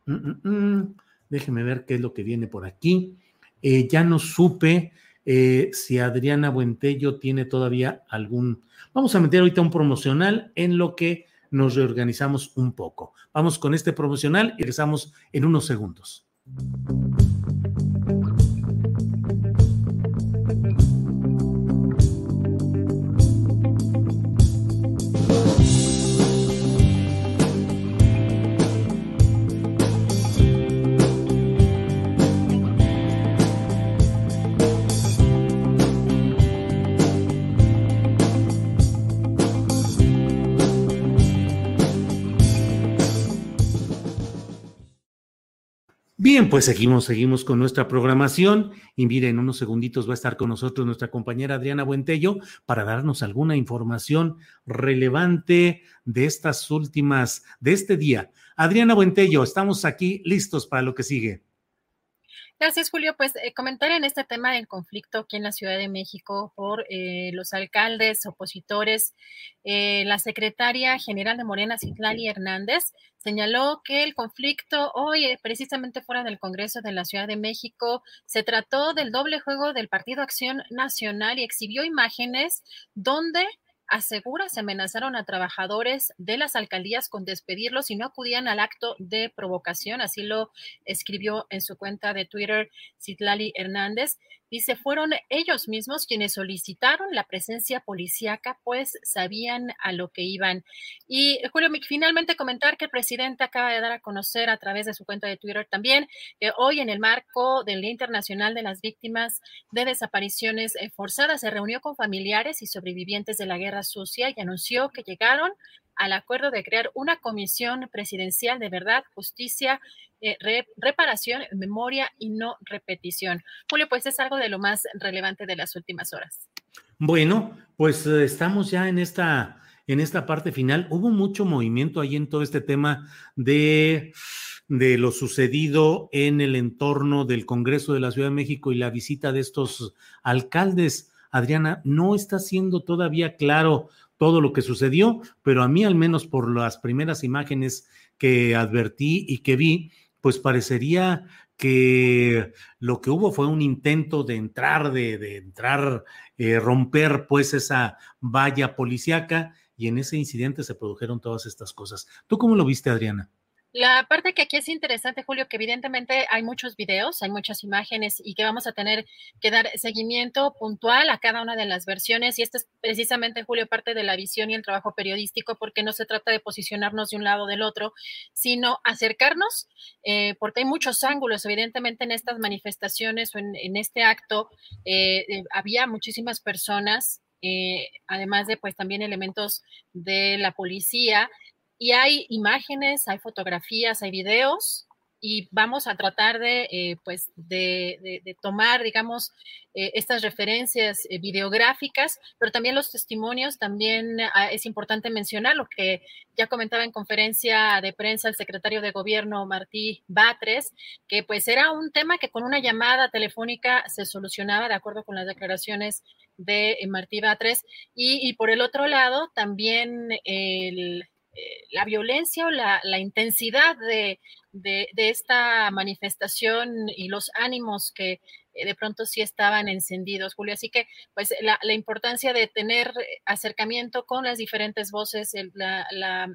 S2: Mm, mm, mm. Déjeme ver qué es lo que viene por aquí. Eh, ya no supe eh, si Adriana Buentello tiene todavía algún. Vamos a meter ahorita un promocional en lo que nos reorganizamos un poco. Vamos con este promocional y regresamos en unos segundos. Bien, pues seguimos, seguimos con nuestra programación y miren, en unos segunditos va a estar con nosotros nuestra compañera Adriana Buentello para darnos alguna información relevante de estas últimas, de este día. Adriana Buentello, estamos aquí listos para lo que sigue.
S3: Gracias, Julio. Pues eh, comentar en este tema del conflicto aquí en la Ciudad de México por eh, los alcaldes, opositores. Eh, la secretaria general de Morena, Citlali Hernández, señaló que el conflicto hoy, precisamente fuera del Congreso de la Ciudad de México, se trató del doble juego del Partido Acción Nacional y exhibió imágenes donde asegura se amenazaron a trabajadores de las alcaldías con despedirlos si no acudían al acto de provocación. Así lo escribió en su cuenta de Twitter Citlali Hernández. Dice, fueron ellos mismos quienes solicitaron la presencia policíaca, pues sabían a lo que iban. Y Julio, finalmente comentar que el presidente acaba de dar a conocer a través de su cuenta de Twitter también que hoy en el marco del Día Internacional de las Víctimas de Desapariciones eh, Forzadas se reunió con familiares y sobrevivientes de la guerra sucia y anunció que llegaron al acuerdo de crear una comisión presidencial de verdad, justicia, eh, reparación, memoria y no repetición. Julio, pues es algo de lo más relevante de las últimas horas.
S2: Bueno, pues eh, estamos ya en esta, en esta parte final. Hubo mucho movimiento ahí en todo este tema de, de lo sucedido en el entorno del Congreso de la Ciudad de México y la visita de estos alcaldes. Adriana, no está siendo todavía claro todo lo que sucedió, pero a mí al menos por las primeras imágenes que advertí y que vi, pues parecería que lo que hubo fue un intento de entrar, de, entrar, eh, romper pues esa valla policíaca y en ese incidente se produjeron todas estas cosas. ¿Tú cómo lo viste, Adriana?
S3: La parte que aquí es interesante, Julio, que evidentemente hay muchos videos, hay muchas imágenes y que vamos a tener que dar seguimiento puntual a cada una de las versiones. Y esto es precisamente, Julio, parte de la visión y el trabajo periodístico, porque no se trata de posicionarnos de un lado o del otro, sino acercarnos, eh, porque hay muchos ángulos. Evidentemente en estas manifestaciones o en, este acto eh, eh, había muchísimas personas además de pues también elementos de la policía y hay imágenes, hay fotografías, hay videos y vamos a tratar de, eh, pues, de, tomar, digamos, eh, estas referencias eh, videográficas, pero también los testimonios, también ah, es importante mencionar lo que ya comentaba en conferencia de prensa el secretario de gobierno Martí Batres, que pues era un tema que con una llamada telefónica se solucionaba de acuerdo con las declaraciones de Martí Batres, y por el otro lado, también el la violencia o la, intensidad de, esta manifestación y los ánimos que eh, de pronto sí estaban encendidos, Julio. Así que, pues, la, importancia de tener acercamiento con las diferentes voces, la,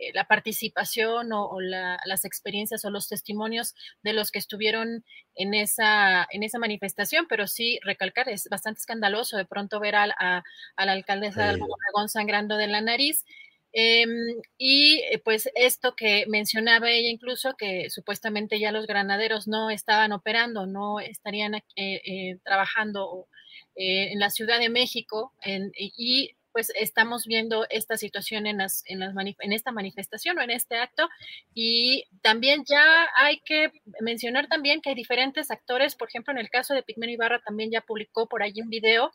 S3: eh, participación o, las experiencias o los testimonios de los que estuvieron en esa, en esa manifestación, pero sí recalcar, es bastante escandaloso de pronto ver al, a, la alcaldesa de Obregón sangrando de la nariz Em, y eh, pues esto que mencionaba ella incluso, que supuestamente ya los granaderos no estaban operando, no estarían eh, eh, trabajando en la Ciudad de México y pues estamos viendo esta situación en, las, en, las en esta manifestación o en este acto. Y también ya hay que mencionar también que hay diferentes actores, por ejemplo, en el caso de Pigmeno Ibarra también ya publicó por ahí un video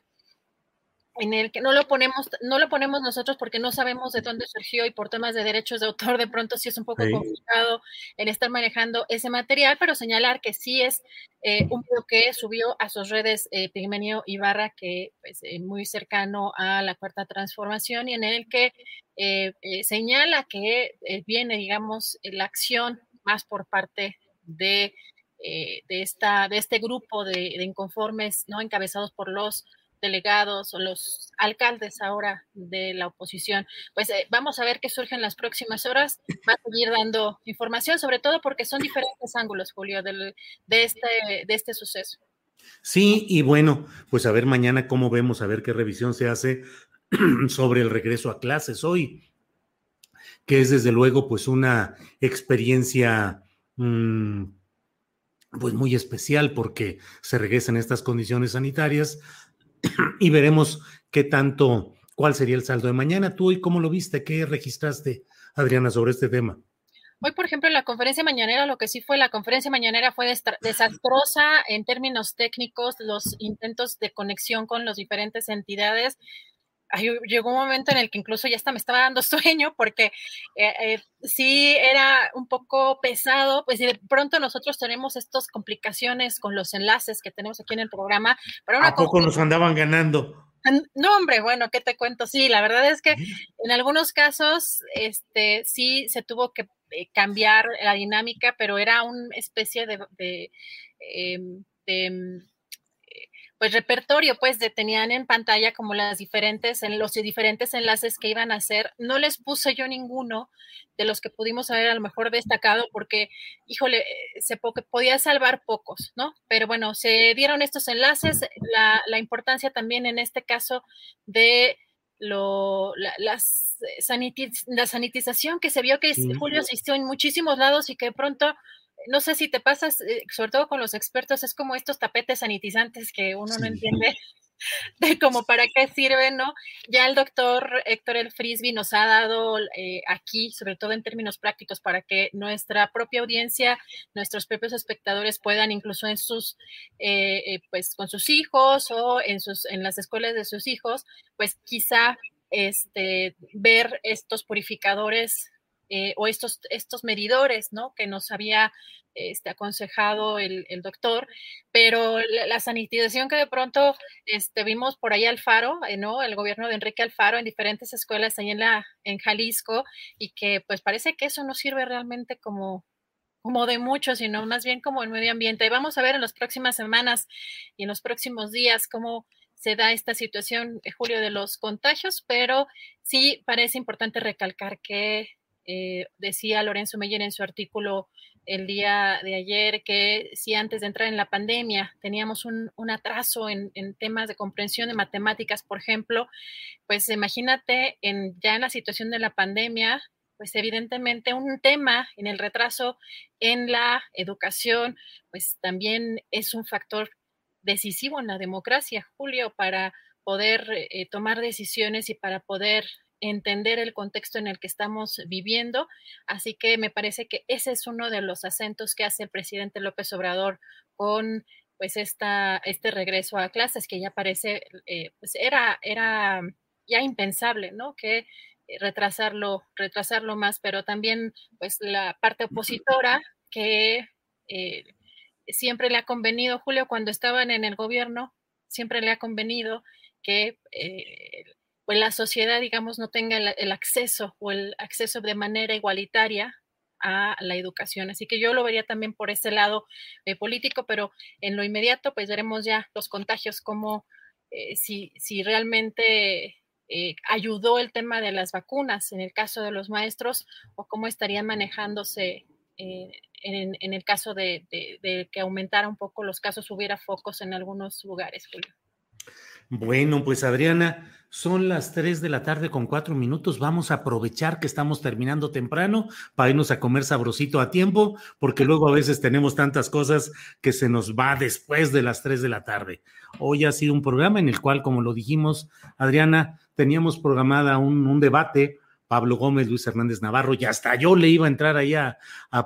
S3: en el que no lo ponemos, no lo ponemos nosotros porque no sabemos de dónde surgió y por temas de derechos de autor de pronto sí es un poco complicado el estar manejando ese material, pero señalar que sí es eh, un video que subió a sus redes eh, Pigmenio Ibarra, que pues eh, muy cercano a la cuarta transformación y en el que eh, señala que viene, digamos, la acción más por parte de, de, esta, de este grupo de, de inconformes, ¿no? Encabezados por los delegados o los alcaldes ahora de la oposición. Pues eh, vamos a ver qué surge en las próximas horas. Va a seguir dando información, sobre todo porque son diferentes ángulos, Julio, del, de, este, de este suceso.
S2: Sí, y bueno, pues a ver mañana cómo vemos, a ver qué revisión se hace sobre el regreso a clases hoy, que es desde luego pues una experiencia mmm, pues muy especial porque se regresa en estas condiciones sanitarias y veremos qué tanto, cuál sería el saldo de mañana. ¿Tú y cómo lo viste? ¿Qué registraste, Adriana, sobre este tema?
S3: Hoy, por ejemplo, la conferencia mañanera, lo que sí fue, la conferencia mañanera fue desastrosa en términos técnicos, los intentos de conexión con las diferentes entidades. Llegó un momento en el que incluso ya hasta me estaba dando sueño porque eh, eh, sí era un poco pesado, pues de pronto nosotros tenemos estas complicaciones con los enlaces que tenemos aquí en el programa.
S2: ¿A poco nos andaban ganando?
S3: No, hombre, bueno, ¿qué te cuento? Sí, la verdad es que en algunos casos, este, sí se tuvo que eh, cambiar la dinámica, pero era una especie de, de, em, em, pues repertorio, pues de, tenían en pantalla como las diferentes, en los diferentes enlaces que iban a hacer. No les puse yo ninguno de los que pudimos haber a lo mejor destacado porque, híjole, eh, se podía salvar pocos, ¿no? Pero bueno, se dieron estos enlaces, la, la importancia también en este caso de lo, las la sanitización que se vio que Julio asistió en muchísimos lados y que pronto, no sé si te pasas, eh, sobre todo con los expertos, es como estos tapetes sanitizantes que uno no entiende de cómo para qué sirven, ¿no? Ya el doctor Héctor El Frisby nos ha dado eh, aquí, sobre todo en términos prácticos, para que nuestra propia audiencia, nuestros propios espectadores puedan incluso en sus, eh, pues con sus hijos o en sus, en las escuelas de sus hijos, pues quizá este, ver estos purificadores eh, o estos, estos medidores, ¿no? Que nos había este, aconsejado el, doctor, pero la, sanitización que de pronto este, vimos por ahí Alfaro, eh, ¿no? El gobierno de Enrique Alfaro en diferentes escuelas ahí en, la, en Jalisco y que pues parece que eso no sirve realmente como, como de mucho, sino más bien como el medio ambiente. Y vamos a ver en las próximas semanas y en los próximos días cómo se da esta situación, eh, Julio, de los contagios, pero sí parece importante recalcar que eh, decía Lorenzo Meyer en su artículo el día de ayer que si antes de entrar en la pandemia teníamos un, atraso en, temas de comprensión de matemáticas, por ejemplo, pues imagínate en, ya en la situación de la pandemia, pues evidentemente un tema en el retraso en la educación, pues también es un factor decisivo en la democracia, Julio, para poder eh, tomar decisiones y para poder entender el contexto en el que estamos viviendo. Así que me parece que ese es uno de los acentos que hace el presidente López Obrador con pues esta, este regreso a clases que ya parece, eh, pues era, era ya impensable, ¿no? Que eh, retrasarlo, retrasarlo más, pero también pues la parte opositora que siempre le ha convenido, Julio, cuando estaban en el gobierno, siempre le ha convenido que eh, pues la sociedad, digamos, no tenga el, acceso o el acceso de manera igualitaria a la educación. Así que yo lo vería también por ese lado eh, político, pero en lo inmediato, pues veremos ya los contagios, como eh, si, si realmente ayudó el tema de las vacunas en el caso de los maestros o cómo estarían manejándose en, el caso de, que aumentara un poco los casos, hubiera focos en algunos lugares, Julio.
S2: Bueno, pues Adriana, son las 3 de la tarde con cuatro minutos. Vamos a aprovechar que estamos terminando temprano para irnos a comer sabrosito a tiempo, porque luego a veces tenemos tantas cosas que se nos va después de las 3 de la tarde. Hoy ha sido un programa en el cual, como lo dijimos, Adriana, teníamos programada un debate Pablo Gómez, Luis Hernández Navarro, y hasta yo le iba a entrar ahí a,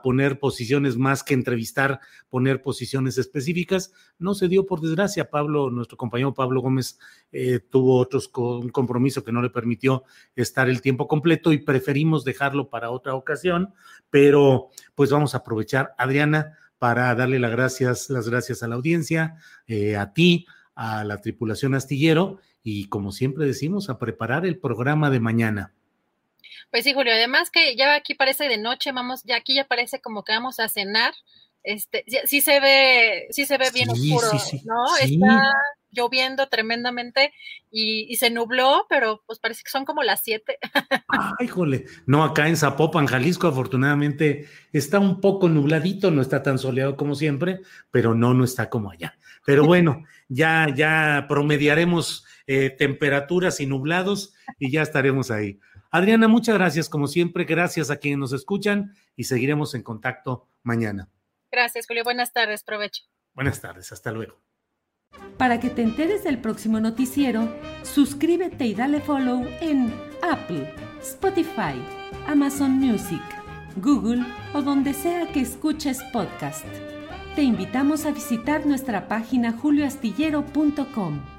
S2: poner posiciones más que entrevistar, poner posiciones específicas. No se dio por desgracia. Pablo, nuestro compañero Pablo Gómez, eh, tuvo otros un compromiso que no le permitió estar el tiempo completo y preferimos dejarlo para otra ocasión, pero pues vamos a aprovechar, Adriana, para darle las gracias, las gracias a la audiencia, eh, a ti, a la tripulación astillero y como siempre decimos, a preparar el programa de mañana.
S3: Pues sí, Julio, además que ya aquí parece de noche, vamos, ya aquí ya parece como que vamos a cenar. Este, sí se ve, sí se ve bien oscuro, ¿no? Está lloviendo tremendamente y, se nubló, pero pues parece que son como las 7.
S2: Ay, jole. No, acá en Zapopan, Jalisco, afortunadamente está un poco nubladito, no está tan soleado como siempre, pero no, no está como allá. Pero bueno, ya, ya promediaremos eh, temperaturas y nublados y ya estaremos ahí. Adriana, muchas gracias, como siempre, gracias a quienes nos escuchan y seguiremos en contacto mañana.
S3: Gracias, Julio. Buenas tardes, provecho.
S2: Buenas tardes, hasta luego.
S1: Para que te enteres del próximo noticiero, suscríbete y dale follow en Apple, Spotify, Amazon Music, Google o donde sea que escuches podcast. Te invitamos a visitar nuestra página julioastillero.com.